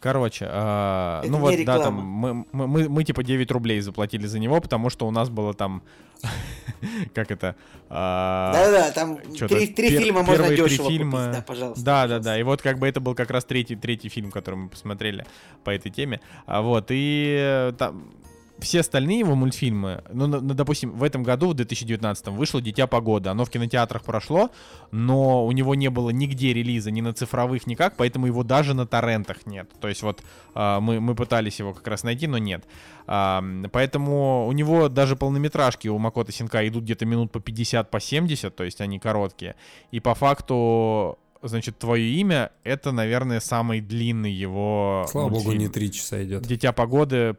Короче, Это ну вот, да, там, мы, мы, мы, мы, типа 9 рублей заплатили за него, потому что у нас было там, как это, а, Да-да-да, там три, три пер- фильма можно три дешево фильма- купить, да, пожалуйста. Да, да, пожалуйста. да. И вот как бы это был как раз третий, третий фильм, который мы посмотрели по этой теме. А вот, и э, там все остальные его мультфильмы, ну, на- на- допустим, в этом году, в 2019, вышло «Дитя погоды». Оно в кинотеатрах прошло, но у него не было нигде релиза, ни на цифровых, никак, поэтому его даже на торрентах нет. То есть вот а, мы, мы пытались его как раз найти, но нет. А, поэтому у него даже полнометражки у Макота Синка идут где-то минут по 50, по 70, то есть они короткие. И по факту значит, твое имя это, наверное, самый длинный его. Слава богу, мультфильм. не три часа идет. Дитя погоды.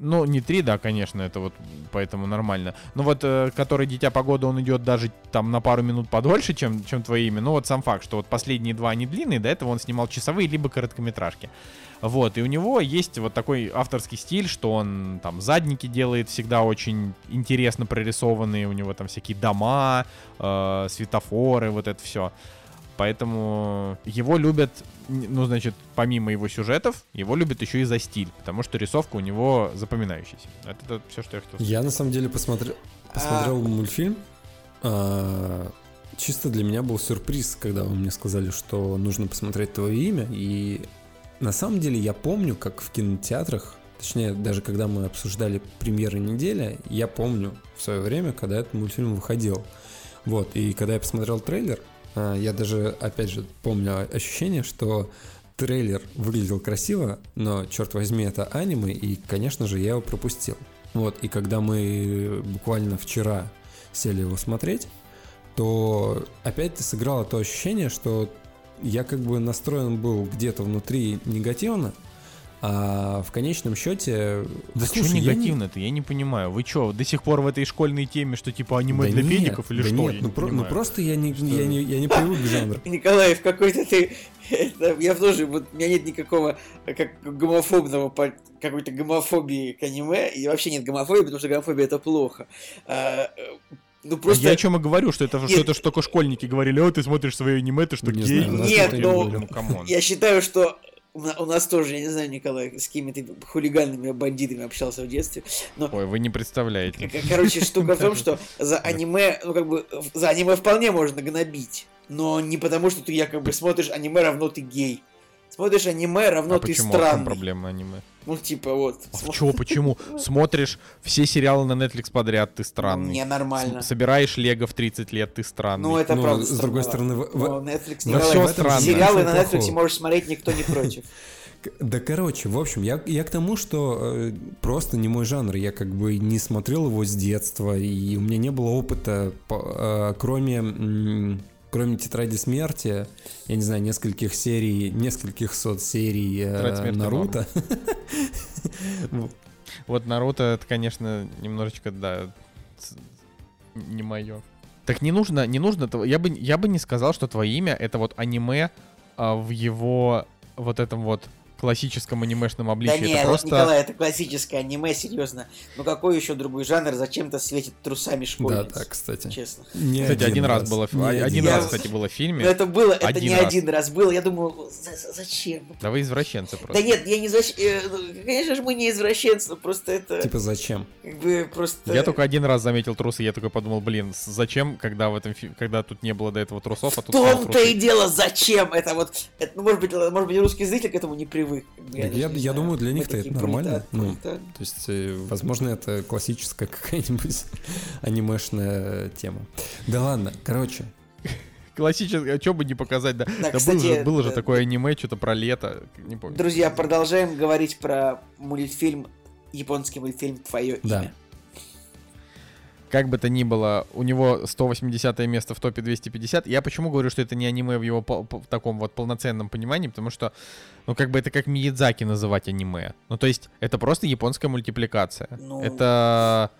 Ну, не три, да, конечно, это вот поэтому нормально. Но вот, э, который Дитя погоды, он идет даже там на пару минут подольше, чем, чем твое имя. Ну, вот сам факт, что вот последние два они длинные, до этого он снимал часовые либо короткометражки. Вот, и у него есть вот такой авторский стиль, что он там задники делает всегда очень интересно прорисованные, у него там всякие дома, э, светофоры, вот это все. Поэтому его любят, ну, значит, помимо его сюжетов, его любят еще и за стиль, потому что рисовка у него запоминающаяся. Это, все, что я хотел сказать. Я на самом деле посмотрел, посмотрел мультфильм. а, чисто для меня был сюрприз, когда вы мне сказали, что нужно посмотреть твое имя. И на самом деле я помню, как в кинотеатрах, точнее, даже когда мы обсуждали премьеры недели, я помню в свое время, когда этот мультфильм выходил. Вот, и когда я посмотрел трейлер, а, я даже, опять же, помню ощущение, что трейлер выглядел красиво, но, черт возьми, это аниме, и, конечно же, я его пропустил. Вот, и когда мы буквально вчера сели его смотреть, то опять сыграло то ощущение, что я как бы настроен был где-то внутри негативно, а в конечном счете... Да слушай, что я не- негативно-то, я не понимаю. Вы что, до сих пор в этой школьной теме, что типа аниме Да для нет, педиков или да что? Нет, Я ну, не про- ну просто я не, я, не, я не привык к жанру. Николай, в какой-то ты... я тоже... Вот, у меня нет никакого как гомофобного... какой-то гомофобии к аниме. И вообще нет гомофобии, потому что гомофобия это плохо. А, ну А просто... Я о чем и говорю, что это, что Нет. это ж только школьники говорили, о, ты смотришь свое аниме, ты что, Не гей? знаю, Нет, но- ну, come on. Я считаю, что у на- у нас тоже, я не знаю, Николай, с какими-то хулиганами, бандитами общался в детстве, но Ой, вы не представляете. Короче, штука в том, что за аниме, ну как бы, за аниме вполне можно гнобить. Но не потому, что ты якобы смотришь аниме равно ты гей. Смотришь аниме равно А ты почему? А странный. проблема аниме? Ну типа вот. А чего, почему? Смотришь все сериалы на Netflix подряд, ты странный. Ненормально. С- Собираешь лего в 30 лет, ты странный. Ну это Ну, правда. с другой стороны, в- Но Netflix, Ну, Николай, всё в этом странно. сериалы на Netflix плохого. можешь смотреть, никто не против. Да, короче, в общем, я, я к тому, что э, просто не мой жанр. Я как бы не смотрел его с детства, и у меня не было опыта, по- э, кроме, м, кроме «Тетради смерти», я не знаю, нескольких серий, нескольких сот серий э, Наруто. Вот. Наруто, это, конечно, немножечко, да, не мое. Так не нужно, не нужно, я бы, я бы не сказал, что твое имя это вот аниме а, в его вот этом вот классическом анимешном Да обличии. не, это вот, просто... Николай, это классическое аниме, серьезно. Ну какой еще другой жанр зачем-то светит трусами Да, школьниц? так, кстати. Честно. Не Кстати, один раз было, Не а- один Я- раз, кстати, было в Но фильме. это было, это Один не раз. один раз было. Я думаю, за- за- зачем? Да вы извращенцы Да просто. нет, я не извращенец. Конечно же, мы не извращенцы, но просто это Типа зачем? как бы просто... Я только один раз заметил трусы, я только подумал, блин, зачем, когда в этом фи- когда тут не было до этого трусов, а В тут стало том-то и дело, зачем это вот... Это, ну, может быть, может быть, русский зритель к этому не привык. Даже я- я знаю. думаю, для них-то это нормально, ну. То есть, э, возможно, это классическая какая-нибудь анимешная тема. Да ладно, короче, Классическое, а что бы не показать, да. Да, было кстати, же, было же да, такое аниме, что-то про лето, не помню. Друзья, продолжаем говорить про мультфильм, японский мультфильм «Твое Да. имя». Как бы то ни было, у него 180 место в топе 250. Я почему говорю, что это не аниме в его пол- по- в таком вот полноценном понимании, потому что, ну, как бы это как Миядзаки называть аниме. Ну, то есть, это просто японская мультипликация. Ну. Это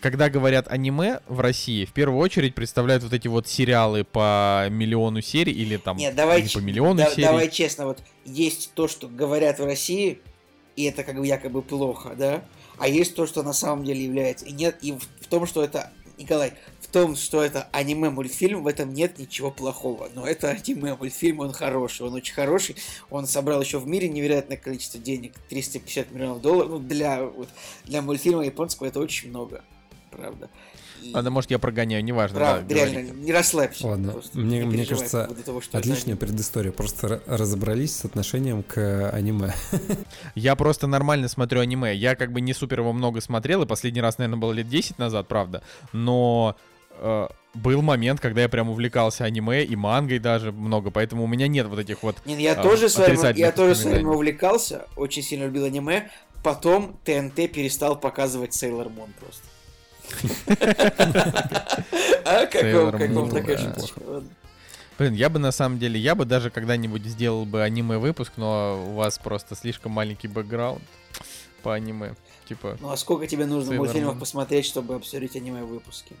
когда говорят аниме в России, в первую очередь представляют вот эти вот сериалы по миллиону серий или там Нет, давай, не по миллиону да- серий. давай честно, вот есть то, что говорят в России, и это как бы якобы плохо, да? А есть то, что на самом деле является. И нет, и в, в том, что это, Николай, в том, что это аниме-мультфильм, в этом нет ничего плохого. Но это аниме-мультфильм, он хороший, он очень хороший. Он собрал еще в мире невероятное количество денег, 350 миллионов долларов. Ну, для, вот, для мультфильма японского это очень много, правда. Ладно, может, я прогоняю, неважно. Правда, да, реально, говорите. не расслабься. Ладно, мне, не мне кажется, по того, что это отличная предыстория. Просто разобрались с отношением к аниме. Я просто нормально смотрю аниме. Я как бы не супер его много смотрел, и последний раз, наверное, было лет 10 назад, правда. Но э, был момент, когда я прям увлекался аниме и мангой даже много, поэтому у меня нет вот этих вот... Нет, я а, тоже с вами, я тоже с вами увлекался, очень сильно любил аниме. Потом ТНТ перестал показывать Sailor Moon просто. А как вам такая шуточка? Блин, я бы на самом деле, я бы даже когда-нибудь сделал бы аниме-выпуск, но у вас просто слишком маленький бэкграунд по аниме. Типа, Ну а сколько тебе нужно мультфильмов посмотреть, чтобы обсудить аниме выпуски?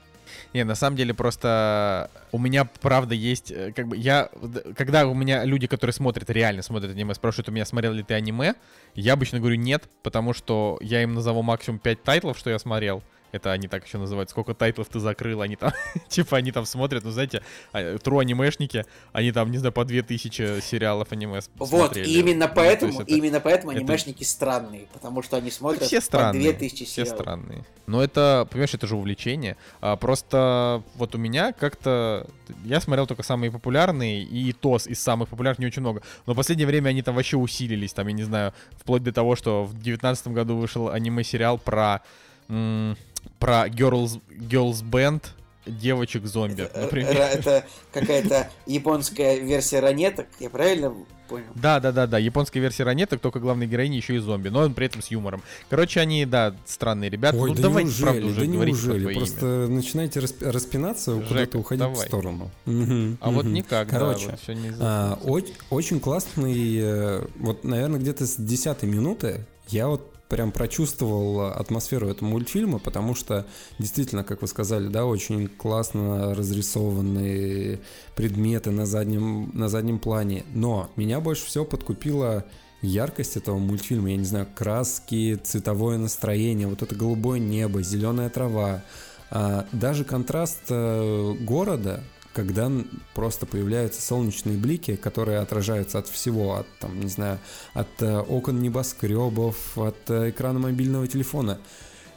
Не, на самом деле просто у меня правда есть, э, как бы я, когда у меня люди, которые смотрят, реально смотрят аниме, спрашивают у меня, смотрел ли ты аниме, я обычно говорю нет, потому что я им назову максимум 5 тайтлов, что я смотрел. Это они так еще называют, сколько тайтлов ты закрыл, они там, типа, они там смотрят, ну, знаете, а, true анимешники, они там, не знаю, по 2000 сериалов аниме Вот, и именно Ну, то поэтому, это- именно поэтому это- анимешники странные, потому что они смотрят все по странные. 2000 все сериалов. странные. Но это, понимаешь, это же увлечение. А, просто вот у меня как-то... Я смотрел только самые популярные, и то с- из самых популярных не очень много. Но в последнее время они там вообще усилились. Там, я не знаю, вплоть до того, что в девятнадцатом году вышел аниме-сериал про... м, про Girls, Girls Band девочек-зомби, Это, э, например. это какая-то японская версия ранеток, я правильно понял? Да, да, да, да. Японская версия ранеток, только главной героини еще и зомби, но он при этом с юмором. Короче, они, да, странные ребята. Ой, ну да давайте, неужели, правда, уже да говорите про неужели? Просто имя. начинаете расп- распинаться, Жека, куда-то уходить давай. в сторону. Мгм, А вот мгм. никак, Короче, да, вот не А, оч- очень классный, э, вот, наверное, где-то с десятой минуты я вот прям прочувствовал атмосферу этого мультфильма, потому что действительно, как вы сказали, да, очень классно разрисованные предметы на заднем, на заднем плане. Но меня больше всего подкупила яркость этого мультфильма, я не знаю, краски, цветовое настроение, вот это голубое небо, зеленая трава, А, даже контраст э, города, когда просто появляются солнечные блики, которые отражаются от всего, от, там, не знаю, от э, окон небоскребов, от э, экрана мобильного телефона.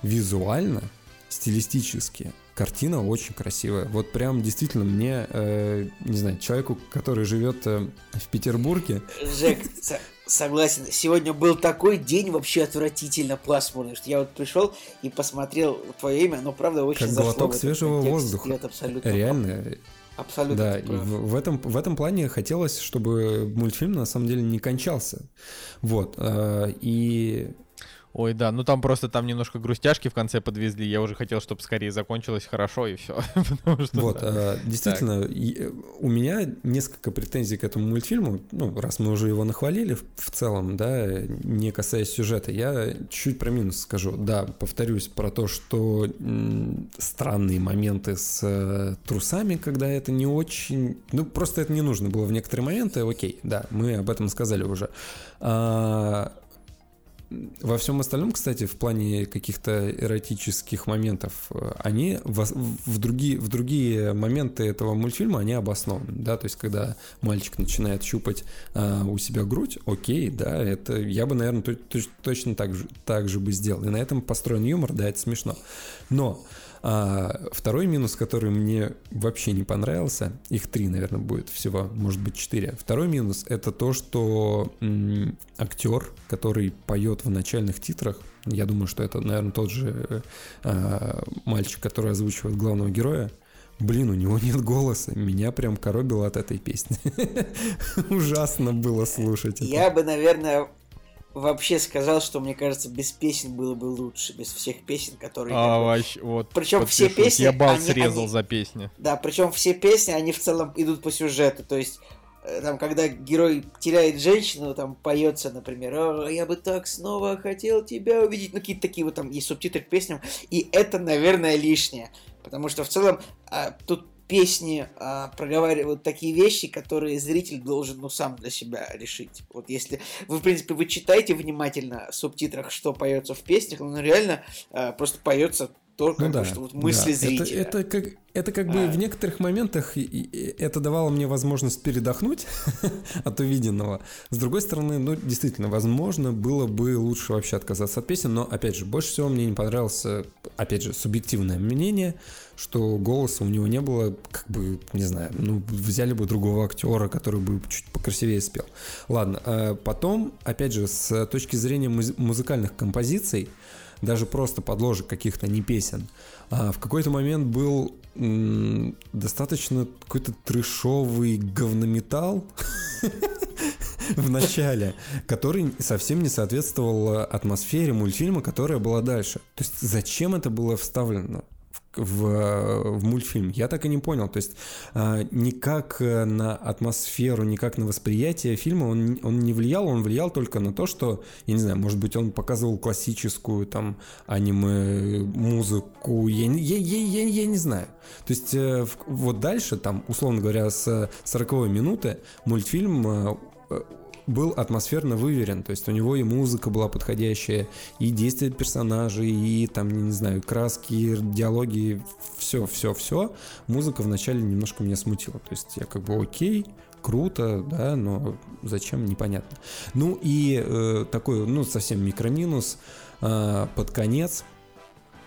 Визуально, стилистически, картина очень красивая. Вот прям действительно мне, э, не знаю, человеку, который живет э, в Петербурге, Жек, со- согласен. Сегодня был такой день вообще отвратительно пасмурный, что я вот пришел и посмотрел твое имя, но правда очень Как глоток свежего воздуха. абсолютно реально. Абсолютно Да, и в, в этом, в этом плане хотелось, чтобы мультфильм на самом деле не кончался. Вот. э, И Ой, да, ну там просто там немножко грустяшки в конце подвезли. Я уже хотел, чтобы скорее закончилось хорошо и все. Что, вот, да. э, действительно, и, э, у меня несколько претензий к этому мультфильму. Ну, раз мы уже его нахвалили в, в целом, да, не касаясь сюжета, я чуть про минус скажу. Да, повторюсь про то, что м, странные моменты с э, трусами, когда это не очень... Ну, просто это не нужно было в некоторые моменты. Окей, да, мы об этом сказали уже. А, Во всем остальном, кстати, в плане каких-то эротических моментов, э, они в, в другие, в другие моменты этого мультфильма, они обоснованы, да, то есть когда мальчик начинает щупать а, у себя грудь, окей, да, это я бы, наверное, то- то- точно так же, так же бы сделал, и на этом построен юмор, да, это смешно, но а, второй минус, который мне вообще не понравился, их три, наверное, будет всего, может быть, четыре. Второй минус это то, что м, актер, который поет в начальных титрах, я думаю, что это, наверное, тот же а, мальчик, который озвучивает главного героя. Блин, у него нет голоса. Меня прям коробило от этой песни. Ужасно было слушать. Я бы, наверное, вообще сказал, что мне кажется, без песен было бы лучше, без всех песен, которые... А, вообще, вот. Причем все песни, Я бал они- срезал они- за песни. Да, причем все песни, они в целом идут по сюжету, то есть э, там, когда герой теряет женщину, там поется, например, «О, я бы так снова хотел тебя увидеть, ну, какие-то такие вот там есть субтитры к песням, и это, наверное, лишнее, потому что в целом а, тут песни а, проговаривают такие вещи, которые зритель должен, ну, сам для себя решить. Вот если вы, в принципе, вы читаете внимательно в субтитрах, что поется в песнях, ну, реально а, просто поется то, как Ну бы, да, что вот мысли да. зрителя. Это, это как, это как бы А. в некоторых моментах и- и- это давало мне возможность передохнуть от увиденного. С другой стороны, ну, действительно, возможно, было бы лучше вообще отказаться от песен, но, опять же, больше всего мне не понравился, опять же, субъективное мнение, что голоса у него не было, как бы, не знаю, ну, взяли бы другого актера, который бы чуть покрасивее спел. Ладно, а потом, опять же, с точки зрения муз- музыкальных композиций, даже просто подложек каких-то не песен, а, в какой-то момент был м, достаточно какой-то трешовый говнометалл в начале, который совсем не соответствовал атмосфере мультфильма, которая была дальше. То есть зачем это было вставлено? В, в, в мультфильм. Я так и не понял. То есть а, никак э, на атмосферу, никак на восприятие фильма он, он не влиял, он влиял только на то, что, я не знаю, может быть, он показывал классическую там аниме музыку, я, я, я, я, я не знаю. То есть э, вот дальше, там, условно говоря, с 40 минуты мультфильм э, э, был атмосферно выверен, то есть у него и музыка была подходящая, и действия персонажей, и там, не знаю, краски, диалоги, все, все, все. Музыка вначале немножко меня смутила, то есть я как бы окей, круто, да, но зачем, непонятно. Ну и э, такой, ну, совсем микроминус э, под конец,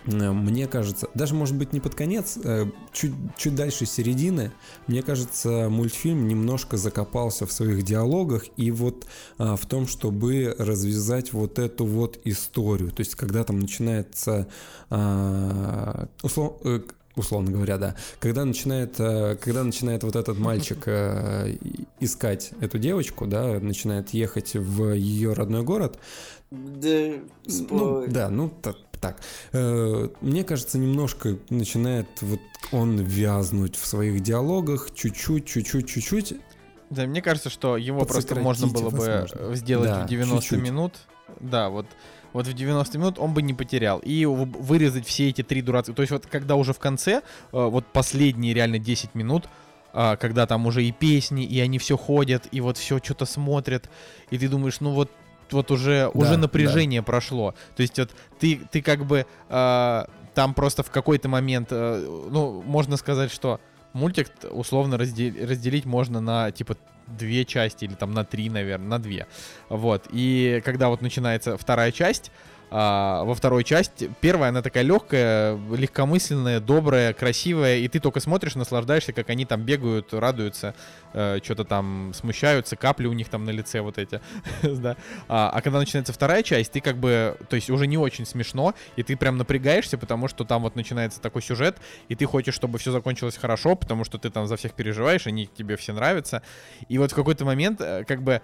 мне кажется, даже может быть не под конец, э, чуть, чуть дальше середины, мне кажется, мультфильм немножко закопался в своих диалогах и вот а, в том, чтобы развязать вот эту вот историю. То есть, когда там начинается, а, услов- э, условно говоря, да, когда начинает, э, когда начинает вот этот мальчик э, искать эту девочку, да, начинает ехать в ее родной город, Да, ну, да, ну так. Э, Мне кажется, немножко начинает вот он вязнуть в своих диалогах, чуть-чуть, чуть-чуть, чуть-чуть. Да, мне кажется, что его просто можно было бы возможно. э, сделать Да, в 90 чуть-чуть. минут. Да, вот, вот в 90 минут он бы не потерял. И вырезать все эти три дурацких... То есть вот когда уже в конце, э, вот последние реально 10 минут, а, когда там уже и песни, и они все ходят, и вот все что-то смотрят, и ты думаешь, ну вот вот уже, уже Да, напряжение прошло. То есть вот ты, ты как бы а, там просто в какой-то момент, э, ну, можно сказать, что мультик условно разде- разделить можно на типа две части или там на три, наверное, на две. Вот. И когда вот начинается вторая часть, а, во второй части, первая, она такая легкая, легкомысленная, добрая, красивая, и ты только смотришь, наслаждаешься, как они там бегают, радуются, что-то там смущаются, капли у них там на лице вот эти, да. А, а когда начинается вторая часть, ты как бы, то есть уже не очень смешно, и ты прям напрягаешься, потому что там вот начинается такой сюжет, и ты хочешь, чтобы все закончилось хорошо, потому что ты там за всех переживаешь, они тебе все нравятся. И вот в какой-то момент, э, как бы, э,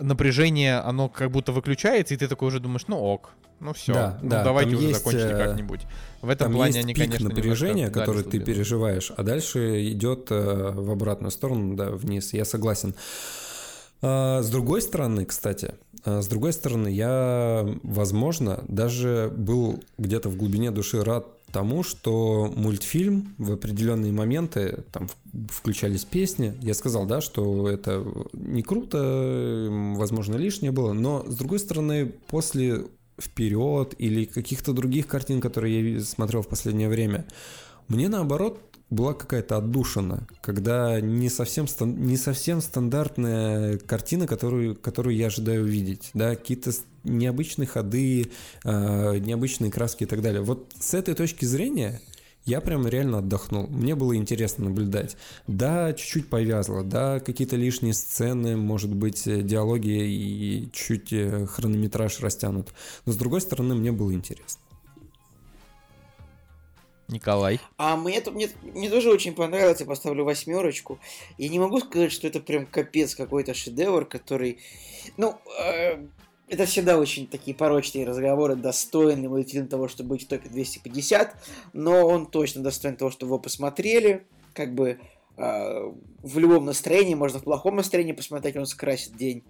напряжение, оно как будто выключается, и ты такой уже думаешь, ну ок, ну все, Да, ну да, давайте уже есть, закончили э, как-нибудь. В этом Там плане есть они, пик конечно, напряжения, дали который ты переживаешь, а дальше идет э, в обратную сторону, да, вниз. Я согласен. А, с другой стороны, кстати, а, с другой стороны, я, возможно, даже был где-то в глубине души рад тому, что мультфильм в определенные моменты, там включались песни, я сказал, да, что это не круто, возможно, лишнее было, но, с другой стороны, после вперед или каких-то других картин, которые я смотрел в последнее время, мне наоборот была какая-то отдушина, когда не совсем, не совсем стандартная картина, которую, которую я ожидаю увидеть, да, какие-то необычные ходы, э, необычные краски и так далее. Вот с этой точки зрения я прям реально отдохнул. Мне было интересно наблюдать. Да, чуть-чуть повязло, да, какие-то лишние сцены, может быть, э, диалоги и чуть э, хронометраж растянут. Но с другой стороны, мне было интересно. Николай. А мне, мне, мне тоже очень понравилось, я поставлю восьмерочку. Я не могу сказать, что это прям капец какой-то шедевр, который... Ну, э, это всегда очень такие порочные разговоры, достойный мультфильм того, чтобы быть в топе 250, но он точно достоин того, чтобы его посмотрели. Как бы э, в любом настроении, можно в плохом настроении посмотреть, он скрасит день.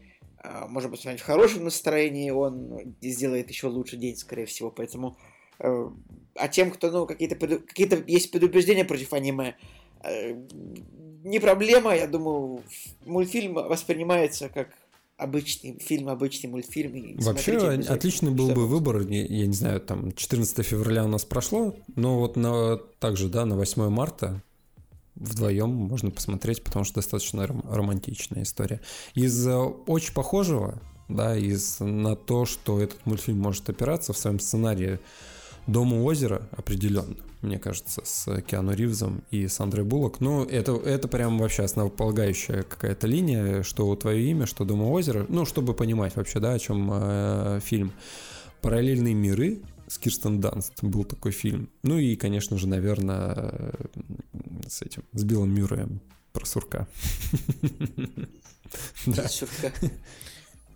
Э, можно посмотреть в хорошем настроении, он сделает еще лучше день, скорее всего. Поэтому... Э, а тем, кто, ну, какие-то какие есть предубеждения против аниме, э, не проблема, я думаю, мультфильм воспринимается как обычный фильм, обычный мультфильм. И Вообще отличный был бы выбор, я, я не знаю, там 14 февраля у нас прошло, но вот на, также, да, на 8 марта вдвоем можно посмотреть, потому что достаточно ром- романтичная история. Из э, очень похожего, да, из на то, что этот мультфильм может опираться в своем сценарии Дом у озера определенно, мне кажется, с Киану Ривзом и с Андрей Буллок. Ну, это, это прям вообще основополагающая какая-то линия, что твое имя, что Дом у озера. Ну, чтобы понимать вообще, да, о чем э, фильм. Параллельные миры с Кирстен Данст был такой фильм. Ну и, конечно же, наверное, э, с этим, с Биллом Мюрреем про сурка. Сурка.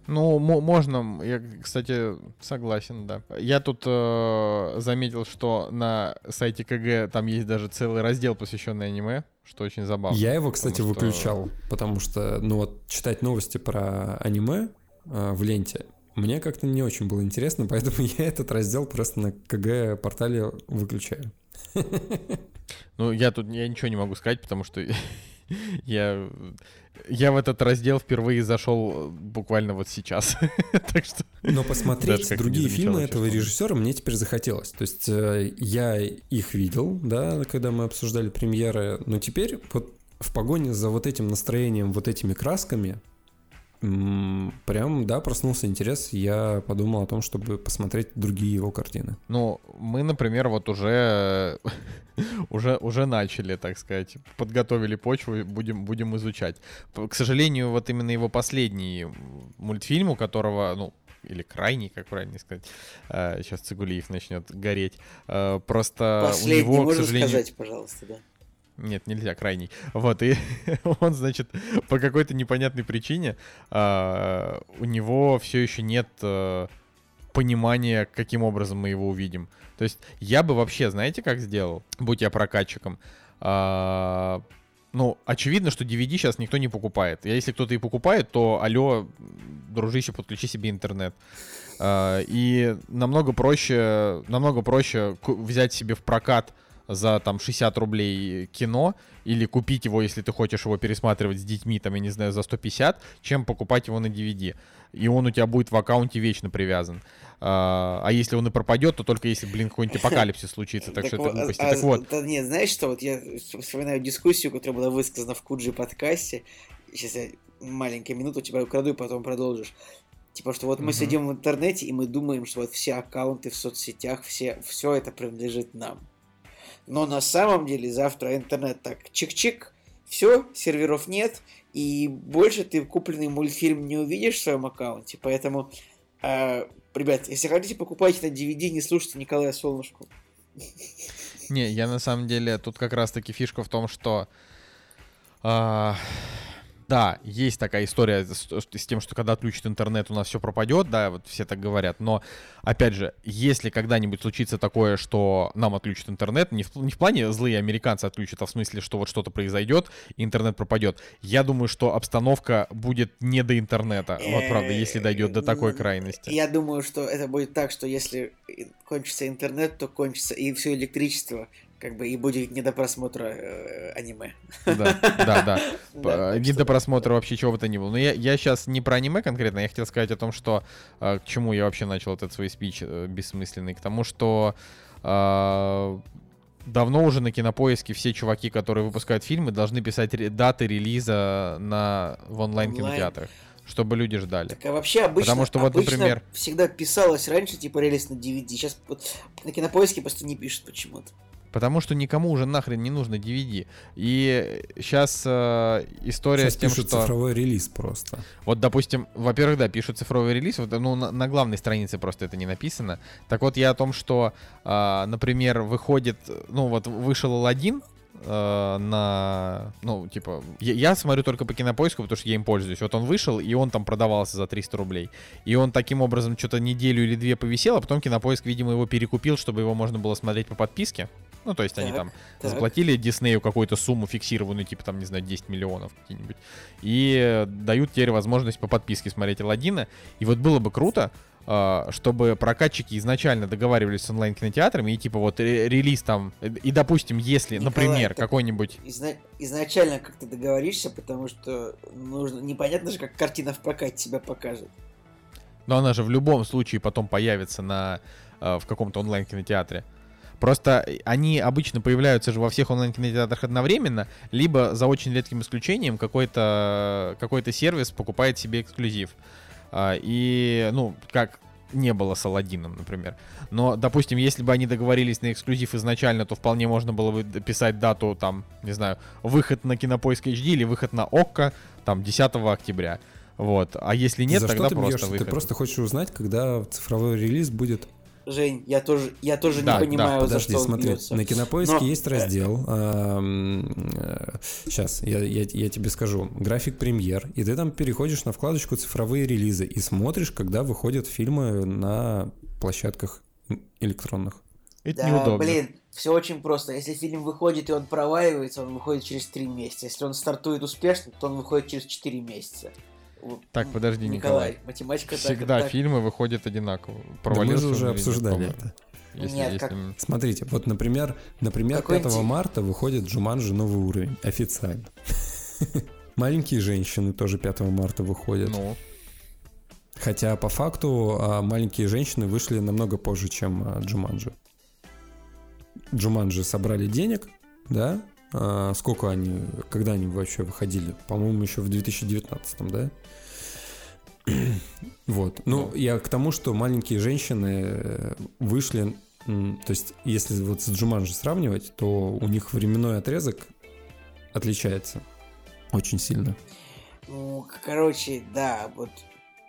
Ну, можно, я, кстати, согласен, да. Я тут э, заметил, что на сайте КГ там есть даже целый раздел, посвященный аниме, что очень забавно. Я его, кстати, что... выключал, потому что, ну вот, читать новости про аниме э, в ленте мне как-то не очень было интересно, поэтому я этот раздел просто на КГ-портале выключаю. Ну, я тут я ничего не могу сказать, потому что я, я в этот раздел впервые зашел буквально вот сейчас. так что Но посмотреть другие фильмы этого режиссера мне теперь захотелось. То есть э, я их видел, да, когда мы обсуждали премьеры, но теперь вот в погоне за вот этим настроением, вот этими красками, Прям, да, проснулся интерес, я подумал о том, чтобы посмотреть другие его картины. Ну, мы, например, вот уже, уже, уже начали, так сказать, подготовили почву, будем, будем изучать. К сожалению, вот именно его последний мультфильм, у которого, ну, или крайний, как правильно сказать. Сейчас э, Цигулиев начнет гореть. Э, просто Последний, у него, можно к сожалению... сказать, пожалуйста, да. Нет, нельзя, крайний. Вот, и он, значит, по какой-то непонятной причине э, у него все еще нет э, понимания, каким образом мы его увидим. То есть я бы вообще, знаете, как сделал, будь я прокатчиком, э, ну, очевидно, что DVD сейчас никто не покупает. А если кто-то и покупает, то алло, дружище, подключи себе интернет. Uh, и намного проще, намного проще взять себе в прокат за там 60 рублей кино или купить его, если ты хочешь его пересматривать с детьми, там, я не знаю, за 150, чем покупать его на DVD. И он у тебя будет в аккаунте вечно привязан. А, а если он и пропадет, то только если, блин, какой-нибудь апокалипсис случится. Так, что это глупости. А, так вот. нет, знаешь что, вот я вспоминаю дискуссию, которая была высказана в Куджи подкасте. Сейчас я маленькую минуту тебя украду и потом продолжишь. Типа, что вот мы сидим в интернете, и мы думаем, что вот все аккаунты в соцсетях, все, все это принадлежит нам. Но на самом деле завтра интернет так чик-чик, все, серверов нет, и больше ты купленный мультфильм не увидишь в своем аккаунте. Поэтому, э, ребят, если хотите, покупайте на DVD, не слушайте Николая Солнышку. Не, я на самом деле, тут как раз-таки фишка в том, что... Э, да, есть такая история с, с тем, что когда отключат интернет, у нас все пропадет, да, вот все так говорят. Но, опять же, если когда-нибудь случится такое, что нам отключат интернет, не в, не в плане злые американцы отключат, а в смысле, что вот что-то произойдет, и интернет пропадет, я думаю, что обстановка будет не до интернета. Вот правда, если дойдет до такой крайности. Я думаю, что это будет так, что если кончится интернет, то кончится и все электричество как бы и будет не до просмотра э, аниме. Да, да, да. Не до просмотра вообще чего бы то ни было. Но я, я сейчас не про аниме конкретно, я хотел сказать о том, что э, к чему я вообще начал этот свой спич э, бессмысленный, к тому, что э, давно уже на кинопоиске все чуваки, которые выпускают фильмы, должны писать даты релиза на, в онлайн-кинотеатрах. Чтобы люди ждали. Так а вообще обычно, Потому что вот, например... всегда писалось раньше, типа релиз на DVD. Сейчас вот на кинопоиске просто не пишут почему-то. Потому что никому уже нахрен не нужно DVD. И сейчас э, история сейчас с тем, пишут что... цифровой релиз просто. Вот, допустим, во-первых, да, пишут цифровой релиз, вот, ну, на, на главной странице просто это не написано. Так вот, я о том, что, э, например, выходит, ну, вот вышел Алладин, э, на, ну, типа, я, я смотрю только по кинопоиску, потому что я им пользуюсь. Вот он вышел, и он там продавался за 300 рублей. И он таким образом что-то неделю или две повисел, а потом кинопоиск, видимо, его перекупил, чтобы его можно было смотреть по подписке. Ну, то есть они Так, там так. заплатили Диснею какую-то сумму фиксированную, типа там, не знаю, 10 миллионов какие-нибудь, и дают теперь возможность по подписке смотреть Алладина. И вот было бы круто, э, чтобы прокатчики изначально договаривались с онлайн-кинотеатрами, и типа вот ре- релиз там, э, и допустим, если, Николай, например, какой-нибудь... Изна- изначально как ты договоришься, потому что нужно непонятно же, как картина в прокате себя покажет. Но она же в любом случае потом появится на, э, в каком-то онлайн-кинотеатре. Просто они обычно появляются же во всех онлайн-кинотеатрах одновременно, либо за очень редким исключением какой-то какой сервис покупает себе эксклюзив. А, И, ну, как не было с Алладином, например. Но, допустим, если бы они договорились на эксклюзив изначально, то вполне можно было бы писать дату, там, не знаю, выход на Кинопоиск HD или выход на ОККО, там, 10 октября. Вот. А если нет, За тогда что ты просто бьешься? Ты выход. просто хочешь узнать, когда цифровой релиз будет Жень, я тоже, я тоже Да, да, не понимаю, за Подожди, что он смотри, бьется. на кинопоиске Но, есть э, раздел. сейчас, я, я, я тебе скажу. График премьер, и ты там переходишь на вкладочку цифровые релизы и смотришь, когда выходят фильмы на площадках электронных. Это Да, неудобно. блин, все очень просто. Если фильм выходит и он проваливается, он выходит через 3 месяца. Если он стартует успешно, то он выходит через 4 месяца. Так, подожди, Николай, Николай. математика Всегда так- фильмы выходят одинаково. Да мы Провалился же он уже обсуждали это. Если- Нет, если как- Смотрите, вот, например, например Какой 5 инте- марта выходит Джуманджи новый уровень, официально. Маленькие женщины тоже 5 марта выходят. Ну, Хотя по факту а, маленькие женщины вышли намного позже, чем а, Джуманджи. Джуманджи собрали денег, да? А, сколько они, когда они вообще выходили? По-моему, еще в 2019, да? Вот. Ну, я к тому, что маленькие женщины э, вышли, то есть, если вот с Джуманджи сравнивать, то у них временной отрезок отличается очень сильно. Ну, короче, да, вот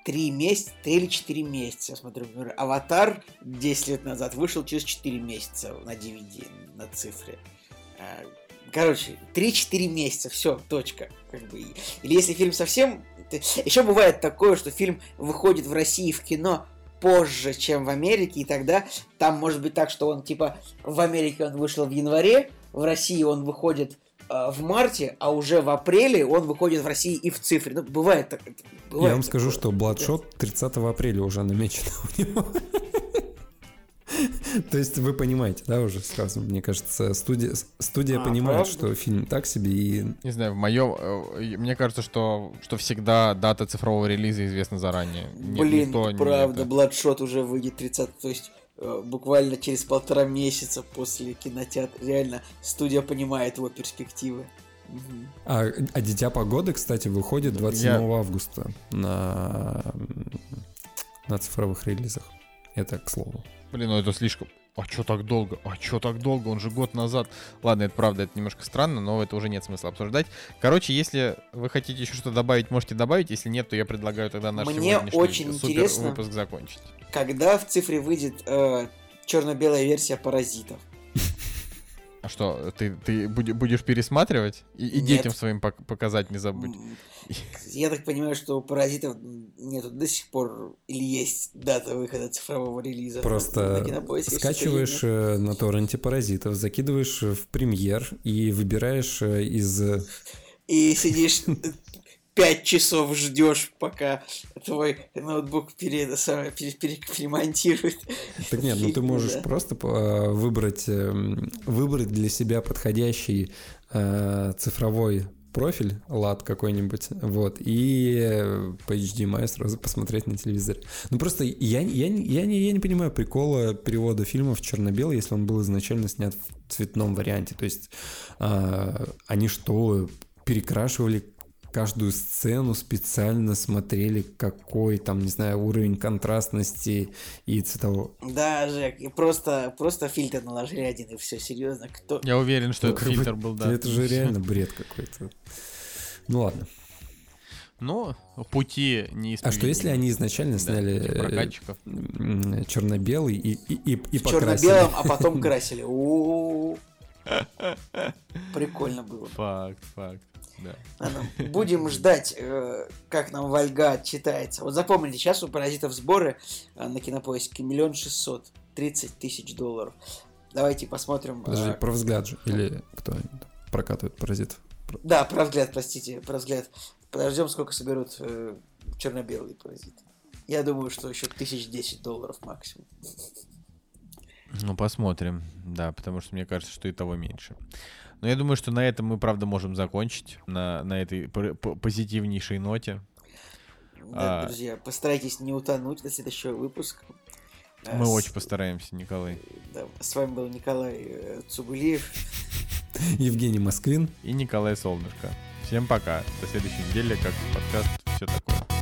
три месяца, три или четыре месяца, я смотрю, например, Аватар 10 лет назад вышел через 4 месяца на DVD, на цифре. Короче, 3-4 месяца, все, точка. Как бы. Или если фильм совсем... Еще бывает такое, что фильм выходит в России в кино позже, чем в Америке, и тогда там может быть так, что он типа в Америке он вышел в январе, в России он выходит э, в марте, а уже в апреле он выходит в России и в цифре. Ну, бывает так. бывает Я вам скажу, такое. что Bloodshot 30 апреля уже намечено у него. То есть вы понимаете, да, уже сразу, мне кажется, студия, студия А, понимает, правда? что фильм так себе, и не знаю, в моем... э, Мне кажется, что, что всегда дата цифрового релиза известна заранее. Блин, никто правда, это- Bloodshot уже выйдет 30, то есть э, буквально через полтора месяца после кинотеатра. Реально, студия понимает его перспективы. А, а «Дитя погоды», кстати, выходит 27 августа на, на цифровых релизах. Это к слову. Блин, ну это слишком... А чё так долго? А чё так долго? Он же год назад... Ладно, это правда, это немножко странно, но это уже нет смысла обсуждать. Короче, если вы хотите еще что-то добавить, можете добавить. Если нет, то я предлагаю тогда наш Мне сегодняшний очень супер интересно- выпуск закончить. Когда в цифре выйдет э, черно-белая версия паразитов? А что, ты, ты будешь пересматривать? И, и Нет. детям своим пок- показать не забудь. Я так понимаю, что у паразитов нету до сих пор или есть дата выхода цифрового релиза. Просто На скачиваешь э, на торренте паразитов, закидываешь в премьер и выбираешь э, из... э, И сидишь пять часов ждешь, пока твой ноутбук пере, самое, пере- пере- перемонтирует. Так нет, ну ты можешь да. просто э, выбрать, эм, выбрать для себя подходящий э, цифровой профиль, лад какой-нибудь, вот, и э, по HDMI сразу посмотреть на телевизоре. Ну просто я, я, не- я, не, я не понимаю прикола перевода фильма в черно-белый, если он был изначально снят в цветном варианте. То есть а, они что, перекрашивали каждую сцену специально смотрели, какой там, не знаю, уровень контрастности и цветового. Да, Жек, и просто, просто фильтр наложили один, и все, серьезно. Кто... Я уверен, что Ну, это бы фильтр был, да. Это же реально бред какой-то. Ну ладно. Но пути не А что если они изначально сняли э, прокатчиков? м, черно-белый и, и, и, и покрасили? черно-белом, а потом красили. Прикольно было. Факт, факт. Да. Ладно, Будем ждать, э, как нам Вальга отчитается. Вот запомните, сейчас у паразитов сборы э, на кинопоиске миллион шестьсот тридцать тысяч долларов. Давайте посмотрим. Подожди, а, про взгляд же. Или кто прокатывает паразитов? Да, про взгляд, простите, про взгляд. Подождем, сколько соберут э, черно-белые паразиты. Я думаю, что еще тысяч десять долларов максимум. Ну, посмотрим, да, потому что мне кажется, что и того меньше. Но я думаю, что на этом мы, правда, можем закончить, на, на этой позитивнейшей ноте. Да, А. друзья, постарайтесь не утонуть до следующего выпуска. А, Мы с- очень постараемся, Николай. да, с вами был Николай э, Цугулиев. Евгений Москвин. И Николай Солнышко. Всем пока. До следующей недели, как подкаст «Все такое».